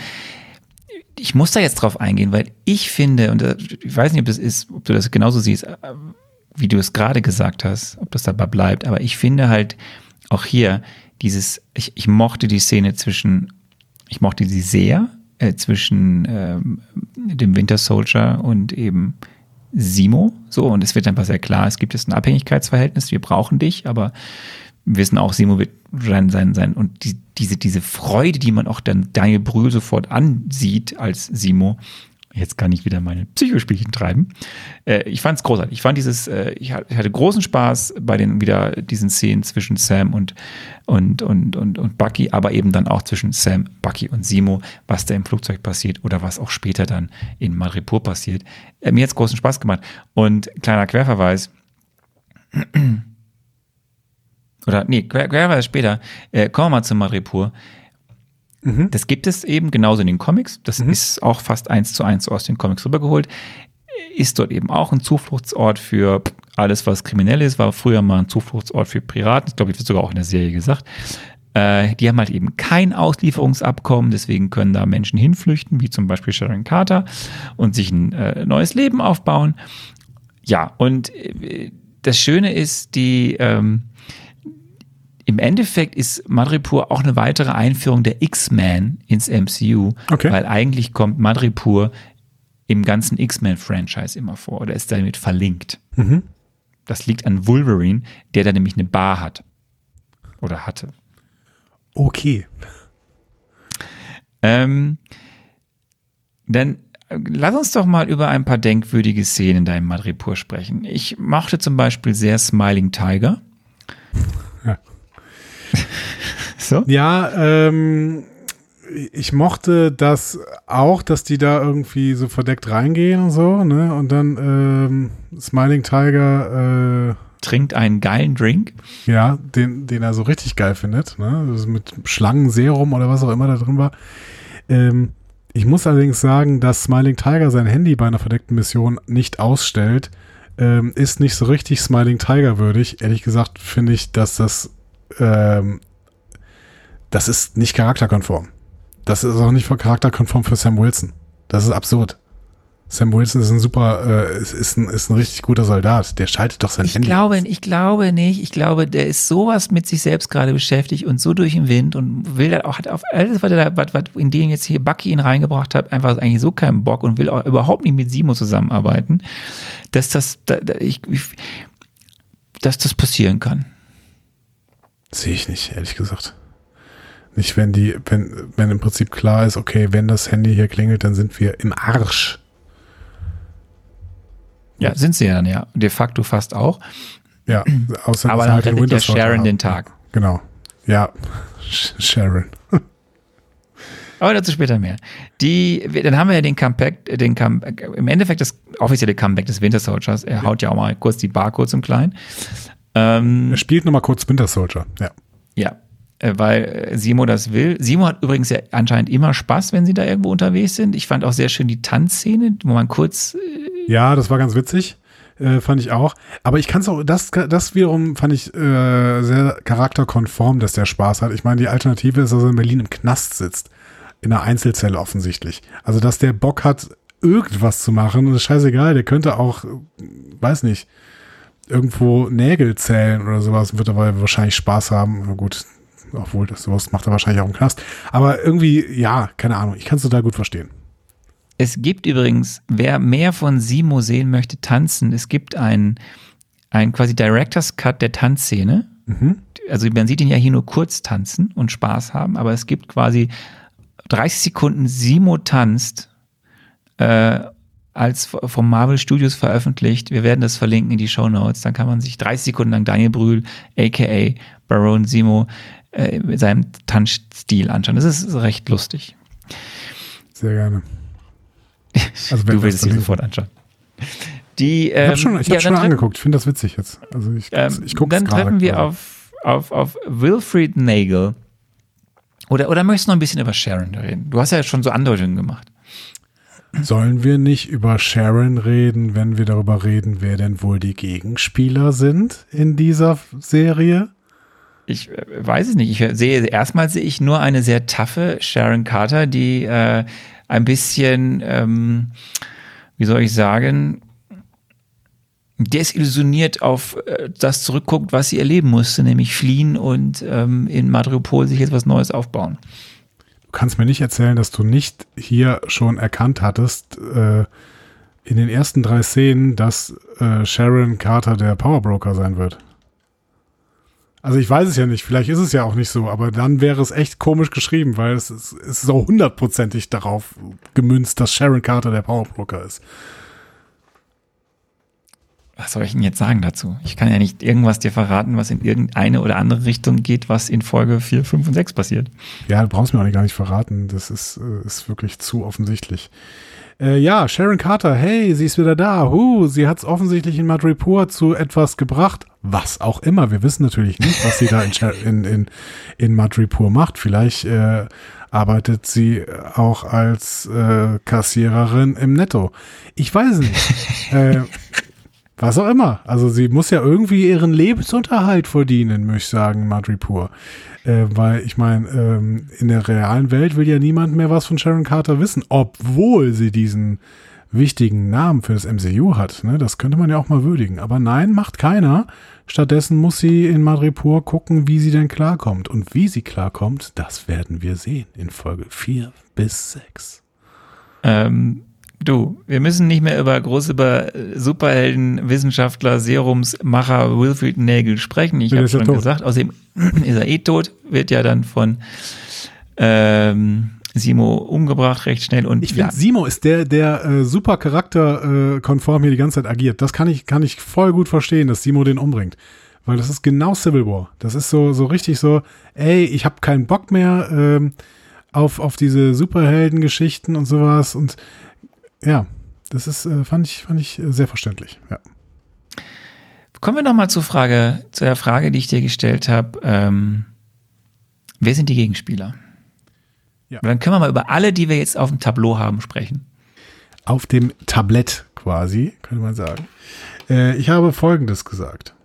[SPEAKER 1] Ich muss da jetzt drauf eingehen, weil ich finde, und äh, ich weiß nicht, ob das ist, ob du das genauso siehst, äh, wie du es gerade gesagt hast, ob das dabei bleibt, aber ich finde halt auch hier, dieses, ich, ich mochte die Szene zwischen, ich mochte sie sehr, äh, zwischen ähm, dem Winter Soldier und eben Simo. So, und es wird einfach sehr klar, es gibt jetzt ein Abhängigkeitsverhältnis, wir brauchen dich, aber wir wissen auch, Simo wird sein, sein, sein. Und die, diese, diese Freude, die man auch dann Daniel Brühl sofort ansieht als Simo, jetzt kann ich wieder meine Psychospielchen treiben. Äh, ich fand es großartig. Ich fand dieses, äh, ich hatte großen Spaß bei den wieder diesen Szenen zwischen Sam und, und, und, und, und Bucky, aber eben dann auch zwischen Sam, Bucky und Simo, was da im Flugzeug passiert oder was auch später dann in Maripur passiert. Äh, mir hat es großen Spaß gemacht. Und kleiner Querverweis, oder nee, Querverweis später, äh, kommen wir mal zu Maripur. Mhm. Das gibt es eben genauso in den Comics. Das mhm. ist auch fast eins zu eins aus den Comics rübergeholt. Ist dort eben auch ein Zufluchtsort für alles, was kriminell ist, war früher mal ein Zufluchtsort für Piraten. Ich glaube, ich wird sogar auch in der Serie gesagt. Äh, die haben halt eben kein Auslieferungsabkommen, deswegen können da Menschen hinflüchten, wie zum Beispiel Sharon Carter, und sich ein äh, neues Leben aufbauen. Ja, und äh, das Schöne ist, die ähm, im Endeffekt ist Madripoor auch eine weitere Einführung der X-Men ins MCU,
[SPEAKER 2] Okay.
[SPEAKER 1] weil eigentlich kommt Madripoor im ganzen X-Men-Franchise immer vor oder ist damit verlinkt.
[SPEAKER 2] Mhm.
[SPEAKER 1] Das liegt an Wolverine, der da nämlich eine Bar hat. Oder hatte.
[SPEAKER 2] Okay.
[SPEAKER 1] Ähm, dann äh, lass uns doch mal über ein paar denkwürdige Szenen da im Madripoor sprechen. Ich mochte zum Beispiel sehr Smiling Tiger.
[SPEAKER 2] Ja.
[SPEAKER 1] So?
[SPEAKER 2] Ja, ähm, ich mochte das auch, dass die da irgendwie so verdeckt reingehen und so, ne? Und dann ähm, Smiling Tiger, äh,
[SPEAKER 1] Trinkt einen geilen Drink.
[SPEAKER 2] ja, den, den er so richtig geil findet, ne? Ist mit Schlangenserum oder was auch immer da drin war. Ähm, ich muss allerdings sagen, dass Smiling Tiger sein Handy bei einer verdeckten Mission nicht ausstellt, ähm, ist nicht so richtig Smiling Tiger würdig. Ehrlich gesagt finde ich, dass das ähm, das ist nicht charakterkonform. Das ist auch nicht charakterkonform für Sam Wilson. Das ist absurd. Sam Wilson ist ein super, äh, ist, ist, ein, ist ein richtig guter Soldat. Der schaltet doch sein
[SPEAKER 1] Ich
[SPEAKER 2] Handy.
[SPEAKER 1] glaube,
[SPEAKER 2] aus.
[SPEAKER 1] ich glaube nicht. Ich glaube, der ist sowas mit sich selbst gerade beschäftigt und so durch den Wind und will da auch, hat auf alles, was er da, was, was in den jetzt hier Bucky ihn reingebracht hat, einfach eigentlich so keinen Bock und will auch überhaupt nicht mit Simo zusammenarbeiten, dass das, da, da, ich, ich, dass das passieren kann.
[SPEAKER 2] Sehe ich nicht, ehrlich gesagt. Nicht, wenn die, wenn, wenn im Prinzip klar ist, okay, wenn das Handy hier klingelt, dann sind wir im Arsch.
[SPEAKER 1] Ja, sind sie ja dann ja. De facto fast auch.
[SPEAKER 2] Ja, außer
[SPEAKER 1] Aber dann
[SPEAKER 2] halt
[SPEAKER 1] rettet
[SPEAKER 2] Soldier
[SPEAKER 1] Sharon den Tag.
[SPEAKER 2] Genau. Ja, Sh- Sharon.
[SPEAKER 1] Aber dazu später mehr. Die, dann haben wir ja den Comeback, den Come, im Endeffekt das offizielle Comeback des Winter Soldiers. Er haut ja auch mal kurz die Bar kurz im Kleinen. Ähm,
[SPEAKER 2] Er spielt nochmal kurz Winter Soldier. Ja.
[SPEAKER 1] Ja, weil äh, Simo das will. Simo hat übrigens ja anscheinend immer Spaß, wenn sie da irgendwo unterwegs sind. Ich fand auch sehr schön die Tanzszene, wo man kurz, äh,
[SPEAKER 2] Ja, das war ganz witzig. Äh, fand ich auch. Aber ich kann es auch, das, das wiederum fand ich äh, sehr charakterkonform, dass der Spaß hat. Ich meine, die Alternative ist, dass er in Berlin im Knast sitzt. In einer Einzelzelle offensichtlich. Also, dass der Bock hat, irgendwas zu machen, ist scheißegal. Der könnte auch, äh, weiß nicht, irgendwo Nägel zählen oder sowas und wird dabei wahrscheinlich Spaß haben. Na gut, obwohl das sowas macht er wahrscheinlich auch im Knast. Aber irgendwie, ja, keine Ahnung. Ich kann es total gut verstehen.
[SPEAKER 1] es gibt übrigens, wer mehr von Simo sehen möchte, tanzen, es gibt einen, einen quasi Director's Cut der Tanzszene.
[SPEAKER 2] Mhm.
[SPEAKER 1] Also man sieht ihn ja hier nur kurz tanzen und Spaß haben, aber es gibt quasi 30 Sekunden Simo tanzt, äh, als vom Marvel Studios veröffentlicht. Wir werden das verlinken in die Show Notes. Dann kann man sich 30 Sekunden lang Daniel Brühl, aka Baron Simo, äh, seinem Tanzstil anschauen. Das ist recht lustig.
[SPEAKER 2] Sehr gerne. Also,
[SPEAKER 1] Du willst es dir sofort anschauen. Die,
[SPEAKER 2] Ich
[SPEAKER 1] ähm,
[SPEAKER 2] habe schon, ich
[SPEAKER 1] ja,
[SPEAKER 2] hab schon angeguckt. Ich finde das witzig jetzt. Also ich,
[SPEAKER 1] Ähm,
[SPEAKER 2] ich gucke
[SPEAKER 1] dann treffen wir auf, auf, auf Wilfried Nagel. Oder, oder möchtest du noch ein bisschen über Sharon reden? Du hast ja schon so Andeutungen gemacht.
[SPEAKER 2] Sollen wir nicht über Sharon reden, wenn wir darüber reden, wer denn wohl die Gegenspieler sind in dieser Serie?
[SPEAKER 1] Ich äh, weiß es nicht. Ich sehe, erstmal sehe ich nur eine sehr taffe Sharon Carter, die äh, ein bisschen, ähm, wie soll ich sagen, desillusioniert auf äh, das zurückguckt, was sie erleben musste, nämlich fliehen und ähm, in Madripoor sich jetzt was Neues aufbauen.
[SPEAKER 2] Du kannst mir nicht erzählen, dass du nicht hier schon erkannt hattest, äh, in den ersten drei Szenen, dass äh, Sharon Carter der Powerbroker sein wird. Also ich weiß es ja nicht, vielleicht ist es ja auch nicht so, aber dann wäre es echt komisch geschrieben, weil es ist, es ist so hundertprozentig darauf gemünzt, dass Sharon Carter der Powerbroker ist.
[SPEAKER 1] Was soll ich denn jetzt sagen dazu? Ich kann ja nicht irgendwas dir verraten, was in irgendeine oder andere Richtung geht, was in Folge 4, 5 und 6 passiert.
[SPEAKER 2] Ja, du brauchst mir auch nicht gar nicht verraten. Das ist, äh, ist wirklich zu offensichtlich. Äh, ja, Sharon Carter, hey, sie ist wieder da. Huh, sie hat es offensichtlich in Madripoor zu etwas gebracht. Was auch immer. Wir wissen natürlich nicht, was sie da in, in, in, in Madripoor macht. Vielleicht äh, arbeitet sie auch als äh, Kassiererin im Netto. Ich weiß es nicht. äh, was auch immer. Also sie muss ja irgendwie ihren Lebensunterhalt verdienen, möchte ich sagen, Madripoor. Äh, weil ich meine, ähm, in der realen Welt will ja niemand mehr was von Sharon Carter wissen, obwohl sie diesen wichtigen Namen für das MCU hat. Ne? Das könnte man ja auch mal würdigen. Aber nein, macht keiner. Stattdessen muss sie in Madripoor gucken, wie sie denn klarkommt. Und wie sie klarkommt, das werden wir sehen in Folge 4 bis 6.
[SPEAKER 1] Ähm, du, wir müssen nicht mehr über groß über Superhelden, Wissenschaftler, Serumsmacher Wilfried Nagel sprechen. Ich habe schon
[SPEAKER 2] tot.
[SPEAKER 1] gesagt, außerdem ist er eh tot, wird ja dann von ähm, Simo umgebracht recht schnell und
[SPEAKER 2] Ich finde,
[SPEAKER 1] ja,
[SPEAKER 2] Simo ist der, der äh, super charakterkonform äh, hier die ganze Zeit agiert. Das kann ich, kann ich voll gut verstehen, dass Simo den umbringt. Weil das ist genau Civil War. Das ist so, so richtig so, ey, ich habe keinen Bock mehr ähm, auf, auf diese Superheldengeschichten und sowas. Und ja, das ist, äh, fand ich, fand ich sehr verständlich. Ja.
[SPEAKER 1] Kommen wir nochmal zur Frage, zu der Frage, die ich dir gestellt habe. Ähm, wer sind die Gegenspieler?
[SPEAKER 2] Ja.
[SPEAKER 1] Und dann können wir mal über alle, die wir jetzt auf dem Tableau haben, sprechen.
[SPEAKER 2] Auf dem Tablett quasi, könnte man sagen. Äh, ich habe Folgendes gesagt.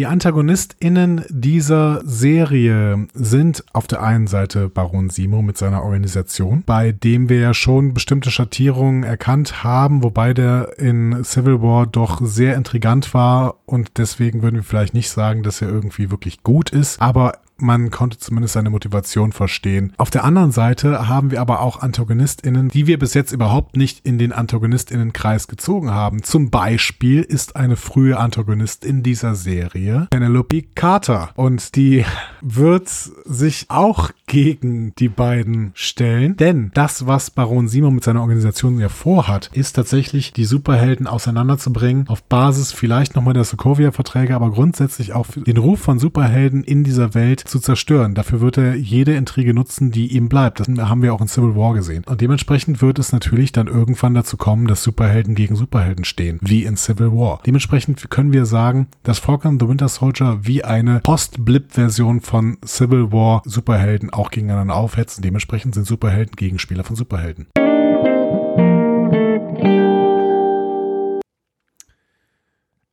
[SPEAKER 2] Die AntagonistInnen dieser Serie sind auf der einen Seite Baron Simo mit seiner Organisation, bei dem wir ja schon bestimmte Schattierungen erkannt haben, wobei der in Civil War doch sehr intrigant war und deswegen würden wir vielleicht nicht sagen, dass er irgendwie wirklich gut ist, aber man konnte zumindest seine Motivation verstehen. Auf der anderen Seite haben wir aber auch AntagonistInnen, die wir bis jetzt überhaupt nicht in den AntagonistInnenkreis gezogen haben. Zum Beispiel ist eine frühe Antagonistin dieser Serie Penelope Carter und die wird sich auch gegen die beiden stellen, denn das, was Baron Simon mit seiner Organisation ja vorhat, ist tatsächlich die Superhelden auseinanderzubringen, auf Basis vielleicht nochmal der Sokovia-Verträge, aber grundsätzlich auch den Ruf von Superhelden in dieser Welt zu zerstören. Dafür wird er jede Intrige nutzen, die ihm bleibt. Das haben wir auch in Civil War gesehen. Und dementsprechend wird es natürlich dann irgendwann dazu kommen, dass Superhelden gegen Superhelden stehen, wie in Civil War. Dementsprechend können wir sagen, dass Falcon the Winter Soldier wie eine Post-Blip-Version von Civil War Superhelden auch gegeneinander aufhetzen. Dementsprechend sind Superhelden Gegenspieler von Superhelden.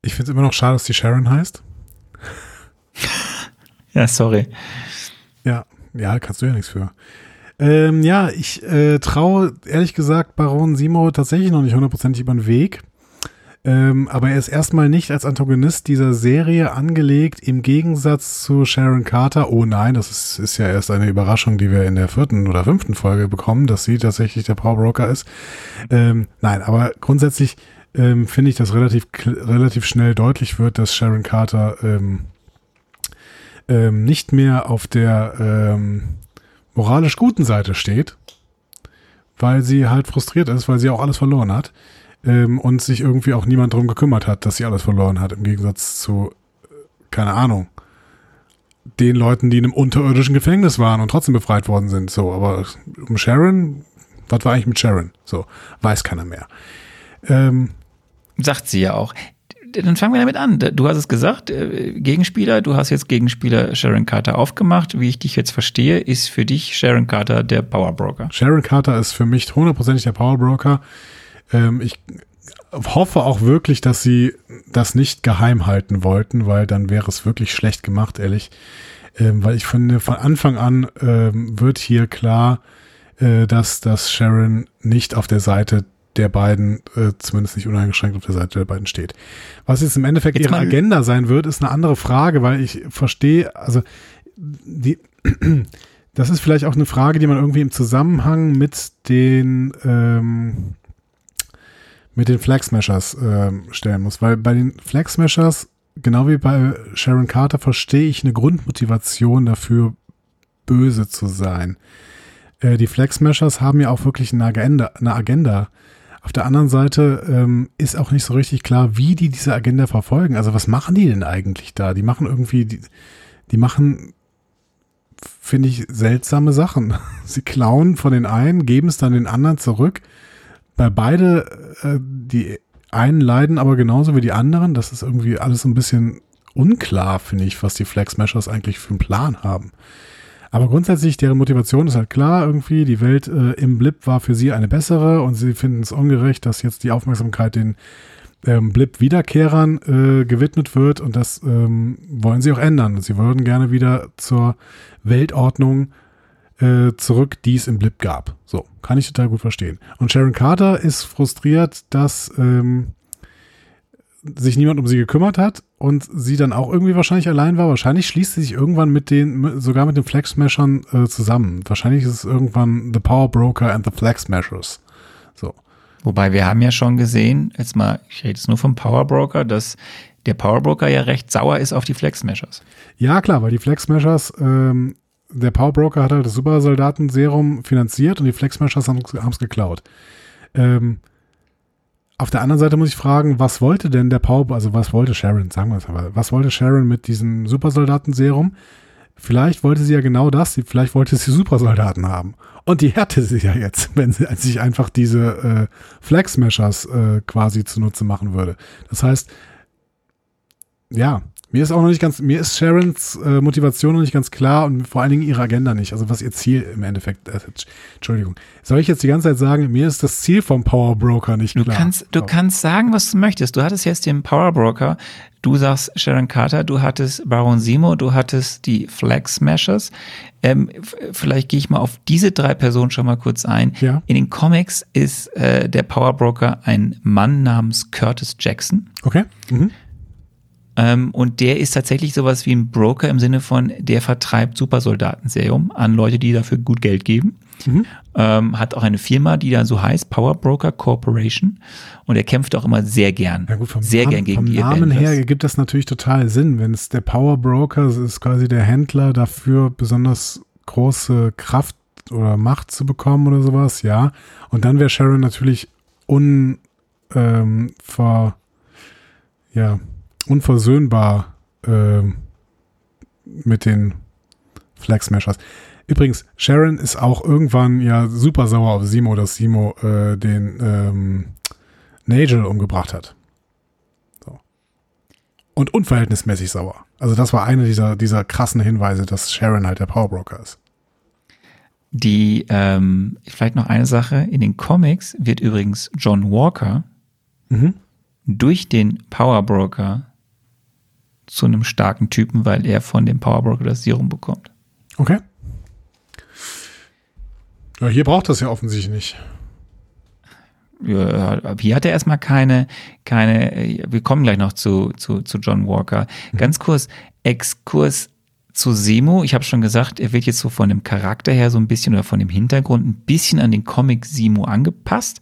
[SPEAKER 2] Ich finde es immer noch schade, dass die Sharon heißt.
[SPEAKER 1] Ja, sorry.
[SPEAKER 2] Ja, ja, kannst du ja nichts für. Ähm, ja, ich äh, traue ehrlich gesagt Baron Simo tatsächlich noch nicht hundertprozentig über den Weg. Ähm, aber er ist erstmal nicht als Antagonist dieser Serie angelegt, im Gegensatz zu Sharon Carter. Oh nein, das ist, ist ja erst eine Überraschung, die wir in der vierten oder fünften Folge bekommen, dass sie tatsächlich der Power Broker ist. Ähm, nein, aber grundsätzlich ähm, finde ich, dass relativ, relativ schnell deutlich wird, dass Sharon Carter ähm, ähm, nicht mehr auf der ähm, moralisch guten Seite steht, weil sie halt frustriert ist, weil sie auch alles verloren hat ähm, und sich irgendwie auch niemand drum gekümmert hat, dass sie alles verloren hat, im Gegensatz zu, äh, keine Ahnung, den Leuten, die in einem unterirdischen Gefängnis waren und trotzdem befreit worden sind. So, aber um Sharon, was war eigentlich mit Sharon? So, weiß keiner mehr. Ähm,
[SPEAKER 1] Sagt sie ja auch. Dann fangen wir damit an. Du hast es gesagt, äh, Gegenspieler, du hast jetzt Gegenspieler Sharon Carter aufgemacht. Wie ich dich jetzt verstehe, ist für dich Sharon Carter der Power Broker.
[SPEAKER 2] Sharon Carter ist für mich hundertprozentig der Powerbroker. Ähm, ich hoffe auch wirklich, dass sie das nicht geheim halten wollten, weil dann wäre es wirklich schlecht gemacht, ehrlich. Ähm, weil ich finde, von Anfang an ähm, wird hier klar, äh, dass, dass Sharon nicht auf der Seite der beiden, äh, zumindest nicht uneingeschränkt auf der Seite der beiden steht. Was jetzt im Endeffekt
[SPEAKER 1] Jetzt
[SPEAKER 2] ihre Agenda sein wird, ist eine andere Frage, weil ich verstehe, also die, das ist vielleicht auch eine Frage, die man irgendwie im Zusammenhang mit den ähm, mit den Flag Smashers ähm, stellen muss, weil bei den Flag Smashers genau wie bei Sharon Carter verstehe ich eine Grundmotivation dafür, böse zu sein. Äh, die Flag Smashers haben ja auch wirklich eine Agenda, eine Agenda. Auf der anderen Seite ähm, ist auch nicht so richtig klar, wie die diese Agenda verfolgen. Also was machen die denn eigentlich da? Die machen irgendwie, die, die machen, finde ich, seltsame Sachen. Sie klauen von den einen, geben es dann den anderen zurück. Bei beide, äh, die einen leiden aber genauso wie die anderen. Das ist irgendwie alles ein bisschen unklar, finde ich, was die Flag Smashers eigentlich für einen Plan haben. Aber grundsätzlich, deren Motivation ist halt klar irgendwie. Die Welt äh, im Blip war für sie eine bessere und sie finden es ungerecht, dass jetzt die Aufmerksamkeit den ähm, Blip-Wiederkehrern äh, gewidmet wird und das ähm, wollen sie auch ändern. Sie würden gerne wieder zur Weltordnung äh, zurück, die es im Blip gab. So, kann ich total gut verstehen. Und Sharon Carter ist frustriert, dass ähm, sich niemand um sie gekümmert hat und sie dann auch irgendwie wahrscheinlich allein war. Wahrscheinlich schließt sie sich irgendwann mit den, sogar mit den Flag Smashern äh, zusammen. Wahrscheinlich ist es irgendwann The Power Broker and the Flag Smashers. So.
[SPEAKER 1] Wobei wir haben ja schon gesehen, jetzt mal, ich rede jetzt nur vom Power Broker, dass der Power Broker ja recht sauer ist auf die Flag Smashers.
[SPEAKER 2] Ja, klar, weil die Flag Smashers, ähm, der Power Broker hat halt das Supersoldaten-Serum finanziert und die Flag Smashers haben es geklaut. Ähm, auf der anderen Seite muss ich fragen, was wollte denn der Power, also was wollte Sharon, sagen wir es aber, was wollte Sharon mit diesem Supersoldaten-Serum? Vielleicht wollte sie ja genau das, vielleicht wollte sie Supersoldaten haben. Und die hätte sie ja jetzt, wenn sie sich einfach diese äh, Flag Smashers äh, quasi zunutze machen würde. Das heißt, ja, mir ist auch noch nicht ganz, mir ist Sharons äh, Motivation noch nicht ganz klar und vor allen Dingen ihre Agenda nicht. Also was ihr Ziel im Endeffekt, äh, Entschuldigung. Soll ich jetzt die ganze Zeit sagen, mir ist das Ziel vom Power Broker nicht
[SPEAKER 1] du
[SPEAKER 2] klar.
[SPEAKER 1] Kannst, du kannst sagen, was du möchtest. Du hattest jetzt den Power Broker, du sagst Sharon Carter, du hattest Baron Simo, du hattest die Flag Smashers. Ähm, vielleicht gehe ich mal auf diese drei Personen schon mal kurz ein.
[SPEAKER 2] Ja.
[SPEAKER 1] In den Comics ist äh, der Power Broker ein Mann namens Curtis Jackson.
[SPEAKER 2] Okay. Mhm.
[SPEAKER 1] Ähm, und der ist tatsächlich sowas wie ein Broker im Sinne von, der vertreibt Supersoldatenserum an Leute, die dafür gut Geld geben. Mhm. Ähm, hat auch eine Firma, die da so heißt, Power Broker Corporation. Und er kämpft auch immer sehr gern.
[SPEAKER 2] Ja gut, vom
[SPEAKER 1] sehr
[SPEAKER 2] Namen,
[SPEAKER 1] gern gegen
[SPEAKER 2] vom
[SPEAKER 1] die
[SPEAKER 2] Namen her gibt das natürlich total Sinn. Wenn es der Power Broker ist, quasi der Händler dafür, besonders große Kraft oder Macht zu bekommen oder sowas, ja. Und dann wäre Sharon natürlich un, ähm, ver, ja, unversöhnbar äh, mit den Flag Smashers. Übrigens, Sharon ist auch irgendwann ja super sauer auf Simo, dass Simo äh, den ähm, Nagel umgebracht hat. So. Und unverhältnismäßig sauer. Also das war einer dieser, dieser krassen Hinweise, dass Sharon halt der Powerbroker ist.
[SPEAKER 1] Die, ähm, vielleicht noch eine Sache, in den Comics wird übrigens John Walker
[SPEAKER 2] Mhm.
[SPEAKER 1] durch den Power Broker zu einem starken Typen, weil er von dem Power Broker das Serum bekommt.
[SPEAKER 2] Okay. Ja, hier braucht das ja offensichtlich nicht.
[SPEAKER 1] Ja, hier hat er erstmal keine, keine, wir kommen gleich noch zu, zu, zu John Walker. Ganz kurz, Exkurs zu Semo. Ich habe schon gesagt, er wird jetzt so von dem Charakter her so ein bisschen oder von dem Hintergrund ein bisschen an den Comic Simo angepasst.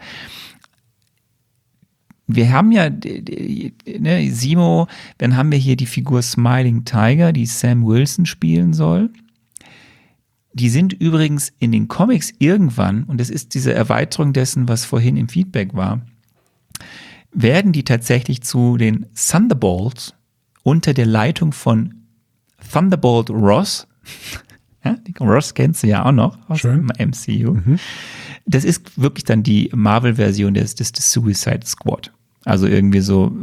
[SPEAKER 1] Wir haben ja ne, Simo, dann haben wir hier die Figur Smiling Tiger, die Sam Wilson spielen soll. Die sind übrigens in den Comics irgendwann, und das ist diese Erweiterung dessen, was vorhin im Feedback war, werden die tatsächlich zu den Thunderbolts unter der Leitung von Thunderbolt Ross. Ja, die Ross kennst du ja auch noch aus
[SPEAKER 2] Schön.
[SPEAKER 1] dem MCU. Das ist wirklich dann die Marvel-Version des, des, des Suicide Squad. Also irgendwie so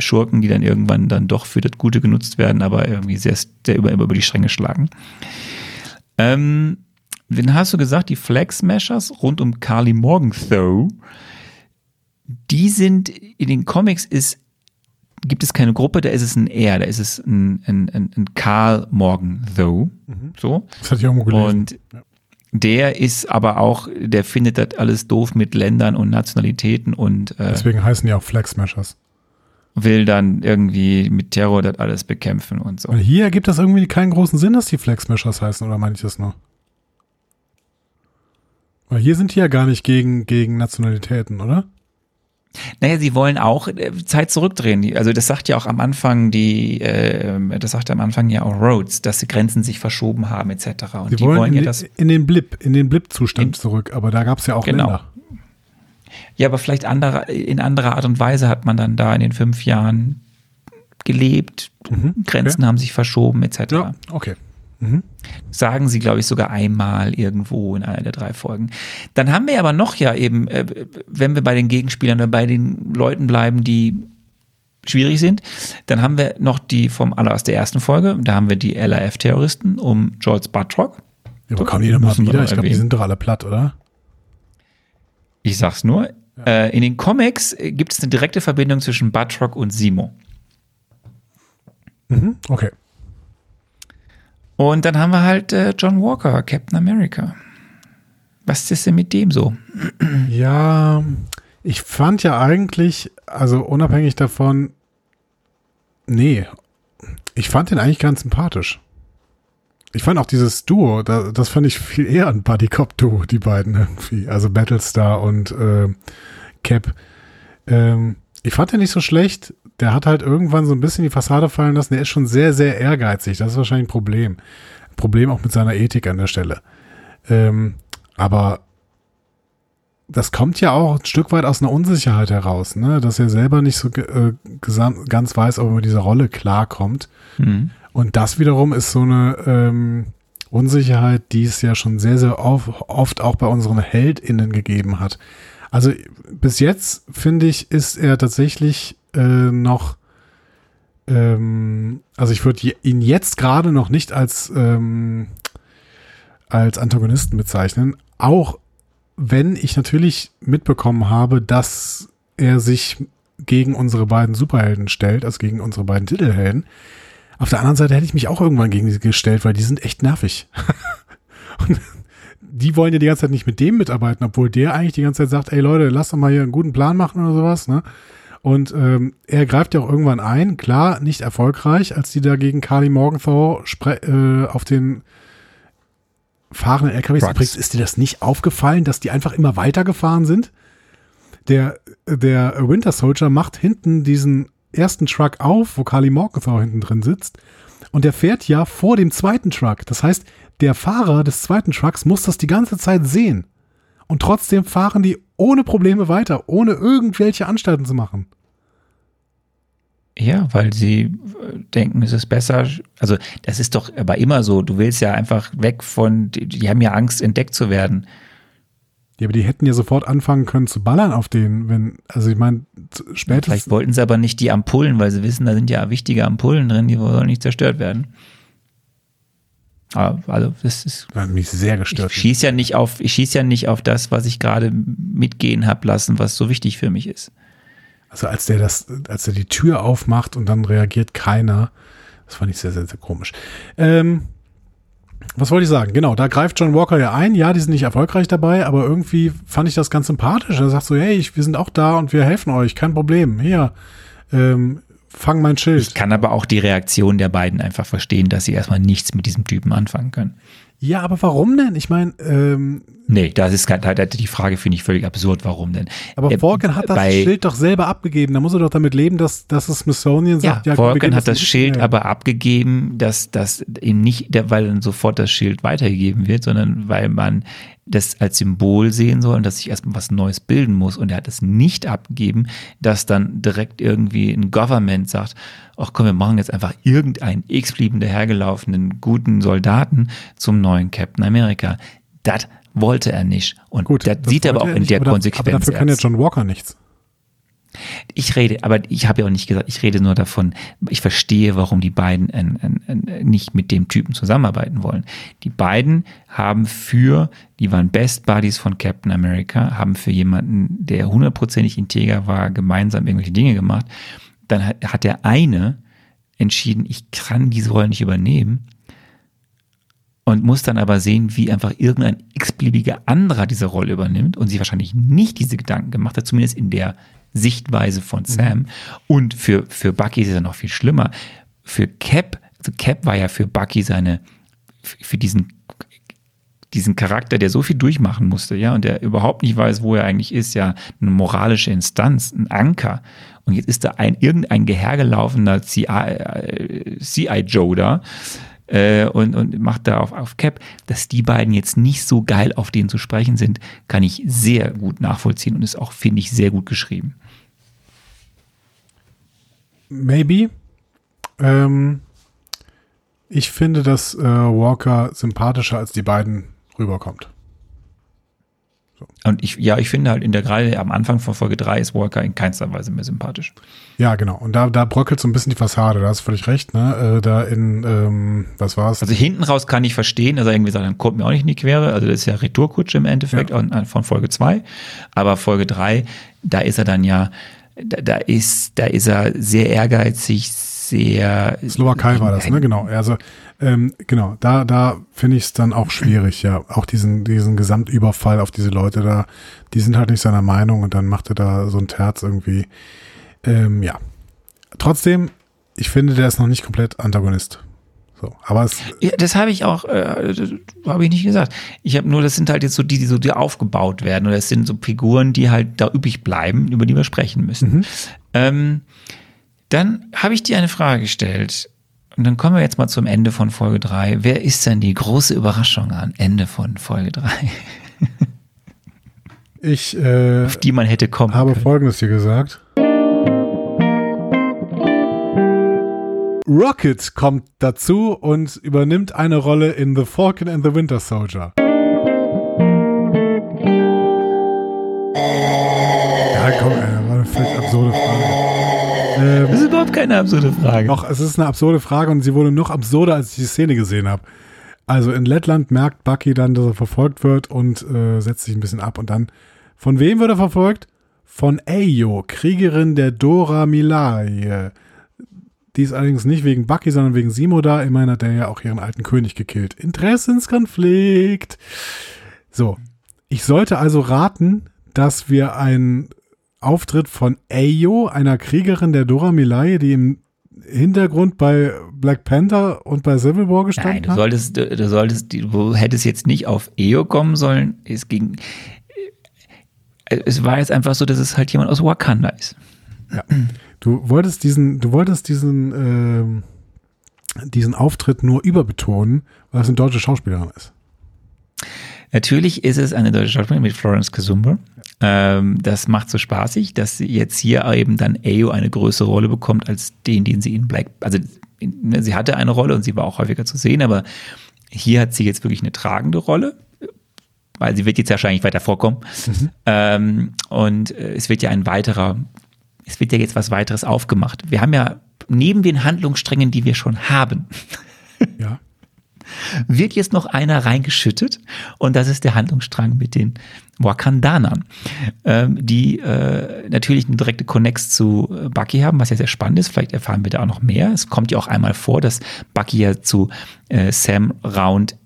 [SPEAKER 1] Schurken, die dann irgendwann dann doch für das Gute genutzt werden, aber irgendwie sehr, sehr über, über die Stränge schlagen. Ähm, dann hast du gesagt, die Flag Smashers rund um Carly Morgenthau, die sind in den Comics ist gibt es keine Gruppe, da ist es ein Er, da ist es ein, ein, ein, ein Karl Morgenthau, so.
[SPEAKER 2] Das hatte ich irgendwo gelesen.
[SPEAKER 1] Und der ist aber auch, der findet das alles doof mit Ländern und Nationalitäten und äh,
[SPEAKER 2] Deswegen heißen die auch Flag Smashers.
[SPEAKER 1] will dann irgendwie mit Terror das alles bekämpfen und so.
[SPEAKER 2] Weil hier ergibt das irgendwie keinen großen Sinn, dass die Flag Smashers heißen, oder meine ich das nur? Weil hier sind die ja gar nicht gegen, gegen Nationalitäten, oder?
[SPEAKER 1] Naja, sie wollen auch äh, Zeit zurückdrehen. Also das sagt ja auch am Anfang die, äh, das sagt am Anfang ja auch Rhodes, dass die Grenzen sich verschoben haben etc. Und
[SPEAKER 2] Sie
[SPEAKER 1] die
[SPEAKER 2] wollen,
[SPEAKER 1] wollen
[SPEAKER 2] in,
[SPEAKER 1] ja
[SPEAKER 2] den-
[SPEAKER 1] das.
[SPEAKER 2] in den Blip, in den Blip-Zustand zurück, aber da gab es ja auch
[SPEAKER 1] Genau.
[SPEAKER 2] Länder.
[SPEAKER 1] Ja, aber vielleicht andere, in anderer Art und Weise hat man dann da in den fünf Jahren gelebt. Grenzen haben sich verschoben etc.
[SPEAKER 2] Mhm. Ja, okay.
[SPEAKER 1] Sagen sie, glaube ich, sogar einmal irgendwo in einer der drei Folgen. Dann haben wir aber noch ja eben, äh, wenn wir bei den Gegenspielern oder bei den Leuten bleiben, die schwierig sind. Dann haben wir noch die vom aller aus der ersten Folge, da haben wir die LAF-Terroristen um George Buttrock.
[SPEAKER 2] Ja, aber kommen die nochmal wieder? Ich glaube, die sind doch alle platt, oder?
[SPEAKER 1] Ich sag's nur. Ja. Äh, in den Comics gibt es eine direkte Verbindung zwischen Buttrock und Simo.
[SPEAKER 2] Mhm, okay.
[SPEAKER 1] Und dann haben wir halt äh, John Walker, Captain America. Was ist denn mit dem so?
[SPEAKER 2] Ja, ich fand ja eigentlich, also unabhängig davon, nee, ich fand den eigentlich ganz sympathisch. Ich fand auch dieses Duo, da, das fand ich viel eher ein Buddy Cop Duo, die beiden irgendwie. Also Battlestar und äh, Cap. Ähm, ich fand den nicht so schlecht. Der hat halt irgendwann so ein bisschen die Fassade fallen lassen. Der ist schon sehr, sehr ehrgeizig. Das ist wahrscheinlich ein Problem. Ein Problem auch mit seiner Ethik an der Stelle. Ähm, aber das kommt ja auch ein Stück weit aus einer Unsicherheit heraus, ne? dass er selber nicht so äh, ganz weiß, ob er mit dieser Rolle klarkommt. Mhm. Und das wiederum ist so eine ähm, Unsicherheit, die es ja schon sehr, sehr oft auch bei unseren HeldInnen gegeben hat. Also bis jetzt, finde ich, ist er tatsächlich äh, noch, ähm, also ich würde ihn jetzt gerade noch nicht als, ähm, als Antagonisten bezeichnen, auch wenn ich natürlich mitbekommen habe, dass er sich gegen unsere beiden Superhelden stellt, also gegen unsere beiden Titelhelden. Auf der anderen Seite hätte ich mich auch irgendwann gegen sie gestellt, weil die sind echt nervig. und die wollen ja die ganze Zeit nicht mit dem mitarbeiten, obwohl der eigentlich die ganze Zeit sagt, ey Leute, lasst doch mal hier einen guten Plan machen oder sowas, ne? Und ähm, er greift ja auch irgendwann ein, klar, nicht erfolgreich, als die da gegen Carly Morgenthau äh, auf den fahrenden LKWs. Übrigens ist dir das nicht aufgefallen, dass die einfach immer weitergefahren sind? Der, der Winter Soldier macht hinten diesen ersten Truck auf, wo Carly Morgenthau hinten drin sitzt. Und der fährt ja vor dem zweiten Truck. Das heißt, der Fahrer des zweiten Trucks muss das die ganze Zeit sehen. Und trotzdem fahren die ohne Probleme weiter, ohne irgendwelche Anstalten zu machen.
[SPEAKER 1] Ja, weil sie äh, denken, es ist besser. Also das ist doch aber immer so. Du willst ja einfach weg von, die, die haben ja Angst, entdeckt zu werden.
[SPEAKER 2] Ja, aber die hätten ja sofort anfangen können zu ballern auf den, wenn, also ich meine, spätestens.
[SPEAKER 1] Vielleicht wollten sie aber nicht die Ampullen, weil sie wissen, da sind ja wichtige Ampullen drin, die sollen nicht zerstört werden. Aber, also das ist.
[SPEAKER 2] Das hat mich sehr gestört.
[SPEAKER 1] Ich schieße ja nicht auf, ich schieße ja nicht auf das, was ich gerade mitgehen habe lassen, was so wichtig für mich ist.
[SPEAKER 2] Also als der das, als er die Tür aufmacht und dann reagiert keiner, das fand ich sehr, sehr, sehr komisch. Ähm, was wollte ich sagen? Genau, da greift John Walker ja ein. Ja, die sind nicht erfolgreich dabei, aber irgendwie fand ich das ganz sympathisch. Er sagt so, hey, wir sind auch da und wir helfen euch, kein Problem. Hier, ähm, fang mein Schild.
[SPEAKER 1] Ich kann aber auch die Reaktion der beiden einfach verstehen, dass sie erstmal nichts mit diesem Typen anfangen können.
[SPEAKER 2] Ja, aber warum denn? Ich meine, ähm,
[SPEAKER 1] Nee, das ist die Frage finde ich völlig absurd, warum denn?
[SPEAKER 2] Aber äh, hat das Schild doch selber abgegeben, da muss er doch damit leben, dass, dass das Smithsonian sagt,
[SPEAKER 1] ja, ja Falcon hat das Schild aber abgegeben, dass das eben nicht, weil dann sofort das Schild weitergegeben wird, sondern weil man das als Symbol sehen soll und dass sich erstmal was Neues bilden muss. Und er hat es nicht abgegeben, dass dann direkt irgendwie ein Government sagt, ach komm, wir machen jetzt einfach irgendeinen x-blieben dahergelaufenen guten Soldaten zum neuen Captain America. Das wollte er nicht. Und Gut, das, das sieht er aber auch in nicht, der aber Konsequenz. Aber
[SPEAKER 2] dafür kann ja John Walker nichts.
[SPEAKER 1] Ich rede, aber ich habe ja auch nicht gesagt, ich rede nur davon, ich verstehe, warum die beiden nicht mit dem Typen zusammenarbeiten wollen. Die beiden haben für, die waren Best Buddies von Captain America, haben für jemanden, der hundertprozentig integer war, gemeinsam irgendwelche Dinge gemacht. Dann hat, hat der eine entschieden, ich kann diese Rolle nicht übernehmen und muss dann aber sehen, wie einfach irgendein x-beliebiger anderer diese Rolle übernimmt und sie wahrscheinlich nicht diese Gedanken gemacht hat, zumindest in der Sichtweise von mhm. Sam. Mhm. Und für, für Bucky ist es ja noch viel schlimmer. Für Cap, also Cap war ja für Bucky seine, für diesen, diesen Charakter, der so viel durchmachen musste, ja, und der überhaupt nicht weiß, wo er eigentlich ist, ja, eine moralische Instanz, ein Anker. Und jetzt ist da ein, irgendein gehergelaufener CI, äh, CI Joe da, äh, und, und macht da auf, auf Cap, dass die beiden jetzt nicht so geil auf den zu sprechen sind, kann ich sehr gut nachvollziehen und ist auch, finde ich, sehr gut geschrieben.
[SPEAKER 2] Maybe. Ähm, ich finde, dass äh, Walker sympathischer als die beiden rüberkommt.
[SPEAKER 1] Und ich, ja, ich finde halt in der gerade am Anfang von Folge 3 ist Walker in keinster Weise mehr sympathisch.
[SPEAKER 2] Ja, genau. Und da, da bröckelt so ein bisschen die Fassade, da hast du völlig recht, ne? Äh, da in, ähm, was war's?
[SPEAKER 1] Also hinten raus kann ich verstehen, dass er irgendwie sagt, dann kommt mir auch nicht in die Quere. Also das ist ja Retourkutsche im Endeffekt
[SPEAKER 2] Ja.
[SPEAKER 1] von Folge 2. Aber Folge 3, da ist er dann ja, da, da ist, da ist er sehr ehrgeizig, sehr.
[SPEAKER 2] Slowakei war das, ne? Genau. Also, ähm, genau, da, da finde ich es dann auch schwierig, ja. Auch diesen, diesen Gesamtüberfall auf diese Leute da, die sind halt nicht seiner Meinung und dann macht er da so ein Terz irgendwie. Ähm, ja. Trotzdem, ich finde, der ist noch nicht komplett Antagonist. So, aber es,
[SPEAKER 1] Ja, das habe ich auch, äh, habe ich nicht gesagt. Ich habe nur, das sind halt jetzt so die, die so die aufgebaut werden. Oder es sind so Figuren, die halt da übrig bleiben, über die wir sprechen müssen. Ähm, dann habe ich dir eine Frage gestellt. Und dann kommen wir jetzt mal zum Ende von Folge 3. Wer ist denn die große Überraschung am Ende von Folge 3,
[SPEAKER 2] ich äh,
[SPEAKER 1] auf die man hätte kommen
[SPEAKER 2] habe
[SPEAKER 1] können?
[SPEAKER 2] Folgendes hier gesagt. Rocket kommt dazu und übernimmt eine Rolle in The Falcon and the Winter Soldier. Ja, komm, ey, das war eine völlig absurde Frage.
[SPEAKER 1] Keine absurde Frage.
[SPEAKER 2] Doch, es ist eine absurde Frage und sie wurde noch absurder, als ich die Szene gesehen habe. Also in Lettland merkt Bucky dann, dass er verfolgt wird und äh, setzt sich ein bisschen ab und dann von wem wird er verfolgt? Von Ayo, Kriegerin der Dora Milaje. Die ist allerdings nicht wegen Bucky, sondern wegen Simo da. Immerhin hat er ja auch ihren alten König gekillt. Interessenskonflikt. So, ich sollte also raten, dass wir einen Auftritt von Ayo, einer Kriegerin der Dora Milaje, die im Hintergrund bei Black Panther und bei Civil War gestanden
[SPEAKER 1] Nein, du
[SPEAKER 2] hat.
[SPEAKER 1] solltest, du, du solltest, du hättest jetzt nicht auf EO kommen sollen. Es ging, äh, es war jetzt einfach so, dass es halt jemand aus Wakanda ist.
[SPEAKER 2] Ja. Du wolltest diesen, du wolltest diesen, ähm, diesen Auftritt nur überbetonen, weil es eine deutsche Schauspielerin ist.
[SPEAKER 1] Natürlich ist es eine deutsche Schauspielerin mit Florence Kasumba. Ähm, das macht so spaßig, dass jetzt hier eben dann Ayo eine größere Rolle bekommt als den, den sie in Black, also in, ne, sie hatte eine Rolle und sie war auch häufiger zu sehen, aber hier hat sie jetzt wirklich eine tragende Rolle, weil sie wird jetzt wahrscheinlich weiter vorkommen. Ähm, und äh, es wird ja ein weiterer, es wird ja jetzt was weiteres aufgemacht. Wir haben ja neben den Handlungssträngen, die wir schon haben,
[SPEAKER 2] Ja.
[SPEAKER 1] Wird jetzt noch einer reingeschüttet und das ist der Handlungsstrang mit den Wakandanern, ähm, die äh, natürlich eine direkte Connex zu äh, Bucky haben, was ja sehr spannend ist. Vielleicht erfahren wir da auch noch mehr. Es kommt ja auch einmal vor, dass Bucky ja zu äh, Sam Round,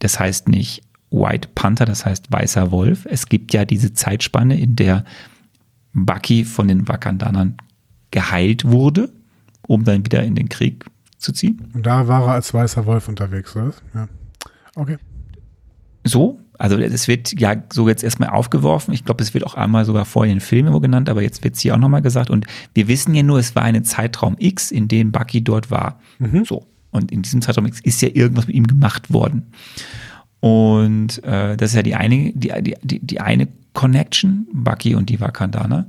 [SPEAKER 1] das heißt nicht White Panther, das heißt weißer Wolf. Es gibt ja diese Zeitspanne, in der Bucky von den Wakandanern geheilt wurde, um dann wieder in den Krieg zu ziehen.
[SPEAKER 2] Und da war er als weißer Wolf unterwegs, oder? Ja. Okay.
[SPEAKER 1] So, also es wird ja so jetzt erstmal aufgeworfen. Ich glaube, es wird auch einmal sogar vorher in Filmen irgendwo genannt, aber jetzt wird es hier auch nochmal gesagt. Und wir wissen ja nur, es war ein Zeitraum X, in dem Bucky dort war. So. Und in diesem Zeitraum X ist ja irgendwas mit ihm gemacht worden. Und äh, das ist ja die eine, die, die, die, die eine Connection, Bucky und die Wakandaner.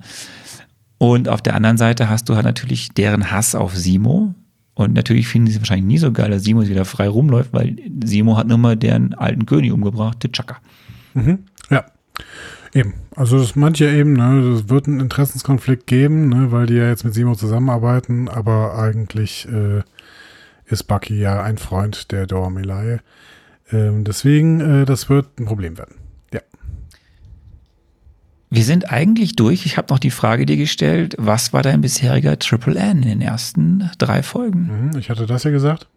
[SPEAKER 1] Und auf der anderen Seite hast du halt natürlich deren Hass auf Simo. Und natürlich finden sie es wahrscheinlich nie so geil, dass Simo wieder frei rumläuft, weil Simo hat nun mal deren alten König umgebracht, T'Chaka.
[SPEAKER 2] Ja. Eben. Also das meint ja eben, ne, es wird einen Interessenskonflikt geben, ne, weil die ja jetzt mit Simo zusammenarbeiten, aber eigentlich äh, ist Bucky ja ein Freund der Dora Milaje. Ähm, deswegen, äh, das wird ein Problem werden.
[SPEAKER 1] Wir sind eigentlich durch. Ich habe noch die Frage dir gestellt, was war dein bisheriger Triple N in den ersten drei Folgen?
[SPEAKER 2] Mhm, ich hatte das ja gesagt.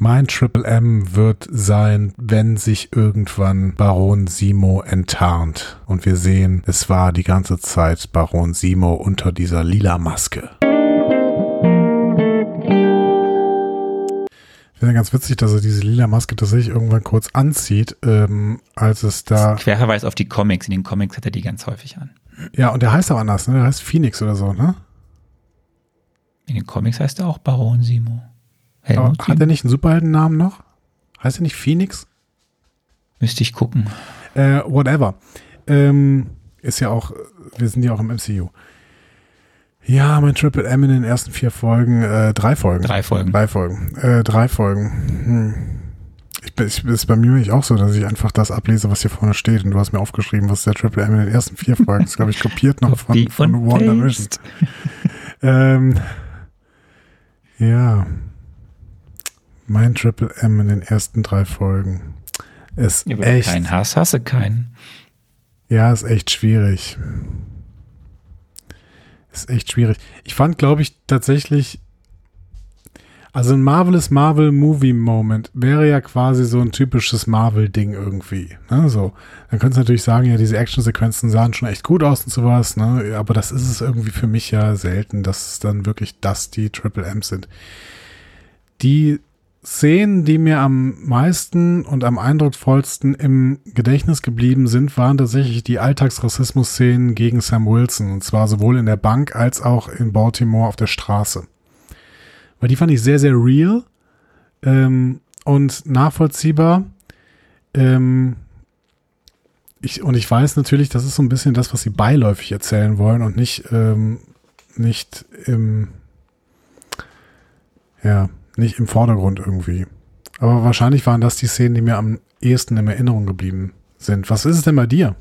[SPEAKER 2] Mein Triple M wird sein, wenn sich irgendwann Baron Simo enttarnt und wir sehen, es war die ganze Zeit Baron Simo unter dieser lila Maske. Ich finde ganz witzig, dass er diese lila Maske tatsächlich irgendwann kurz anzieht, ähm, als es da.
[SPEAKER 1] Querverweis auf die Comics. In den Comics hat er die ganz häufig an.
[SPEAKER 2] Ja, und der heißt auch anders, ne? Der heißt Phoenix oder so, ne?
[SPEAKER 1] In den Comics heißt er auch Baron Simo. Helmut
[SPEAKER 2] hat er nicht einen Superheldennamen noch? Heißt er nicht Phoenix?
[SPEAKER 1] Müsste ich gucken.
[SPEAKER 2] Äh, whatever. Ähm, ist ja auch, wir sind ja auch im MCU. Ja, mein Triple M in den ersten vier Folgen, äh, drei Folgen.
[SPEAKER 1] Drei Folgen.
[SPEAKER 2] Drei Folgen. Äh, drei Folgen. Hm. ich, ich, ist bei mir nicht auch so, dass ich einfach das ablese, was hier vorne steht. Und du hast mir aufgeschrieben, was der Triple M in den ersten vier Folgen ist, glaube ich, kopiert noch von, von WandaVision. ähm, ja. Mein Triple M in den ersten drei Folgen ist ja, echt.
[SPEAKER 1] Keinen Hass, hasse keinen.
[SPEAKER 2] Ja, ist echt schwierig. Ist echt schwierig. Ich fand, glaube ich, tatsächlich also ein Marvelous Marvel Movie Moment wäre ja quasi so ein typisches Marvel-Ding irgendwie. Ne? So. Dann könntest du natürlich sagen, ja, diese Actionsequenzen sahen schon echt gut aus und sowas, ne? Aber das ist es irgendwie für mich ja selten, dass es dann wirklich das die Triple M's sind. Die Szenen, die mir am meisten und am eindrucksvollsten im Gedächtnis geblieben sind, waren tatsächlich die Alltagsrassismus-Szenen gegen Sam Wilson. Und zwar sowohl in der Bank als auch in Baltimore auf der Straße weil die fand ich sehr, sehr real ähm, und nachvollziehbar. Ähm, ich, und ich weiß natürlich, das ist so ein bisschen das, was sie beiläufig erzählen wollen und nicht, ähm, nicht im, ja, nicht im Vordergrund irgendwie. Aber wahrscheinlich waren das die Szenen, die mir am ehesten in Erinnerung geblieben sind. Was ist es denn bei dir?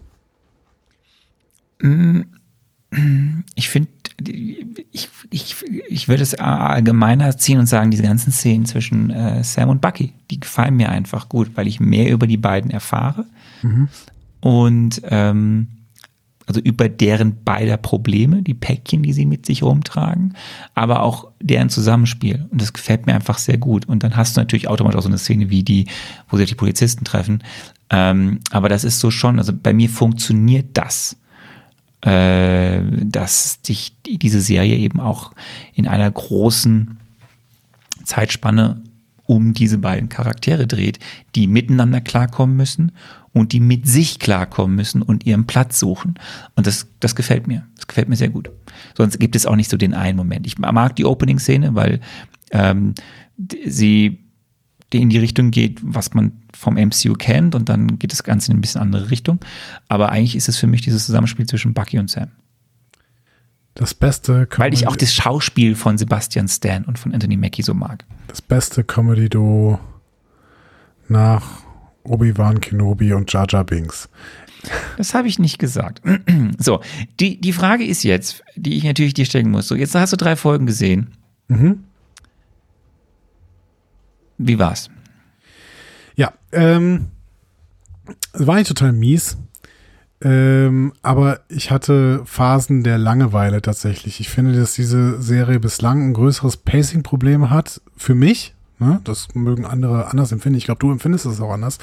[SPEAKER 1] Mm, ich finde ich, ich, ich würde es allgemeiner ziehen und sagen, diese ganzen Szenen zwischen äh, Sam und Bucky, die gefallen mir einfach gut, weil ich mehr über die beiden erfahre. Mhm. Und ähm, also über deren beider Probleme, die Päckchen, die sie mit sich rumtragen, aber auch deren Zusammenspiel. Und das gefällt mir einfach sehr gut. Und dann hast du natürlich automatisch auch so eine Szene wie die, wo sich die Polizisten treffen. Ähm, aber das ist so schon, also bei mir funktioniert das äh, dass sich diese Serie eben auch in einer großen Zeitspanne um diese beiden Charaktere dreht, die miteinander klarkommen müssen und die mit sich klarkommen müssen und ihren Platz suchen. Und das, das gefällt mir. Das gefällt mir sehr gut. Sonst gibt es auch nicht so den einen Moment. Ich mag die Opening-Szene, weil ähm, sie in die Richtung geht, was man vom MCU kennt und dann geht das Ganze in ein bisschen andere Richtung. Aber eigentlich ist es für mich dieses Zusammenspiel zwischen Bucky und Sam.
[SPEAKER 2] Das beste
[SPEAKER 1] Comedy Weil ich auch das Schauspiel von Sebastian Stan und von Anthony Mackie so mag.
[SPEAKER 2] Das beste Comedy-Duo nach Obi-Wan Kenobi und Jar Jar Binks.
[SPEAKER 1] Das habe ich nicht gesagt. So, die, die Frage ist jetzt, die ich natürlich dir stellen muss. So, jetzt hast du drei Folgen gesehen. Mhm. Wie war's?
[SPEAKER 2] Ja, ähm, war nicht total mies. Ähm, aber ich hatte Phasen der Langeweile tatsächlich. Ich finde, dass diese Serie bislang ein größeres Pacing-Problem hat. Für mich. Ne? Das mögen andere anders empfinden. Ich glaube, du empfindest es auch anders.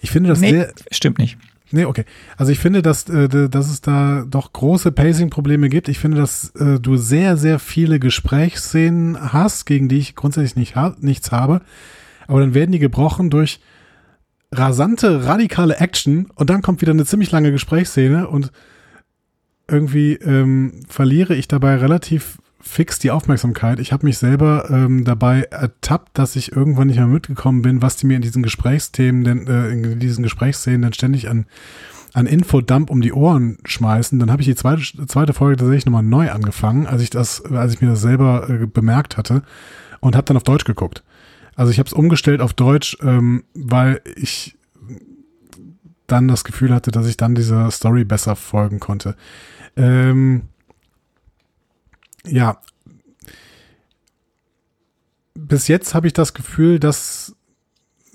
[SPEAKER 2] Ich finde das
[SPEAKER 1] nee, sehr. Stimmt nicht.
[SPEAKER 2] Nee, okay. Also ich finde, dass, äh, dass es da doch große Pacing-Probleme gibt. Ich finde, dass äh, du sehr, sehr viele Gesprächsszenen hast, gegen die ich grundsätzlich nicht ha nichts habe. Aber dann werden die gebrochen durch rasante, radikale Action und dann kommt wieder eine ziemlich lange Gesprächsszene und irgendwie ähm, verliere ich dabei relativ fix die Aufmerksamkeit. Ich habe mich selber ähm, dabei ertappt, dass ich irgendwann nicht mehr mitgekommen bin, was die mir in diesen Gesprächsthemen, denn äh, in diesen Gesprächsszenen dann ständig an an Infodump um die Ohren schmeißen. Dann habe ich die zweite, zweite Folge tatsächlich nochmal neu angefangen, als ich das, als ich mir das selber äh, bemerkt hatte und habe dann auf Deutsch geguckt. Also ich habe es umgestellt auf Deutsch, ähm, weil ich dann das Gefühl hatte, dass ich dann dieser Story besser folgen konnte. Ähm, ja. Bis jetzt habe ich das Gefühl, dass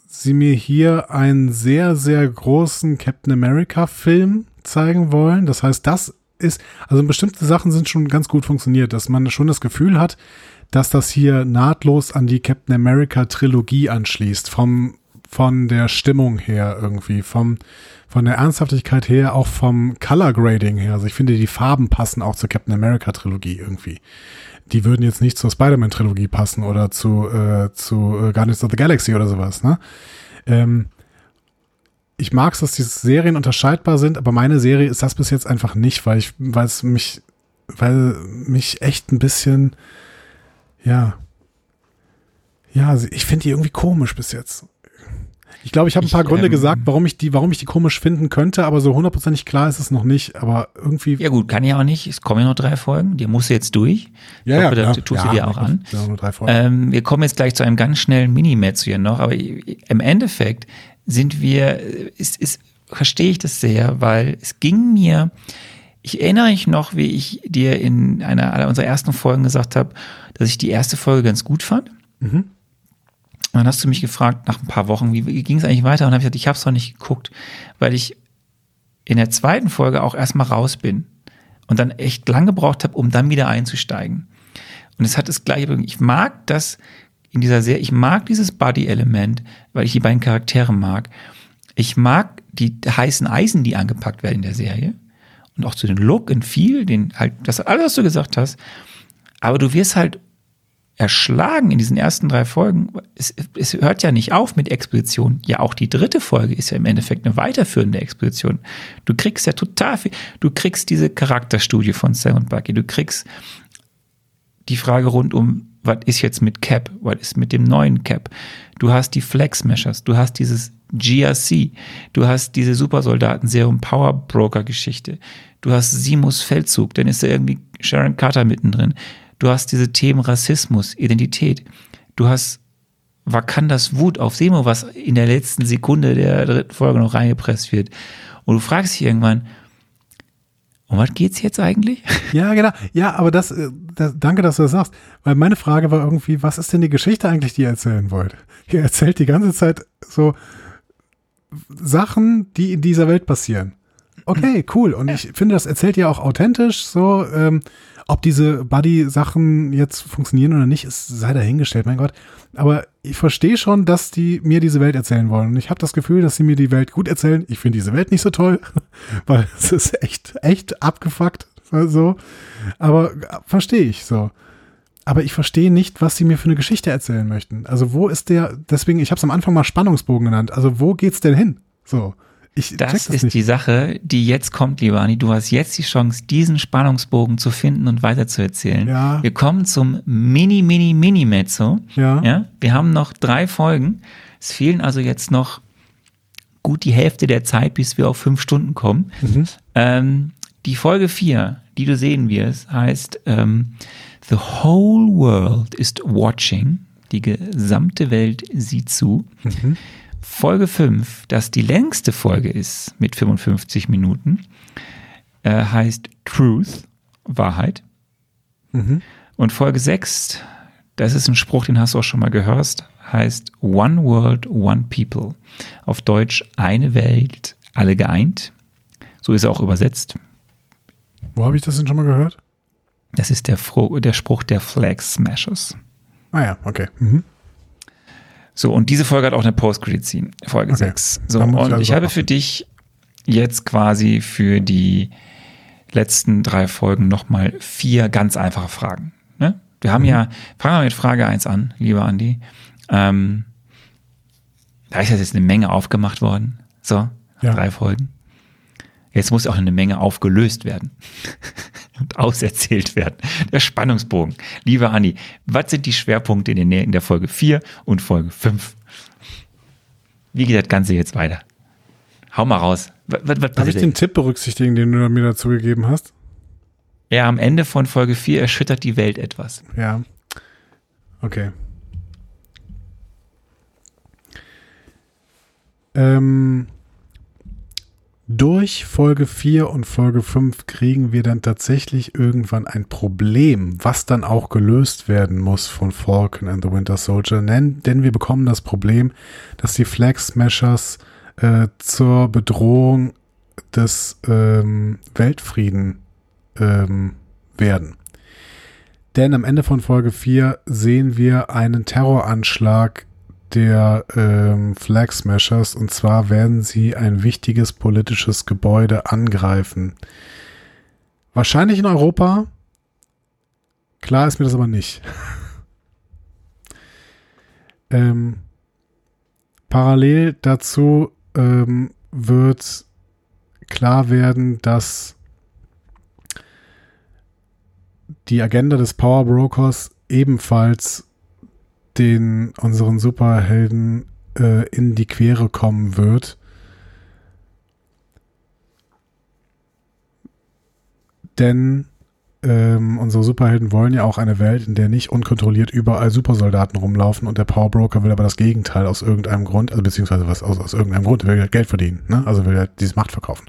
[SPEAKER 2] sie mir hier einen sehr, sehr großen Captain America Film zeigen wollen. Das heißt, das ist, also bestimmte Sachen sind schon ganz gut funktioniert, dass man schon das Gefühl hat, dass das hier nahtlos an die Captain America Trilogie anschließt, vom, von der Stimmung her irgendwie, vom, von der Ernsthaftigkeit her, auch vom Color Grading her. Also ich finde, die Farben passen auch zur Captain America Trilogie irgendwie. Die würden jetzt nicht zur Spider-Man Trilogie passen oder zu, äh, zu äh, Guardians of the Galaxy oder sowas, ne? Ähm, ich mag es, dass diese Serien unterscheidbar sind, aber meine Serie ist das bis jetzt einfach nicht, weil ich, weil es mich, weil mich echt ein bisschen, ja. Ja, ich finde die irgendwie komisch bis jetzt. Ich glaube, ich habe ein paar
[SPEAKER 1] Ich,
[SPEAKER 2] Gründe
[SPEAKER 1] ähm,
[SPEAKER 2] gesagt, warum ich die, warum ich die komisch finden könnte, aber so hundertprozentig klar ist es noch nicht. Aber irgendwie.
[SPEAKER 1] Ja gut, kann ja auch nicht. Es kommen ja noch drei Folgen. Die musst du jetzt durch.
[SPEAKER 2] Ja,
[SPEAKER 1] ich
[SPEAKER 2] ja,
[SPEAKER 1] hoffe, das
[SPEAKER 2] klar.
[SPEAKER 1] tust
[SPEAKER 2] Ja,
[SPEAKER 1] du dir auch an.
[SPEAKER 2] Nur drei Folgen.
[SPEAKER 1] Ähm, wir kommen jetzt gleich zu einem ganz schnellen Minimatch hier noch, aber im Endeffekt sind wir, ist, ist, verstehe ich das sehr, weil es ging mir, ich erinnere mich noch, wie ich dir in einer aller unserer ersten Folgen gesagt habe, dass ich die erste Folge ganz gut fand.
[SPEAKER 2] Mhm.
[SPEAKER 1] Und dann hast du mich gefragt nach ein paar Wochen, wie, ging es eigentlich weiter? Und dann habe ich gesagt, ich habe es noch nicht geguckt, weil ich in der zweiten Folge auch erstmal raus bin und dann echt lang gebraucht habe, um dann wieder einzusteigen. Und es hat das gleiche, ich mag das in dieser Serie, ich mag dieses Buddy-Element, weil ich die beiden Charaktere mag. Ich mag die heißen Eisen, die angepackt werden in der Serie. Und auch zu den Look und viel, den halt, das alles, was du gesagt hast. Aber du wirst halt erschlagen in diesen ersten drei Folgen. Es, es hört ja nicht auf mit Exposition. Ja, auch die dritte Folge ist ja im Endeffekt eine weiterführende Exposition. Du kriegst ja total viel. Du kriegst diese Charakterstudie von Sam und Bucky. Du kriegst die Frage rund um, was ist jetzt mit Cap? Was ist mit dem neuen Cap? Du hast die Flex Meshers. Du hast dieses GRC. Du hast diese Supersoldaten Serum Power Broker Geschichte. Du hast Simus Feldzug. Dann ist da irgendwie Sharon Carter mittendrin. Du hast diese Themen Rassismus, Identität. Du hast Wakandas Wut auf Semo, was in der letzten Sekunde der dritten Folge noch reingepresst wird. Und du fragst dich irgendwann, um was geht's jetzt eigentlich?
[SPEAKER 2] Ja, genau. Ja, aber das, äh, das, danke, dass du das sagst. Weil meine Frage war irgendwie, was ist denn die Geschichte eigentlich, die ihr erzählen wollt? Ihr erzählt die ganze Zeit so Sachen, die in dieser Welt passieren. Okay, cool. Und ich finde, das erzählt ihr auch authentisch. So, ähm, ob diese Buddy-Sachen jetzt funktionieren oder nicht, ist sei dahingestellt, mein Gott. Aber ich verstehe schon, dass die mir diese Welt erzählen wollen. Und ich habe das Gefühl, dass sie mir die Welt gut erzählen. Ich finde diese Welt nicht so toll, weil es ist echt, echt abgefuckt. So. Aber äh, verstehe ich so. Aber ich verstehe nicht, was sie mir für eine Geschichte erzählen möchten. Also wo ist der, deswegen, ich habe es am Anfang mal Spannungsbogen genannt. Also wo geht's denn hin? So. Ich
[SPEAKER 1] Das, ist
[SPEAKER 2] nicht.
[SPEAKER 1] die Sache, die jetzt kommt, lieber Anni. Du hast jetzt die Chance, diesen Spannungsbogen zu finden und weiterzuerzählen.
[SPEAKER 2] Ja.
[SPEAKER 1] Wir kommen zum Mini, Mini, Mini-Mezzo.
[SPEAKER 2] Ja.
[SPEAKER 1] ja. Wir haben noch drei Folgen. Es fehlen also jetzt noch gut die Hälfte der Zeit, bis wir auf fünf Stunden kommen.
[SPEAKER 2] Mhm.
[SPEAKER 1] Ähm, die Folge vier, die du sehen wirst, heißt ähm, The whole world is watching. Die gesamte Welt sieht zu.
[SPEAKER 2] Mhm.
[SPEAKER 1] Folge 5, das die längste Folge ist mit 55 Minuten, äh, heißt Truth, Wahrheit.
[SPEAKER 2] Mhm.
[SPEAKER 1] Und Folge 6, das ist ein Spruch, den hast du auch schon mal gehört, heißt One World, One People. Auf Deutsch eine Welt, alle geeint. So ist er auch übersetzt.
[SPEAKER 2] Wo habe ich das denn schon mal gehört?
[SPEAKER 1] Das ist der, Fro der Spruch der Flag Smashers.
[SPEAKER 2] Ah ja, okay. Mhm.
[SPEAKER 1] So, und diese Folge hat auch eine Post-Credit-Scene, Folge
[SPEAKER 2] Okay.
[SPEAKER 1] 6. So,
[SPEAKER 2] muss ich
[SPEAKER 1] und
[SPEAKER 2] also
[SPEAKER 1] ich habe für dich jetzt quasi für die letzten drei Folgen nochmal vier ganz einfache Fragen. Ne? Wir haben
[SPEAKER 2] Mhm.
[SPEAKER 1] ja, fangen wir mit Frage 1 an, lieber Andi. Ähm, da ist jetzt eine Menge aufgemacht worden. So,
[SPEAKER 2] Ja.
[SPEAKER 1] drei Folgen. Jetzt muss auch eine Menge aufgelöst werden und auserzählt werden. Der Spannungsbogen. Lieber Andi, was sind die Schwerpunkte in der, in der Folge 4 und Folge 5? Wie geht das Ganze jetzt weiter? Hau mal raus. Was, was, was
[SPEAKER 2] Darf ich den Tipp berücksichtigen, den du mir dazu gegeben hast?
[SPEAKER 1] Ja, am Ende von Folge 4 erschüttert die Welt etwas.
[SPEAKER 2] Ja. Okay. Ähm, durch Folge 4 und Folge 5 kriegen wir dann tatsächlich irgendwann ein Problem, was dann auch gelöst werden muss von Falcon and the Winter Soldier. Denn, denn wir bekommen das Problem, dass die Flag Smashers äh, zur Bedrohung des ähm, Weltfrieden ähm, werden. Denn am Ende von Folge 4 sehen wir einen Terroranschlag der ähm, Flag Smashers und zwar werden sie ein wichtiges politisches Gebäude angreifen. Wahrscheinlich in Europa. Klar ist mir das aber nicht. ähm, parallel dazu ähm, wird klar werden, dass die Agenda des Power Brokers ebenfalls den unseren Superhelden äh, in die Quere kommen wird. Denn ähm, unsere Superhelden wollen ja auch eine Welt, in der nicht unkontrolliert überall Supersoldaten rumlaufen und der Powerbroker will aber das Gegenteil aus irgendeinem Grund, also beziehungsweise was aus, aus irgendeinem Grund, will halt Geld verdienen, ne? also will halt dieses Macht verkaufen.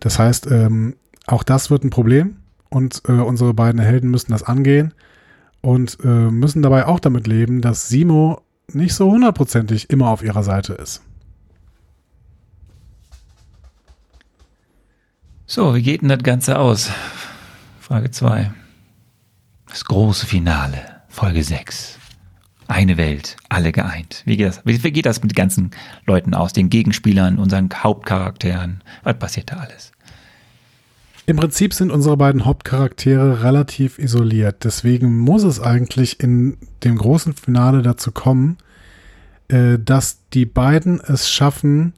[SPEAKER 2] Das heißt, ähm, auch das wird ein Problem und äh, unsere beiden Helden müssen das angehen und äh, müssen dabei auch damit leben, dass Simo nicht so hundertprozentig immer auf ihrer Seite ist.
[SPEAKER 1] So, wie geht denn das Ganze aus? Frage 2. Das große Finale, Folge 6. Eine Welt, alle geeint. Wie geht das, wie geht das mit den ganzen Leuten aus, den Gegenspielern, unseren Hauptcharakteren? Was passiert da alles?
[SPEAKER 2] Im Prinzip sind unsere beiden Hauptcharaktere relativ isoliert. Deswegen muss es eigentlich in dem großen Finale dazu kommen, äh, dass die beiden es schaffen,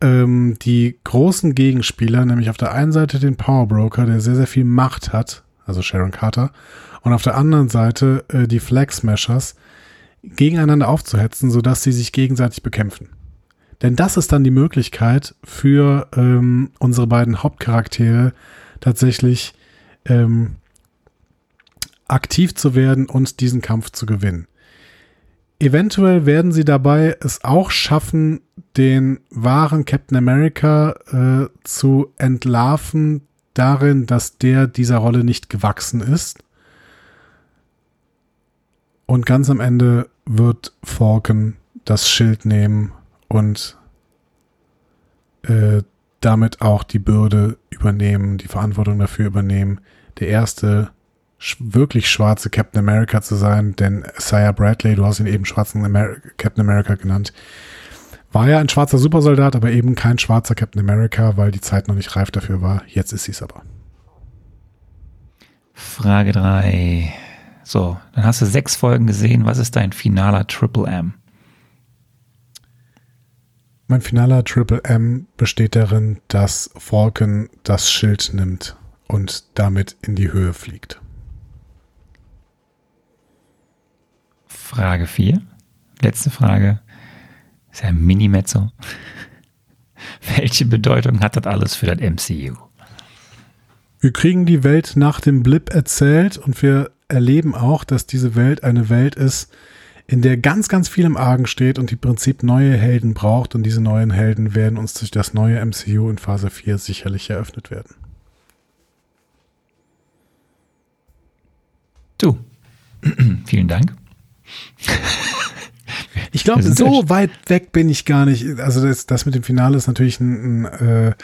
[SPEAKER 2] ähm, die großen Gegenspieler, nämlich auf der einen Seite den Power Broker, der sehr, sehr viel Macht hat, also Sharon Carter, und auf der anderen Seite äh, die Flag Smashers, gegeneinander aufzuhetzen, sodass sie sich gegenseitig bekämpfen. Denn das ist dann die Möglichkeit für ähm, unsere beiden Hauptcharaktere tatsächlich ähm, aktiv zu werden und diesen Kampf zu gewinnen. Eventuell werden sie dabei es auch schaffen, den wahren Captain America äh, zu entlarven darin, dass der dieser Rolle nicht gewachsen ist. Und ganz am Ende wird Falcon das Schild nehmen und äh, damit auch die Bürde übernehmen, die Verantwortung dafür übernehmen, der erste wirklich schwarze Captain America zu sein, denn Isaiah Bradley, du hast ihn eben schwarzen Amer Captain America genannt, war ja ein schwarzer Supersoldat, aber eben kein schwarzer Captain America, weil die Zeit noch nicht reif dafür war. Jetzt ist sie es aber.
[SPEAKER 1] Frage 3. So, dann hast du sechs Folgen gesehen. Was ist dein finaler Triple M?
[SPEAKER 2] Mein finaler Triple M besteht darin, dass Falcon das Schild nimmt und damit in die Höhe fliegt.
[SPEAKER 1] Frage 4. Letzte Frage. Ist ja ein Mini-Mezzo. Welche Bedeutung hat das alles für das MCU?
[SPEAKER 2] Wir kriegen die Welt nach dem Blip erzählt und wir erleben auch, dass diese Welt eine Welt ist, in der ganz, ganz viel im Argen steht und die Prinzip neue Helden braucht. Und diese neuen Helden werden uns durch das neue MCU in Phase 4 sicherlich eröffnet werden.
[SPEAKER 1] Du, vielen Dank.
[SPEAKER 2] Ich glaube, so weit weg bin ich gar nicht. Also das, das mit dem Finale ist natürlich ein, ein äh,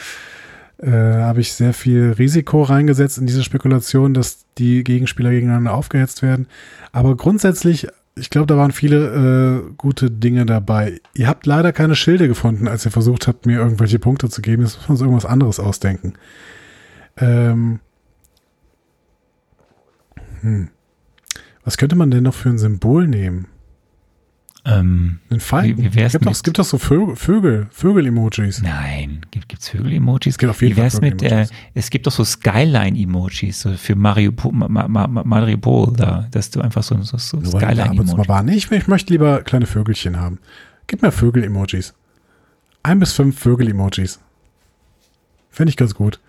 [SPEAKER 2] äh, habe ich sehr viel Risiko reingesetzt in diese Spekulation, dass die Gegenspieler gegeneinander aufgehetzt werden. Aber grundsätzlich ich glaube, da waren viele äh, gute Dinge dabei. Ihr habt leider keine Schilde gefunden, als ihr versucht habt, mir irgendwelche Punkte zu geben. Jetzt muss man uns irgendwas anderes ausdenken. Ähm, hm. Was könnte man denn noch für ein Symbol nehmen?
[SPEAKER 1] Ähm,
[SPEAKER 2] Ein Falken?
[SPEAKER 1] wie, wie wär's
[SPEAKER 2] es, gibt doch,
[SPEAKER 1] mit,
[SPEAKER 2] es gibt doch so Vögel, Vögel, Vögel-Emojis.
[SPEAKER 1] Nein, gibt es Vögel-Emojis?
[SPEAKER 2] Es gibt auf jeden
[SPEAKER 1] Wie wär's
[SPEAKER 2] Fall
[SPEAKER 1] mit, äh, es gibt doch so Skyline-Emojis so für Mariupol, Ma, Ma, Ma, Mariupol da, dass du einfach so, so, so
[SPEAKER 2] Nur weil die da ab und zu mal
[SPEAKER 1] Skyline-Emoji.
[SPEAKER 2] waren. Nee, ich, ich möchte lieber kleine Vögelchen haben. Gib mir Vögel-Emojis. Ein bis fünf Vögel-Emojis. Fände ich ganz gut.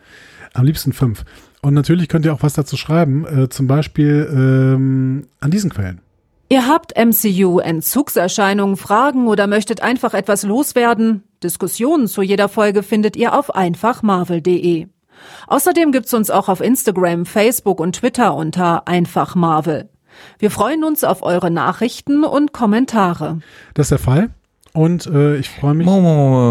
[SPEAKER 2] Am liebsten fünf. Und natürlich könnt ihr auch was dazu schreiben, äh, zum Beispiel ähm, an diesen Quellen.
[SPEAKER 3] Ihr habt MCU-Entzugserscheinungen, Fragen oder möchtet einfach etwas loswerden? Diskussionen zu jeder Folge findet ihr auf einfachmarvel.de. Außerdem gibt's uns auch auf Instagram, Facebook und Twitter unter einfachmarvel. Wir freuen uns auf eure Nachrichten und Kommentare.
[SPEAKER 2] Das ist der Fall. Und äh, ich freue mich.
[SPEAKER 1] Moment.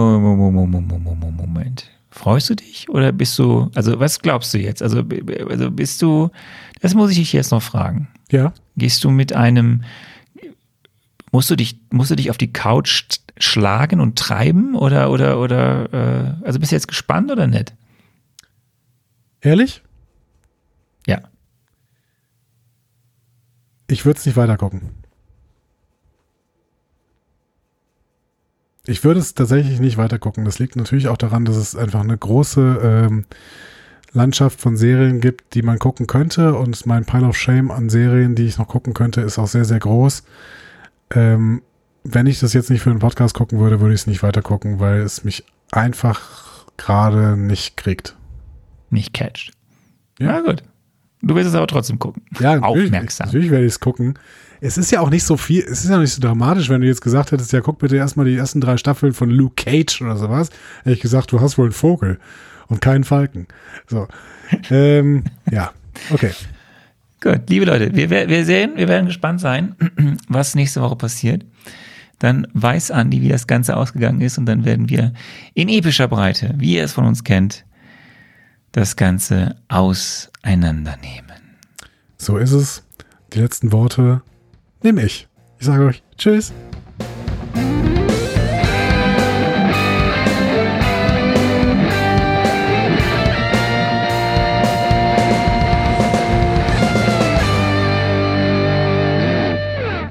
[SPEAKER 1] Freust du dich oder bist du, also was glaubst du jetzt? Also, also bist du das muss ich dich jetzt noch fragen.
[SPEAKER 2] Ja.
[SPEAKER 1] Gehst du mit einem, musst du dich, musst du dich auf die Couch schlagen und treiben oder, oder, oder, äh, also bist du jetzt gespannt oder nicht?
[SPEAKER 2] Ehrlich?
[SPEAKER 1] Ja.
[SPEAKER 2] Ich würde es nicht weitergucken. Ich würde es tatsächlich nicht weitergucken. Das liegt natürlich auch daran, dass es einfach eine große ähm, Landschaft von Serien gibt, die man gucken könnte. Und mein Pile of Shame an Serien, die ich noch gucken könnte, ist auch sehr, sehr groß. Ähm, wenn ich das jetzt nicht für einen Podcast gucken würde, würde ich es nicht weiter gucken, weil es mich einfach gerade nicht kriegt.
[SPEAKER 1] Nicht catcht.
[SPEAKER 2] Ja.
[SPEAKER 1] Na gut. Du willst es aber trotzdem gucken.
[SPEAKER 2] Ja, natürlich,
[SPEAKER 1] Aufmerksam.
[SPEAKER 2] Natürlich werde ich es gucken. Es ist ja auch nicht so viel, es ist ja nicht so dramatisch, wenn du jetzt gesagt hättest, ja, guck bitte erstmal die ersten drei Staffeln von Luke Cage oder sowas. Hätte ich gesagt, du hast wohl einen Vogel und keinen Falken. So. ähm, ja, okay.
[SPEAKER 1] Gut, liebe Leute, wir, wir sehen, wir werden gespannt sein, was nächste Woche passiert. Dann weiß Andi, wie das Ganze ausgegangen ist und dann werden wir in epischer Breite, wie ihr es von uns kennt, das Ganze auseinandernehmen.
[SPEAKER 2] So ist es. Die letzten Worte nehme ich. Ich sage euch Tschüss.